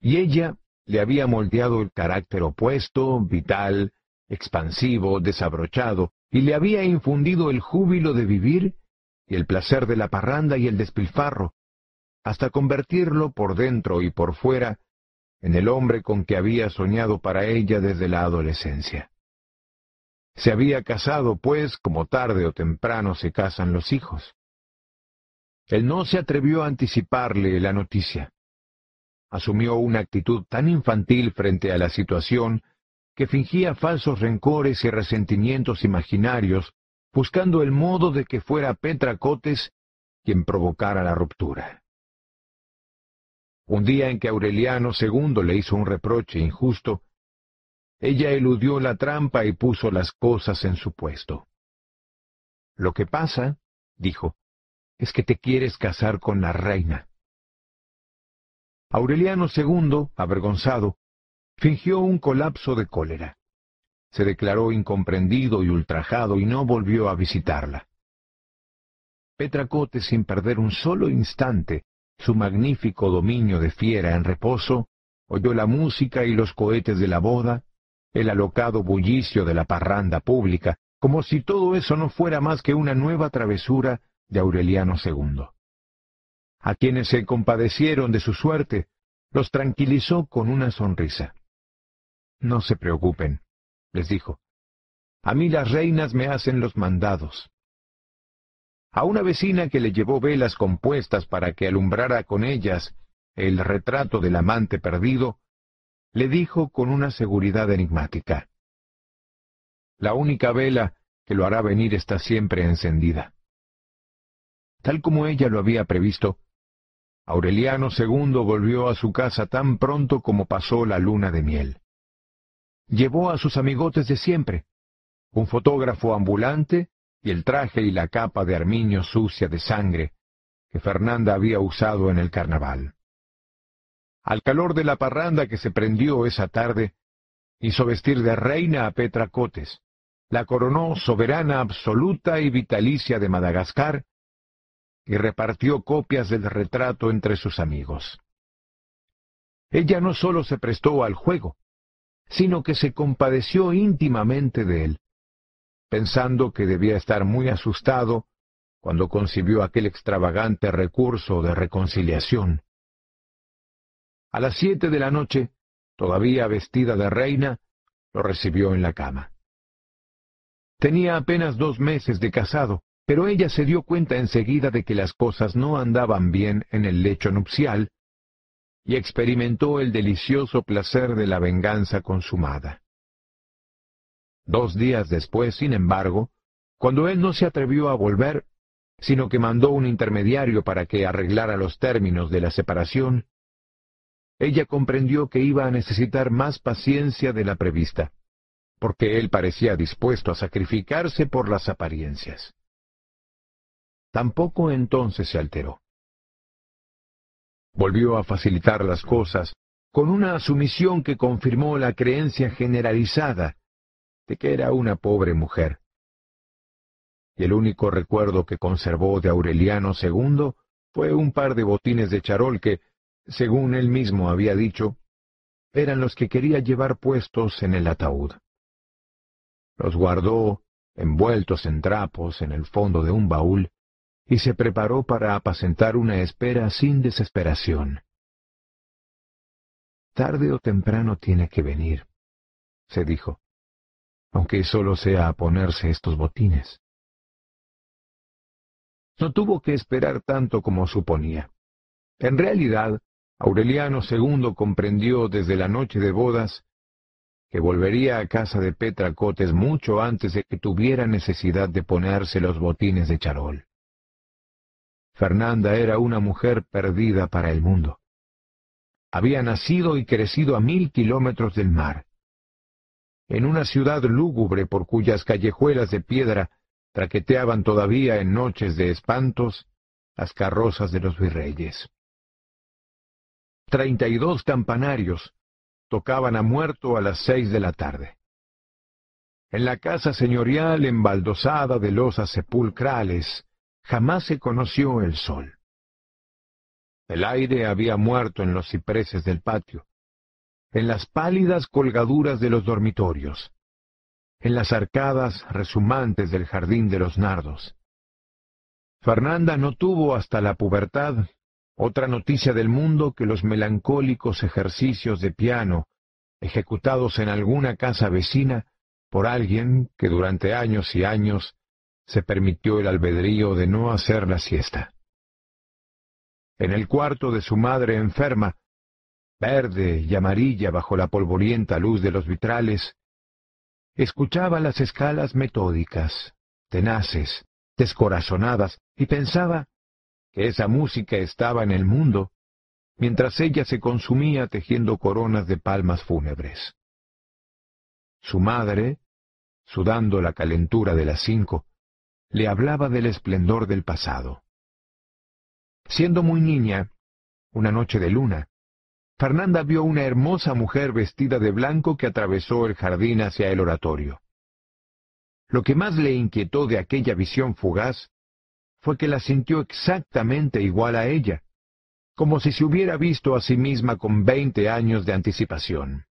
Y ella le había moldeado el carácter opuesto, vital, expansivo, desabrochado, y le había infundido el júbilo de vivir y el placer de la parranda y el despilfarro, hasta convertirlo por dentro y por fuera en el hombre con que había soñado para ella desde la adolescencia. Se había casado, pues, como tarde o temprano se casan los hijos. Él no se atrevió a anticiparle la noticia. Asumió una actitud tan infantil frente a la situación que fingía falsos rencores y resentimientos imaginarios, buscando el modo de que fuera Petra Cotes quien provocara la ruptura. Un día en que Aureliano II le hizo un reproche injusto, ella eludió la trampa y puso las cosas en su puesto. Lo que pasa, dijo, es que te quieres casar con la reina. Aureliano II, avergonzado, fingió un colapso de cólera. Se declaró incomprendido y ultrajado y no volvió a visitarla. Petracote, sin perder un solo instante su magnífico dominio de fiera en reposo, oyó la música y los cohetes de la boda, el alocado bullicio de la parranda pública, como si todo eso no fuera más que una nueva travesura de Aureliano II. A quienes se compadecieron de su suerte, los tranquilizó con una sonrisa. No se preocupen, les dijo. A mí las reinas me hacen los mandados. A una vecina que le llevó velas compuestas para que alumbrara con ellas el retrato del amante perdido, le dijo con una seguridad enigmática. La única vela que lo hará venir está siempre encendida. Tal como ella lo había previsto, Aureliano II volvió a su casa tan pronto como pasó la luna de miel. Llevó a sus amigotes de siempre, un fotógrafo ambulante y el traje y la capa de armiño sucia de sangre que Fernanda había usado en el carnaval. Al calor de la parranda que se prendió esa tarde, hizo vestir de reina a Petra Cotes, la coronó soberana absoluta y vitalicia de Madagascar, y repartió copias del retrato entre sus amigos. Ella no sólo se prestó al juego, sino que se compadeció íntimamente de él, pensando que debía estar muy asustado cuando concibió aquel extravagante recurso de reconciliación. A las siete de la noche, todavía vestida de reina, lo recibió en la cama. Tenía apenas dos meses de casado, pero ella se dio cuenta enseguida de que las cosas no andaban bien en el lecho nupcial y experimentó el delicioso placer de la venganza consumada. Dos días después, sin embargo, cuando él no se atrevió a volver, sino que mandó un intermediario para que arreglara los términos de la separación, ella comprendió que iba a necesitar más paciencia de la prevista, porque él parecía dispuesto a sacrificarse por las apariencias. Tampoco entonces se alteró. Volvió a facilitar las cosas con una sumisión que confirmó la creencia generalizada de que era una pobre mujer. Y el único recuerdo que conservó de Aureliano II fue un par de botines de charol que, según él mismo había dicho, eran los que quería llevar puestos en el ataúd. Los guardó, envueltos en trapos, en el fondo de un baúl, y se preparó para apacentar una espera sin desesperación. Tarde o temprano tiene que venir, se dijo, aunque solo sea a ponerse estos botines. No tuvo que esperar tanto como suponía. En realidad, Aureliano II comprendió desde la noche de bodas que volvería a casa de Petra Cotes mucho antes de que tuviera necesidad de ponerse los botines de charol. Fernanda era una mujer perdida para el mundo. Había nacido y crecido a mil kilómetros del mar, en una ciudad lúgubre por cuyas callejuelas de piedra traqueteaban todavía en noches de espantos las carrozas de los virreyes. Treinta y dos campanarios tocaban a muerto a las seis de la tarde. En la casa señorial embaldosada de losas sepulcrales, jamás se conoció el sol. El aire había muerto en los cipreses del patio, en las pálidas colgaduras de los dormitorios, en las arcadas resumantes del jardín de los nardos. Fernanda no tuvo hasta la pubertad otra noticia del mundo que los melancólicos ejercicios de piano ejecutados en alguna casa vecina por alguien que durante años y años se permitió el albedrío de no hacer la siesta. En el cuarto de su madre enferma, verde y amarilla bajo la polvorienta luz de los vitrales, escuchaba las escalas metódicas, tenaces, descorazonadas, y pensaba que esa música estaba en el mundo, mientras ella se consumía tejiendo coronas de palmas fúnebres. Su madre, sudando la calentura de las cinco, le hablaba del esplendor del pasado. Siendo muy niña, una noche de luna, Fernanda vio una hermosa mujer vestida de blanco que atravesó el jardín hacia el oratorio. Lo que más le inquietó de aquella visión fugaz fue que la sintió exactamente igual a ella, como si se hubiera visto a sí misma con veinte años de anticipación.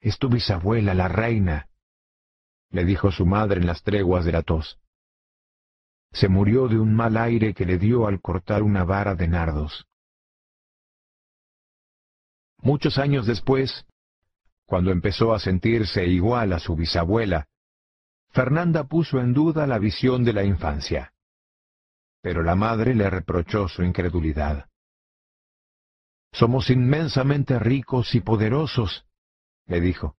Es tu bisabuela, la reina, le dijo su madre en las treguas de la tos. Se murió de un mal aire que le dio al cortar una vara de nardos. Muchos años después, cuando empezó a sentirse igual a su bisabuela, Fernanda puso en duda la visión de la infancia. Pero la madre le reprochó su incredulidad. Somos inmensamente ricos y poderosos, le dijo.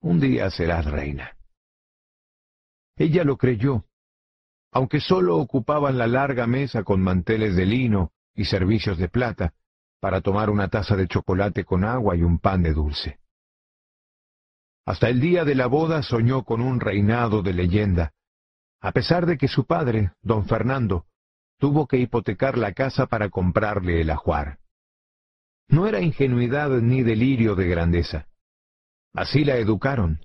Un día serás reina. Ella lo creyó, aunque sólo ocupaban la larga mesa con manteles de lino y servicios de plata, para tomar una taza de chocolate con agua y un pan de dulce. Hasta el día de la boda soñó con un reinado de leyenda, a pesar de que su padre, don Fernando, tuvo que hipotecar la casa para comprarle el ajuar. No era ingenuidad ni delirio de grandeza. Así la educaron.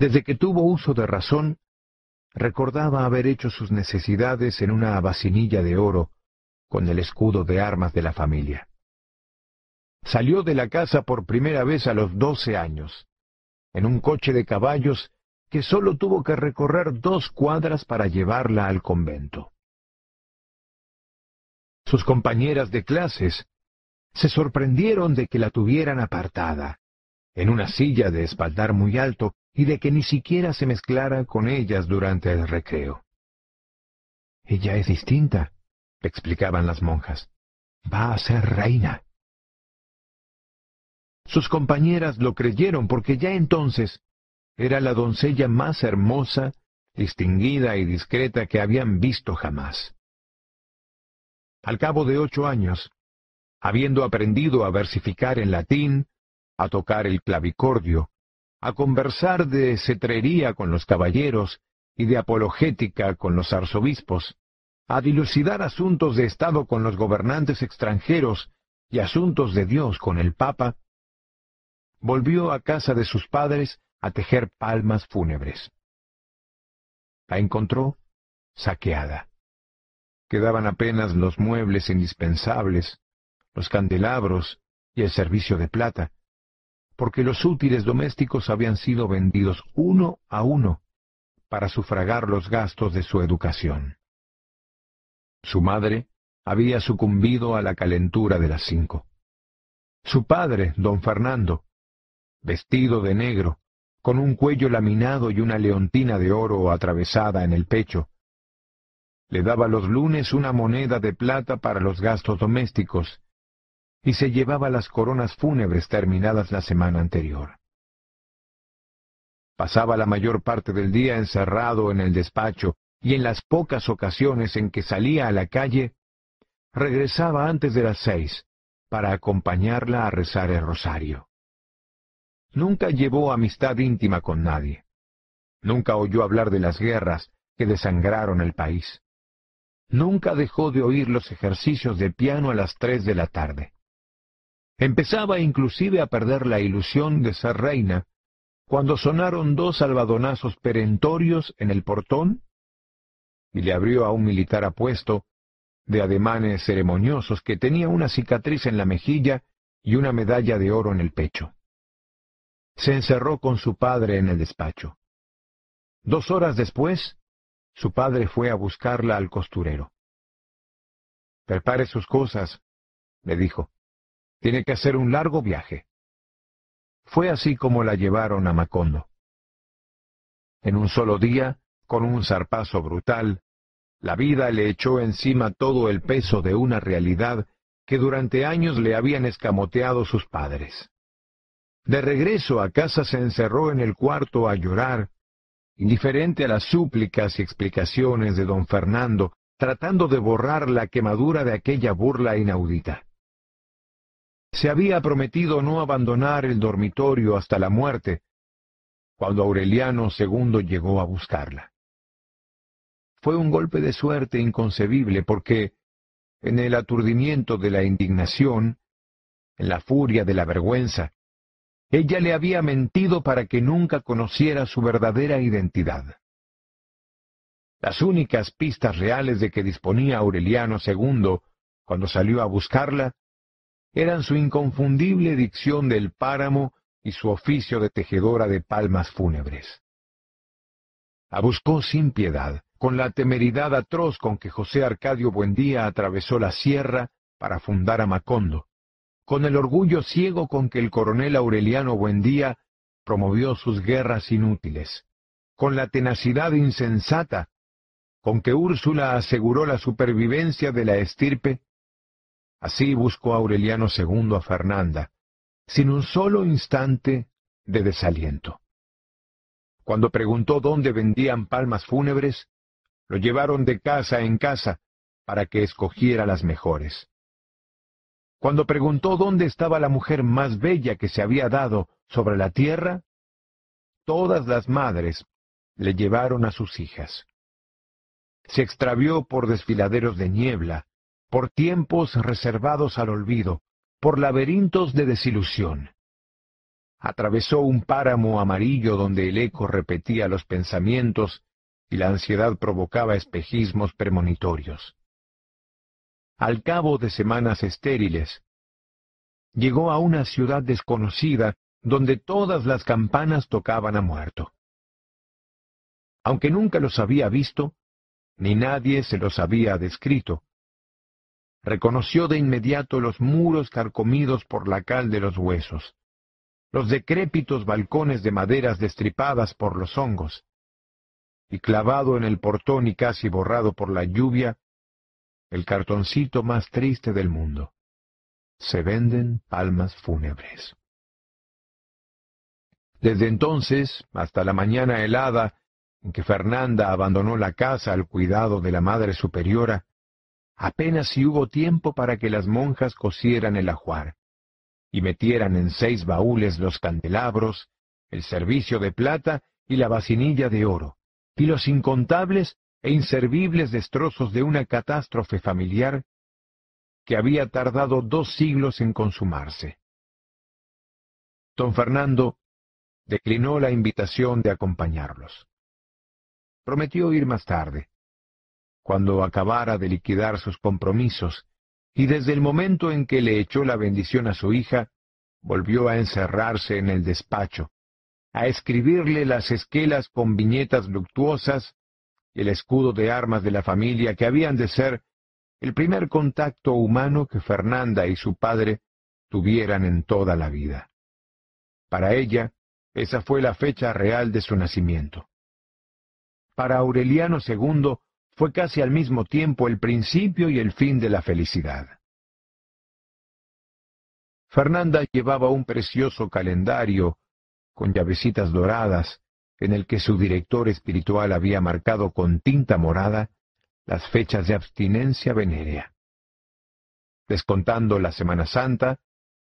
Desde que tuvo uso de razón, recordaba haber hecho sus necesidades en una vacinilla de oro con el escudo de armas de la familia. Salió de la casa por primera vez a los doce años, en un coche de caballos que sólo tuvo que recorrer dos cuadras para llevarla al convento. Sus compañeras de clases se sorprendieron de que la tuvieran apartada, en una silla de espaldar muy alto, y de que ni siquiera se mezclara con ellas durante el recreo. Ella es distinta, explicaban las monjas. Va a ser reina. Sus compañeras lo creyeron porque ya entonces era la doncella más hermosa, distinguida y discreta que habían visto jamás. Al cabo de ocho años, habiendo aprendido a versificar en latín, a tocar el clavicordio, a conversar de cetrería con los caballeros y de apologética con los arzobispos, a dilucidar asuntos de Estado con los gobernantes extranjeros y asuntos de Dios con el Papa, volvió a casa de sus padres a tejer palmas fúnebres. La encontró saqueada. Quedaban apenas los muebles indispensables, los candelabros y el servicio de plata, porque los útiles domésticos habían sido vendidos uno a uno para sufragar los gastos de su educación. Su madre había sucumbido a la calentura de las cinco. Su padre, don Fernando, vestido de negro, con un cuello laminado y una leontina de oro atravesada en el pecho, le daba los lunes una moneda de plata para los gastos domésticos y se llevaba las coronas fúnebres terminadas la semana anterior. Pasaba la mayor parte del día encerrado en el despacho y en las pocas ocasiones en que salía a la calle, regresaba antes de las seis para acompañarla a rezar el rosario. Nunca llevó amistad íntima con nadie. Nunca oyó hablar de las guerras que desangraron el país. Nunca dejó de oír los ejercicios de piano a las tres de la tarde. Empezaba inclusive a perder la ilusión de ser reina, cuando sonaron dos albadonazos perentorios en el portón y le abrió a un militar apuesto, de ademanes ceremoniosos, que tenía una cicatriz en la mejilla y una medalla de oro en el pecho. Se encerró con su padre en el despacho. Dos horas después, su padre fue a buscarla al costurero. Prepare sus cosas, le dijo. Tiene que hacer un largo viaje. Fue así como la llevaron a Macondo. En un solo día, con un zarpazo brutal, la vida le echó encima todo el peso de una realidad que durante años le habían escamoteado sus padres. De regreso a casa se encerró en el cuarto a llorar, indiferente a las súplicas y explicaciones de don Fernando, tratando de borrar la quemadura de aquella burla inaudita. Se había prometido no abandonar el dormitorio hasta la muerte, cuando Aureliano II llegó a buscarla. Fue un golpe de suerte inconcebible porque, en el aturdimiento de la indignación, en la furia de la vergüenza, ella le había mentido para que nunca conociera su verdadera identidad. Las únicas pistas reales de que disponía Aureliano II cuando salió a buscarla eran su inconfundible dicción del páramo y su oficio de tejedora de palmas fúnebres. La buscó sin piedad, con la temeridad atroz con que José Arcadio Buendía atravesó la sierra para fundar a Macondo, con el orgullo ciego con que el coronel Aureliano Buendía promovió sus guerras inútiles, con la tenacidad insensata con que Úrsula aseguró la supervivencia de la estirpe. Así buscó Aureliano II a Fernanda, sin un solo instante de desaliento. Cuando preguntó dónde vendían palmas fúnebres, lo llevaron de casa en casa para que escogiera las mejores. Cuando preguntó dónde estaba la mujer más bella que se había dado sobre la tierra, todas las madres le llevaron a sus hijas. Se extravió por desfiladeros de niebla, por tiempos reservados al olvido, por laberintos de desilusión. Atravesó un páramo amarillo donde el eco repetía los pensamientos y la ansiedad provocaba espejismos premonitorios. Al cabo de semanas estériles, llegó a una ciudad desconocida donde todas las campanas tocaban a muerto. Aunque nunca los había visto, ni nadie se los había descrito, reconoció de inmediato los muros carcomidos por la cal de los huesos, los decrépitos balcones de maderas destripadas por los hongos, y clavado en el portón y casi borrado por la lluvia, el cartoncito más triste del mundo. Se venden palmas fúnebres. Desde entonces, hasta la mañana helada en que Fernanda abandonó la casa al cuidado de la Madre Superiora, apenas si hubo tiempo para que las monjas cosieran el ajuar y metieran en seis baúles los candelabros, el servicio de plata y la vacinilla de oro, y los incontables e inservibles destrozos de una catástrofe familiar que había tardado dos siglos en consumarse. Don Fernando declinó la invitación de acompañarlos. Prometió ir más tarde, cuando acabara de liquidar sus compromisos, y desde el momento en que le echó la bendición a su hija, volvió a encerrarse en el despacho, a escribirle las esquelas con viñetas luctuosas el escudo de armas de la familia que habían de ser el primer contacto humano que Fernanda y su padre tuvieran en toda la vida. Para ella, esa fue la fecha real de su nacimiento. Para Aureliano II fue casi al mismo tiempo el principio y el fin de la felicidad. Fernanda llevaba un precioso calendario con llavecitas doradas, en el que su director espiritual había marcado con tinta morada las fechas de abstinencia venérea. Descontando la Semana Santa,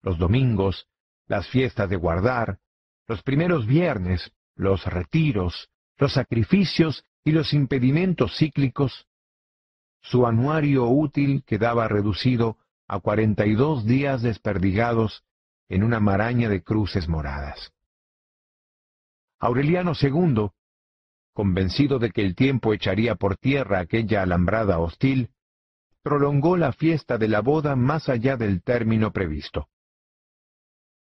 los domingos, las fiestas de guardar, los primeros viernes, los retiros, los sacrificios y los impedimentos cíclicos, su anuario útil quedaba reducido a cuarenta y dos días desperdigados en una maraña de cruces moradas. Aureliano II, convencido de que el tiempo echaría por tierra aquella alambrada hostil, prolongó la fiesta de la boda más allá del término previsto.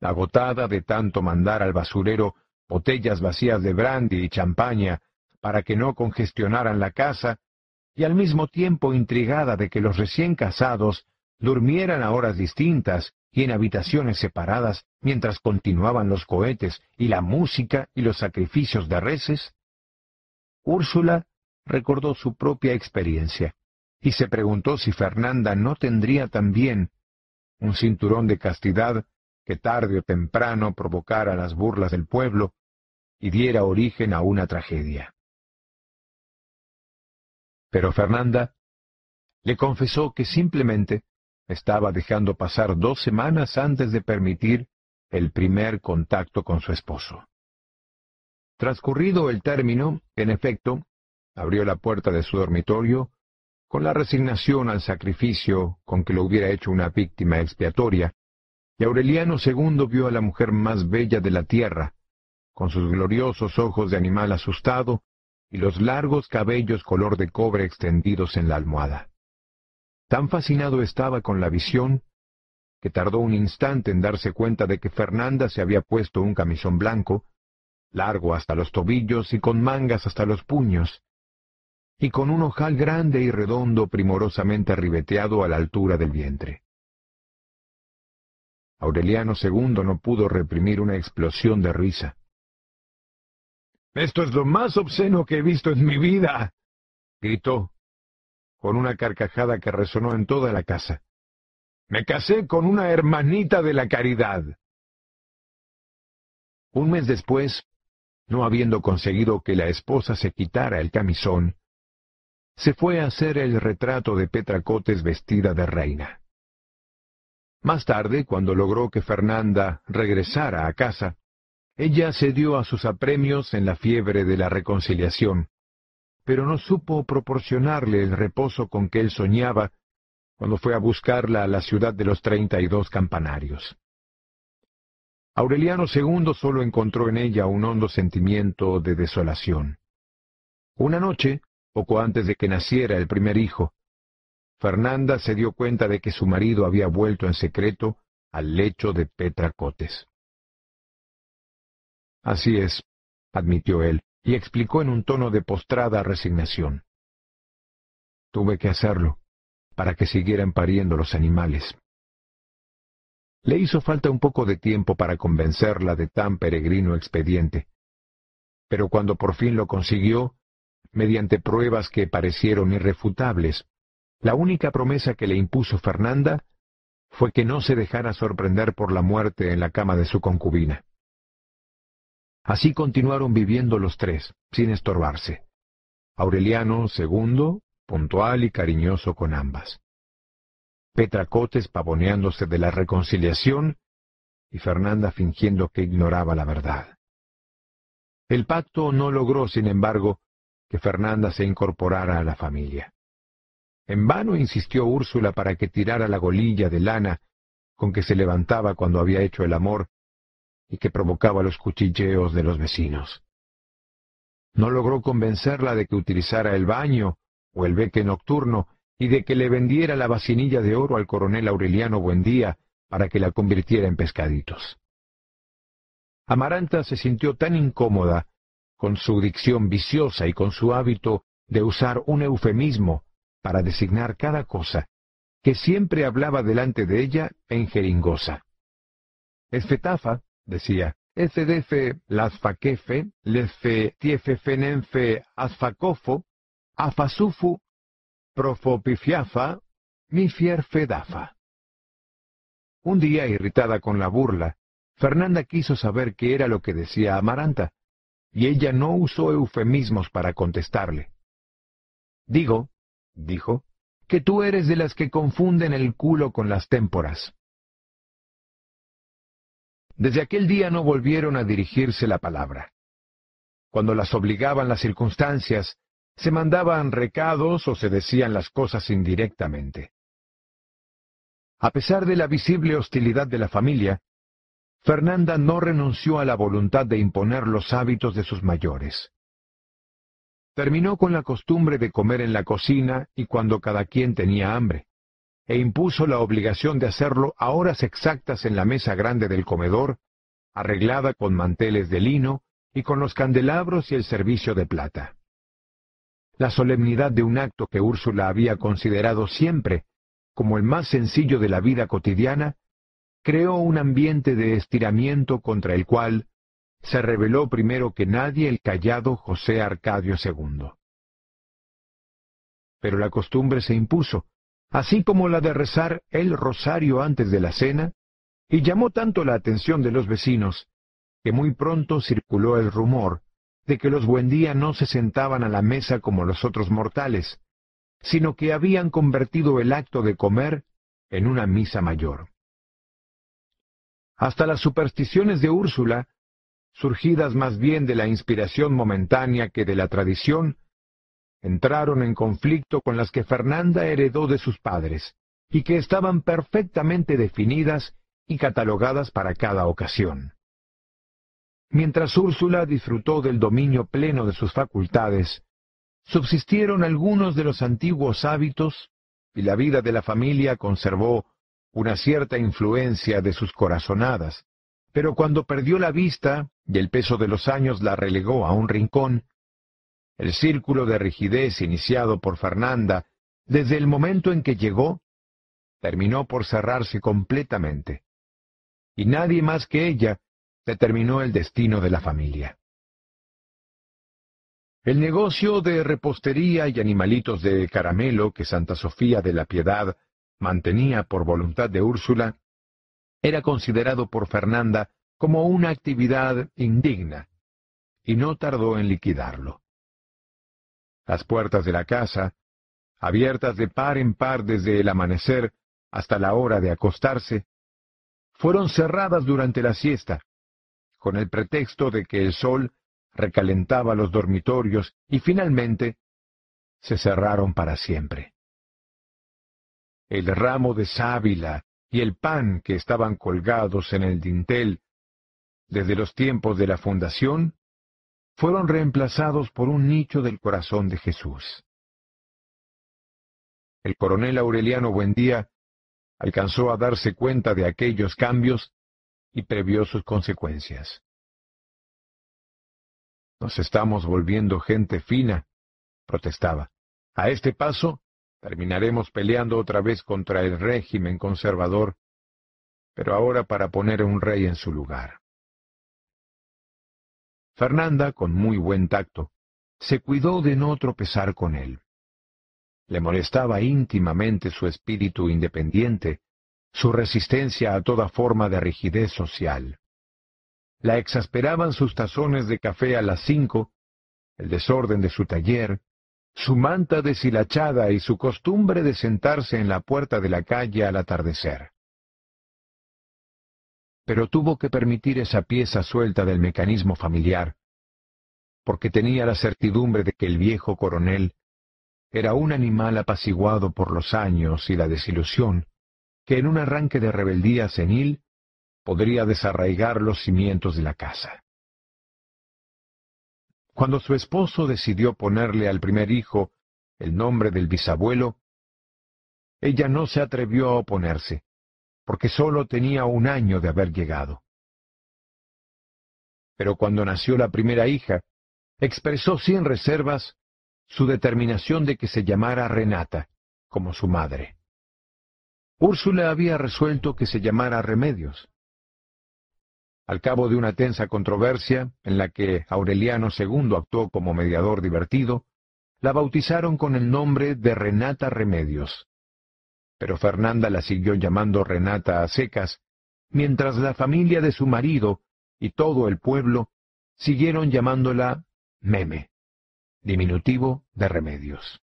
Agotada de tanto mandar al basurero botellas vacías de brandy y champaña para que no congestionaran la casa, y al mismo tiempo intrigada de que los recién casados durmieran a horas distintas y en habitaciones separadas mientras continuaban los cohetes y la música y los sacrificios de reces? Úrsula recordó su propia experiencia y se preguntó si Fernanda no tendría también un cinturón de castidad que tarde o temprano provocara las burlas del pueblo y diera origen a una tragedia. Pero Fernanda le confesó que simplemente estaba dejando pasar dos semanas antes de permitir el primer contacto con su esposo. Transcurrido el término, en efecto, abrió la puerta de su dormitorio con la resignación al sacrificio con que lo hubiera hecho una víctima expiatoria, y Aureliano II vio a la mujer más bella de la tierra, con sus gloriosos ojos de animal asustado y los largos cabellos color de cobre extendidos en la almohada. Tan fascinado estaba con la visión que tardó un instante en darse cuenta de que Fernanda se había puesto un camisón blanco, largo hasta los tobillos y con mangas hasta los puños, y con un ojal grande y redondo primorosamente ribeteado a la altura del vientre. Aureliano II no pudo reprimir una explosión de risa. Esto es lo más obsceno que he visto en mi vida, gritó, con una carcajada que resonó en toda la casa. Me casé con una hermanita de la caridad. Un mes después, no habiendo conseguido que la esposa se quitara el camisón, se fue a hacer el retrato de Petra Cotes vestida de reina. Más tarde, cuando logró que Fernanda regresara a casa, ella cedió a sus apremios en la fiebre de la reconciliación, pero no supo proporcionarle el reposo con que él soñaba cuando fue a buscarla a la ciudad de los treinta y dos campanarios. Aureliano II solo encontró en ella un hondo sentimiento de desolación. Una noche, poco antes de que naciera el primer hijo, Fernanda se dio cuenta de que su marido había vuelto en secreto al lecho de Petra Cotes. Así es, admitió él, y explicó en un tono de postrada resignación. Tuve que hacerlo, para que siguieran pariendo los animales. Le hizo falta un poco de tiempo para convencerla de tan peregrino expediente. Pero cuando por fin lo consiguió, mediante pruebas que parecieron irrefutables, la única promesa que le impuso Fernanda fue que no se dejara sorprender por la muerte en la cama de su concubina. Así continuaron viviendo los tres, sin estorbarse. Aureliano II, puntual y cariñoso con ambas. Petracotes pavoneándose de la reconciliación y Fernanda fingiendo que ignoraba la verdad. El pacto no logró, sin embargo, que Fernanda se incorporara a la familia. En vano insistió Úrsula para que tirara la golilla de lana con que se levantaba cuando había hecho el amor y que provocaba los cuchilleos de los vecinos. No logró convencerla de que utilizara el baño o el beque nocturno y de que le vendiera la vacinilla de oro al coronel Aureliano Buendía para que la convirtiera en pescaditos. Amaranta se sintió tan incómoda con su dicción viciosa y con su hábito de usar un eufemismo para designar cada cosa, que siempre hablaba delante de ella en jeringosa. Esfetafa, decía, Ecedefe lasfaquefe, lefe tiefefenenfe asfacofo, afasufu profopifiafa, mi fierfedafa. Un día, irritada con la burla, Fernanda quiso saber qué era lo que decía Amaranta, y ella no usó eufemismos para contestarle. Digo, dijo, que tú eres de las que confunden el culo con las témporas. Desde aquel día no volvieron a dirigirse la palabra. Cuando las obligaban las circunstancias, se mandaban recados o se decían las cosas indirectamente. A pesar de la visible hostilidad de la familia, Fernanda no renunció a la voluntad de imponer los hábitos de sus mayores. Terminó con la costumbre de comer en la cocina y cuando cada quien tenía hambre, e impuso la obligación de hacerlo a horas exactas en la mesa grande del comedor, arreglada con manteles de lino y con los candelabros y el servicio de plata. La solemnidad de un acto que Úrsula había considerado siempre como el más sencillo de la vida cotidiana, creó un ambiente de estiramiento contra el cual se reveló primero que nadie el callado José Arcadio II. Pero la costumbre se impuso, así como la de rezar el rosario antes de la cena, y llamó tanto la atención de los vecinos, que muy pronto circuló el rumor de que los Buendía no se sentaban a la mesa como los otros mortales, sino que habían convertido el acto de comer en una misa mayor. Hasta las supersticiones de Úrsula, surgidas más bien de la inspiración momentánea que de la tradición, entraron en conflicto con las que Fernanda heredó de sus padres, y que estaban perfectamente definidas y catalogadas para cada ocasión. Mientras Úrsula disfrutó del dominio pleno de sus facultades, subsistieron algunos de los antiguos hábitos y la vida de la familia conservó una cierta influencia de sus corazonadas, pero cuando perdió la vista y el peso de los años la relegó a un rincón, el círculo de rigidez iniciado por Fernanda desde el momento en que llegó, terminó por cerrarse completamente. Y nadie más que ella determinó el destino de la familia. El negocio de repostería y animalitos de caramelo que Santa Sofía de la Piedad mantenía por voluntad de Úrsula era considerado por Fernanda como una actividad indigna, y no tardó en liquidarlo. Las puertas de la casa, abiertas de par en par desde el amanecer hasta la hora de acostarse, fueron cerradas durante la siesta, con el pretexto de que el sol recalentaba los dormitorios y finalmente se cerraron para siempre. El ramo de sábila y el pan que estaban colgados en el dintel desde los tiempos de la fundación fueron reemplazados por un nicho del corazón de Jesús. El coronel Aureliano Buendía alcanzó a darse cuenta de aquellos cambios y previó sus consecuencias. Nos estamos volviendo gente fina, protestaba. A este paso, terminaremos peleando otra vez contra el régimen conservador, pero ahora para poner un rey en su lugar. Fernanda, con muy buen tacto, se cuidó de no tropezar con él. Le molestaba íntimamente su espíritu independiente, su resistencia a toda forma de rigidez social. La exasperaban sus tazones de café a las cinco, el desorden de su taller, su manta deshilachada y su costumbre de sentarse en la puerta de la calle al atardecer. Pero tuvo que permitir esa pieza suelta del mecanismo familiar, porque tenía la certidumbre de que el viejo coronel era un animal apaciguado por los años y la desilusión, que en un arranque de rebeldía senil podría desarraigar los cimientos de la casa. Cuando su esposo decidió ponerle al primer hijo el nombre del bisabuelo, ella no se atrevió a oponerse, porque sólo tenía un año de haber llegado. Pero cuando nació la primera hija, expresó sin reservas su determinación de que se llamara Renata, como su madre. Úrsula había resuelto que se llamara Remedios. Al cabo de una tensa controversia, en la que Aureliano II actuó como mediador divertido, la bautizaron con el nombre de Renata Remedios. Pero Fernanda la siguió llamando Renata a secas, mientras la familia de su marido y todo el pueblo siguieron llamándola Meme, diminutivo de Remedios.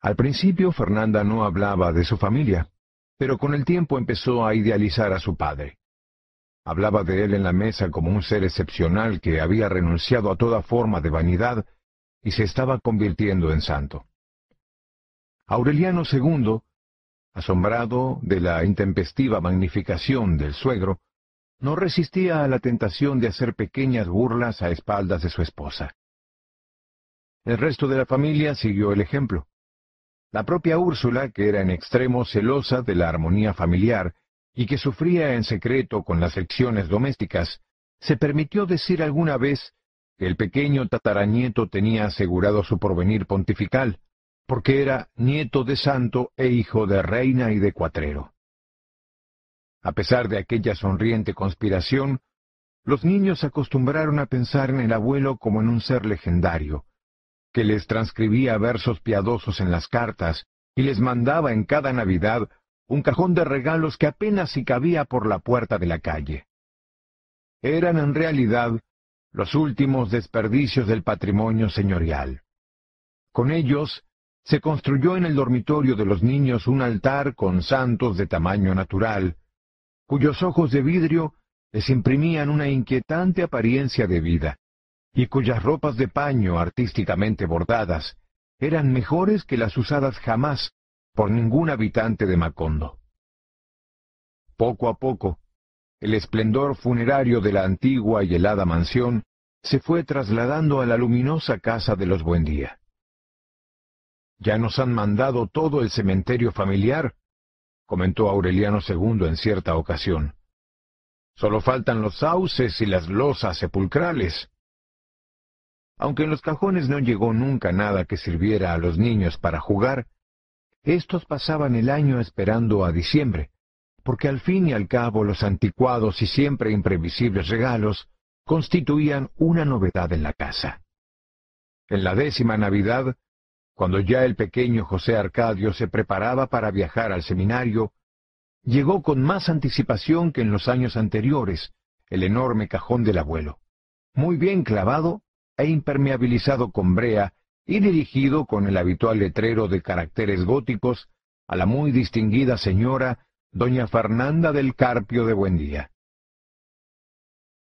Al principio Fernanda no hablaba de su familia, pero con el tiempo empezó a idealizar a su padre. Hablaba de él en la mesa como un ser excepcional que había renunciado a toda forma de vanidad y se estaba convirtiendo en santo. Aureliano II, asombrado de la intempestiva magnificación del suegro, no resistía a la tentación de hacer pequeñas burlas a espaldas de su esposa. El resto de la familia siguió el ejemplo. La propia Úrsula, que era en extremo celosa de la armonía familiar y que sufría en secreto con las lecciones domésticas, se permitió decir alguna vez que el pequeño tataranieto tenía asegurado su porvenir pontifical, porque era nieto de santo e hijo de reina y de cuatrero. A pesar de aquella sonriente conspiración, los niños se acostumbraron a pensar en el abuelo como en un ser legendario, que les transcribía versos piadosos en las cartas y les mandaba en cada Navidad un cajón de regalos que apenas si cabía por la puerta de la calle. Eran en realidad los últimos desperdicios del patrimonio señorial. Con ellos se construyó en el dormitorio de los niños un altar con santos de tamaño natural, cuyos ojos de vidrio les imprimían una inquietante apariencia de vida, y cuyas ropas de paño artísticamente bordadas eran mejores que las usadas jamás por ningún habitante de Macondo. Poco a poco, el esplendor funerario de la antigua y helada mansión se fue trasladando a la luminosa casa de los Buendía. Ya nos han mandado todo el cementerio familiar, comentó Aureliano II en cierta ocasión. Solo faltan los sauces y las losas sepulcrales. Aunque en los cajones no llegó nunca nada que sirviera a los niños para jugar, estos pasaban el año esperando a diciembre, porque al fin y al cabo los anticuados y siempre imprevisibles regalos constituían una novedad en la casa. En la décima Navidad, cuando ya el pequeño José Arcadio se preparaba para viajar al seminario, llegó con más anticipación que en los años anteriores el enorme cajón del abuelo, muy bien clavado e impermeabilizado con brea y dirigido con el habitual letrero de caracteres góticos a la muy distinguida señora doña Fernanda del Carpio de Buendía.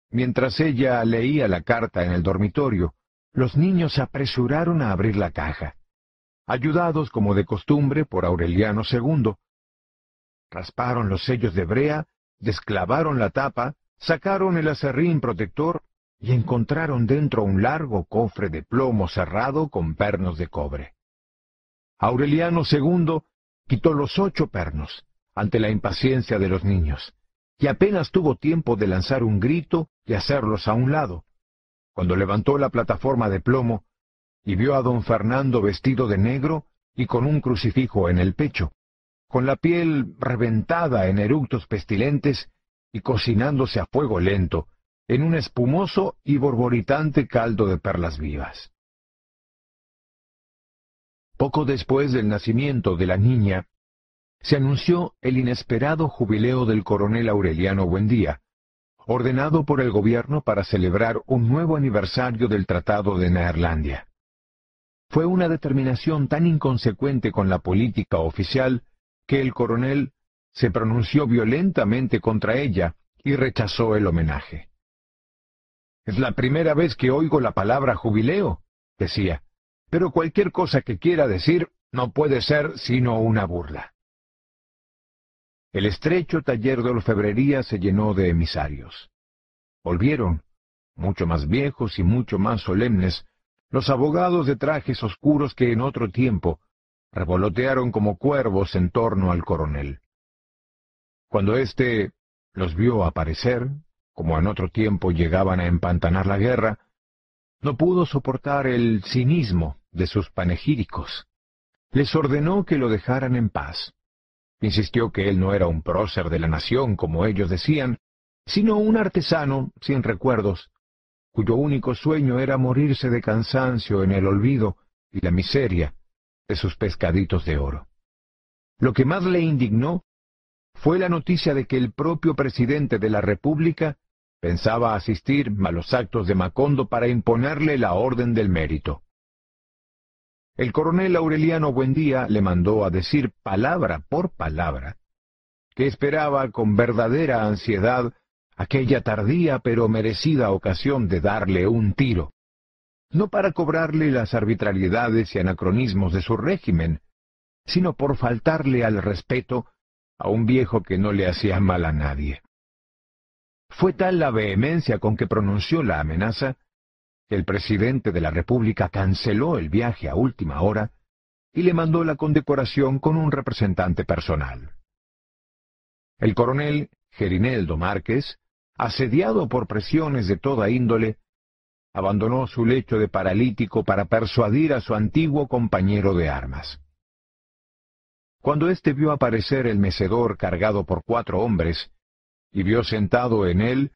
Mientras ella leía la carta en el dormitorio, los niños se apresuraron a abrir la caja, ayudados como de costumbre por Aureliano II. Rasparon los sellos de brea, desclavaron la tapa, sacaron el acerrín protector y encontraron dentro un largo cofre de plomo cerrado con pernos de cobre. Aureliano II quitó los ocho pernos, ante la impaciencia de los niños, y apenas tuvo tiempo de lanzar un grito y hacerlos a un lado, cuando levantó la plataforma de plomo y vio a don Fernando vestido de negro y con un crucifijo en el pecho, con la piel reventada en eructos pestilentes y cocinándose a fuego lento en un espumoso y borboritante caldo de perlas vivas. Poco después del nacimiento de la niña, se anunció el inesperado jubileo del coronel Aureliano Buendía, ordenado por el gobierno para celebrar un nuevo aniversario del Tratado de Neerlandia. Fue una determinación tan inconsecuente con la política oficial que el coronel se pronunció violentamente contra ella y rechazó el homenaje. Es la primera vez que oigo la palabra jubileo, decía, pero cualquier cosa que quiera decir no puede ser sino una burla. El estrecho taller de orfebrería se llenó de emisarios. Volvieron, mucho más viejos y mucho más solemnes, los abogados de trajes oscuros que en otro tiempo revolotearon como cuervos en torno al coronel. Cuando éste los vio aparecer, como en otro tiempo llegaban a empantanar la guerra, no pudo soportar el cinismo de sus panegíricos. Les ordenó que lo dejaran en paz Insistió que él no era un prócer de la nación, como ellos decían, sino un artesano sin recuerdos, cuyo único sueño era morirse de cansancio en el olvido y la miseria de sus pescaditos de oro. Lo que más le indignó fue la noticia de que el propio presidente de la República pensaba asistir a los actos de Macondo para imponerle la orden del mérito. El coronel Aureliano Buendía le mandó a decir palabra por palabra que esperaba con verdadera ansiedad aquella tardía pero merecida ocasión de darle un tiro, no para cobrarle las arbitrariedades y anacronismos de su régimen, sino por faltarle al respeto a un viejo que no le hacía mal a nadie. Fue tal la vehemencia con que pronunció la amenaza el presidente de la República canceló el viaje a última hora y le mandó la condecoración con un representante personal. El coronel Gerineldo Márquez, asediado por presiones de toda índole, abandonó su lecho de paralítico para persuadir a su antiguo compañero de armas. Cuando éste vio aparecer el mecedor cargado por cuatro hombres, y vio sentado en él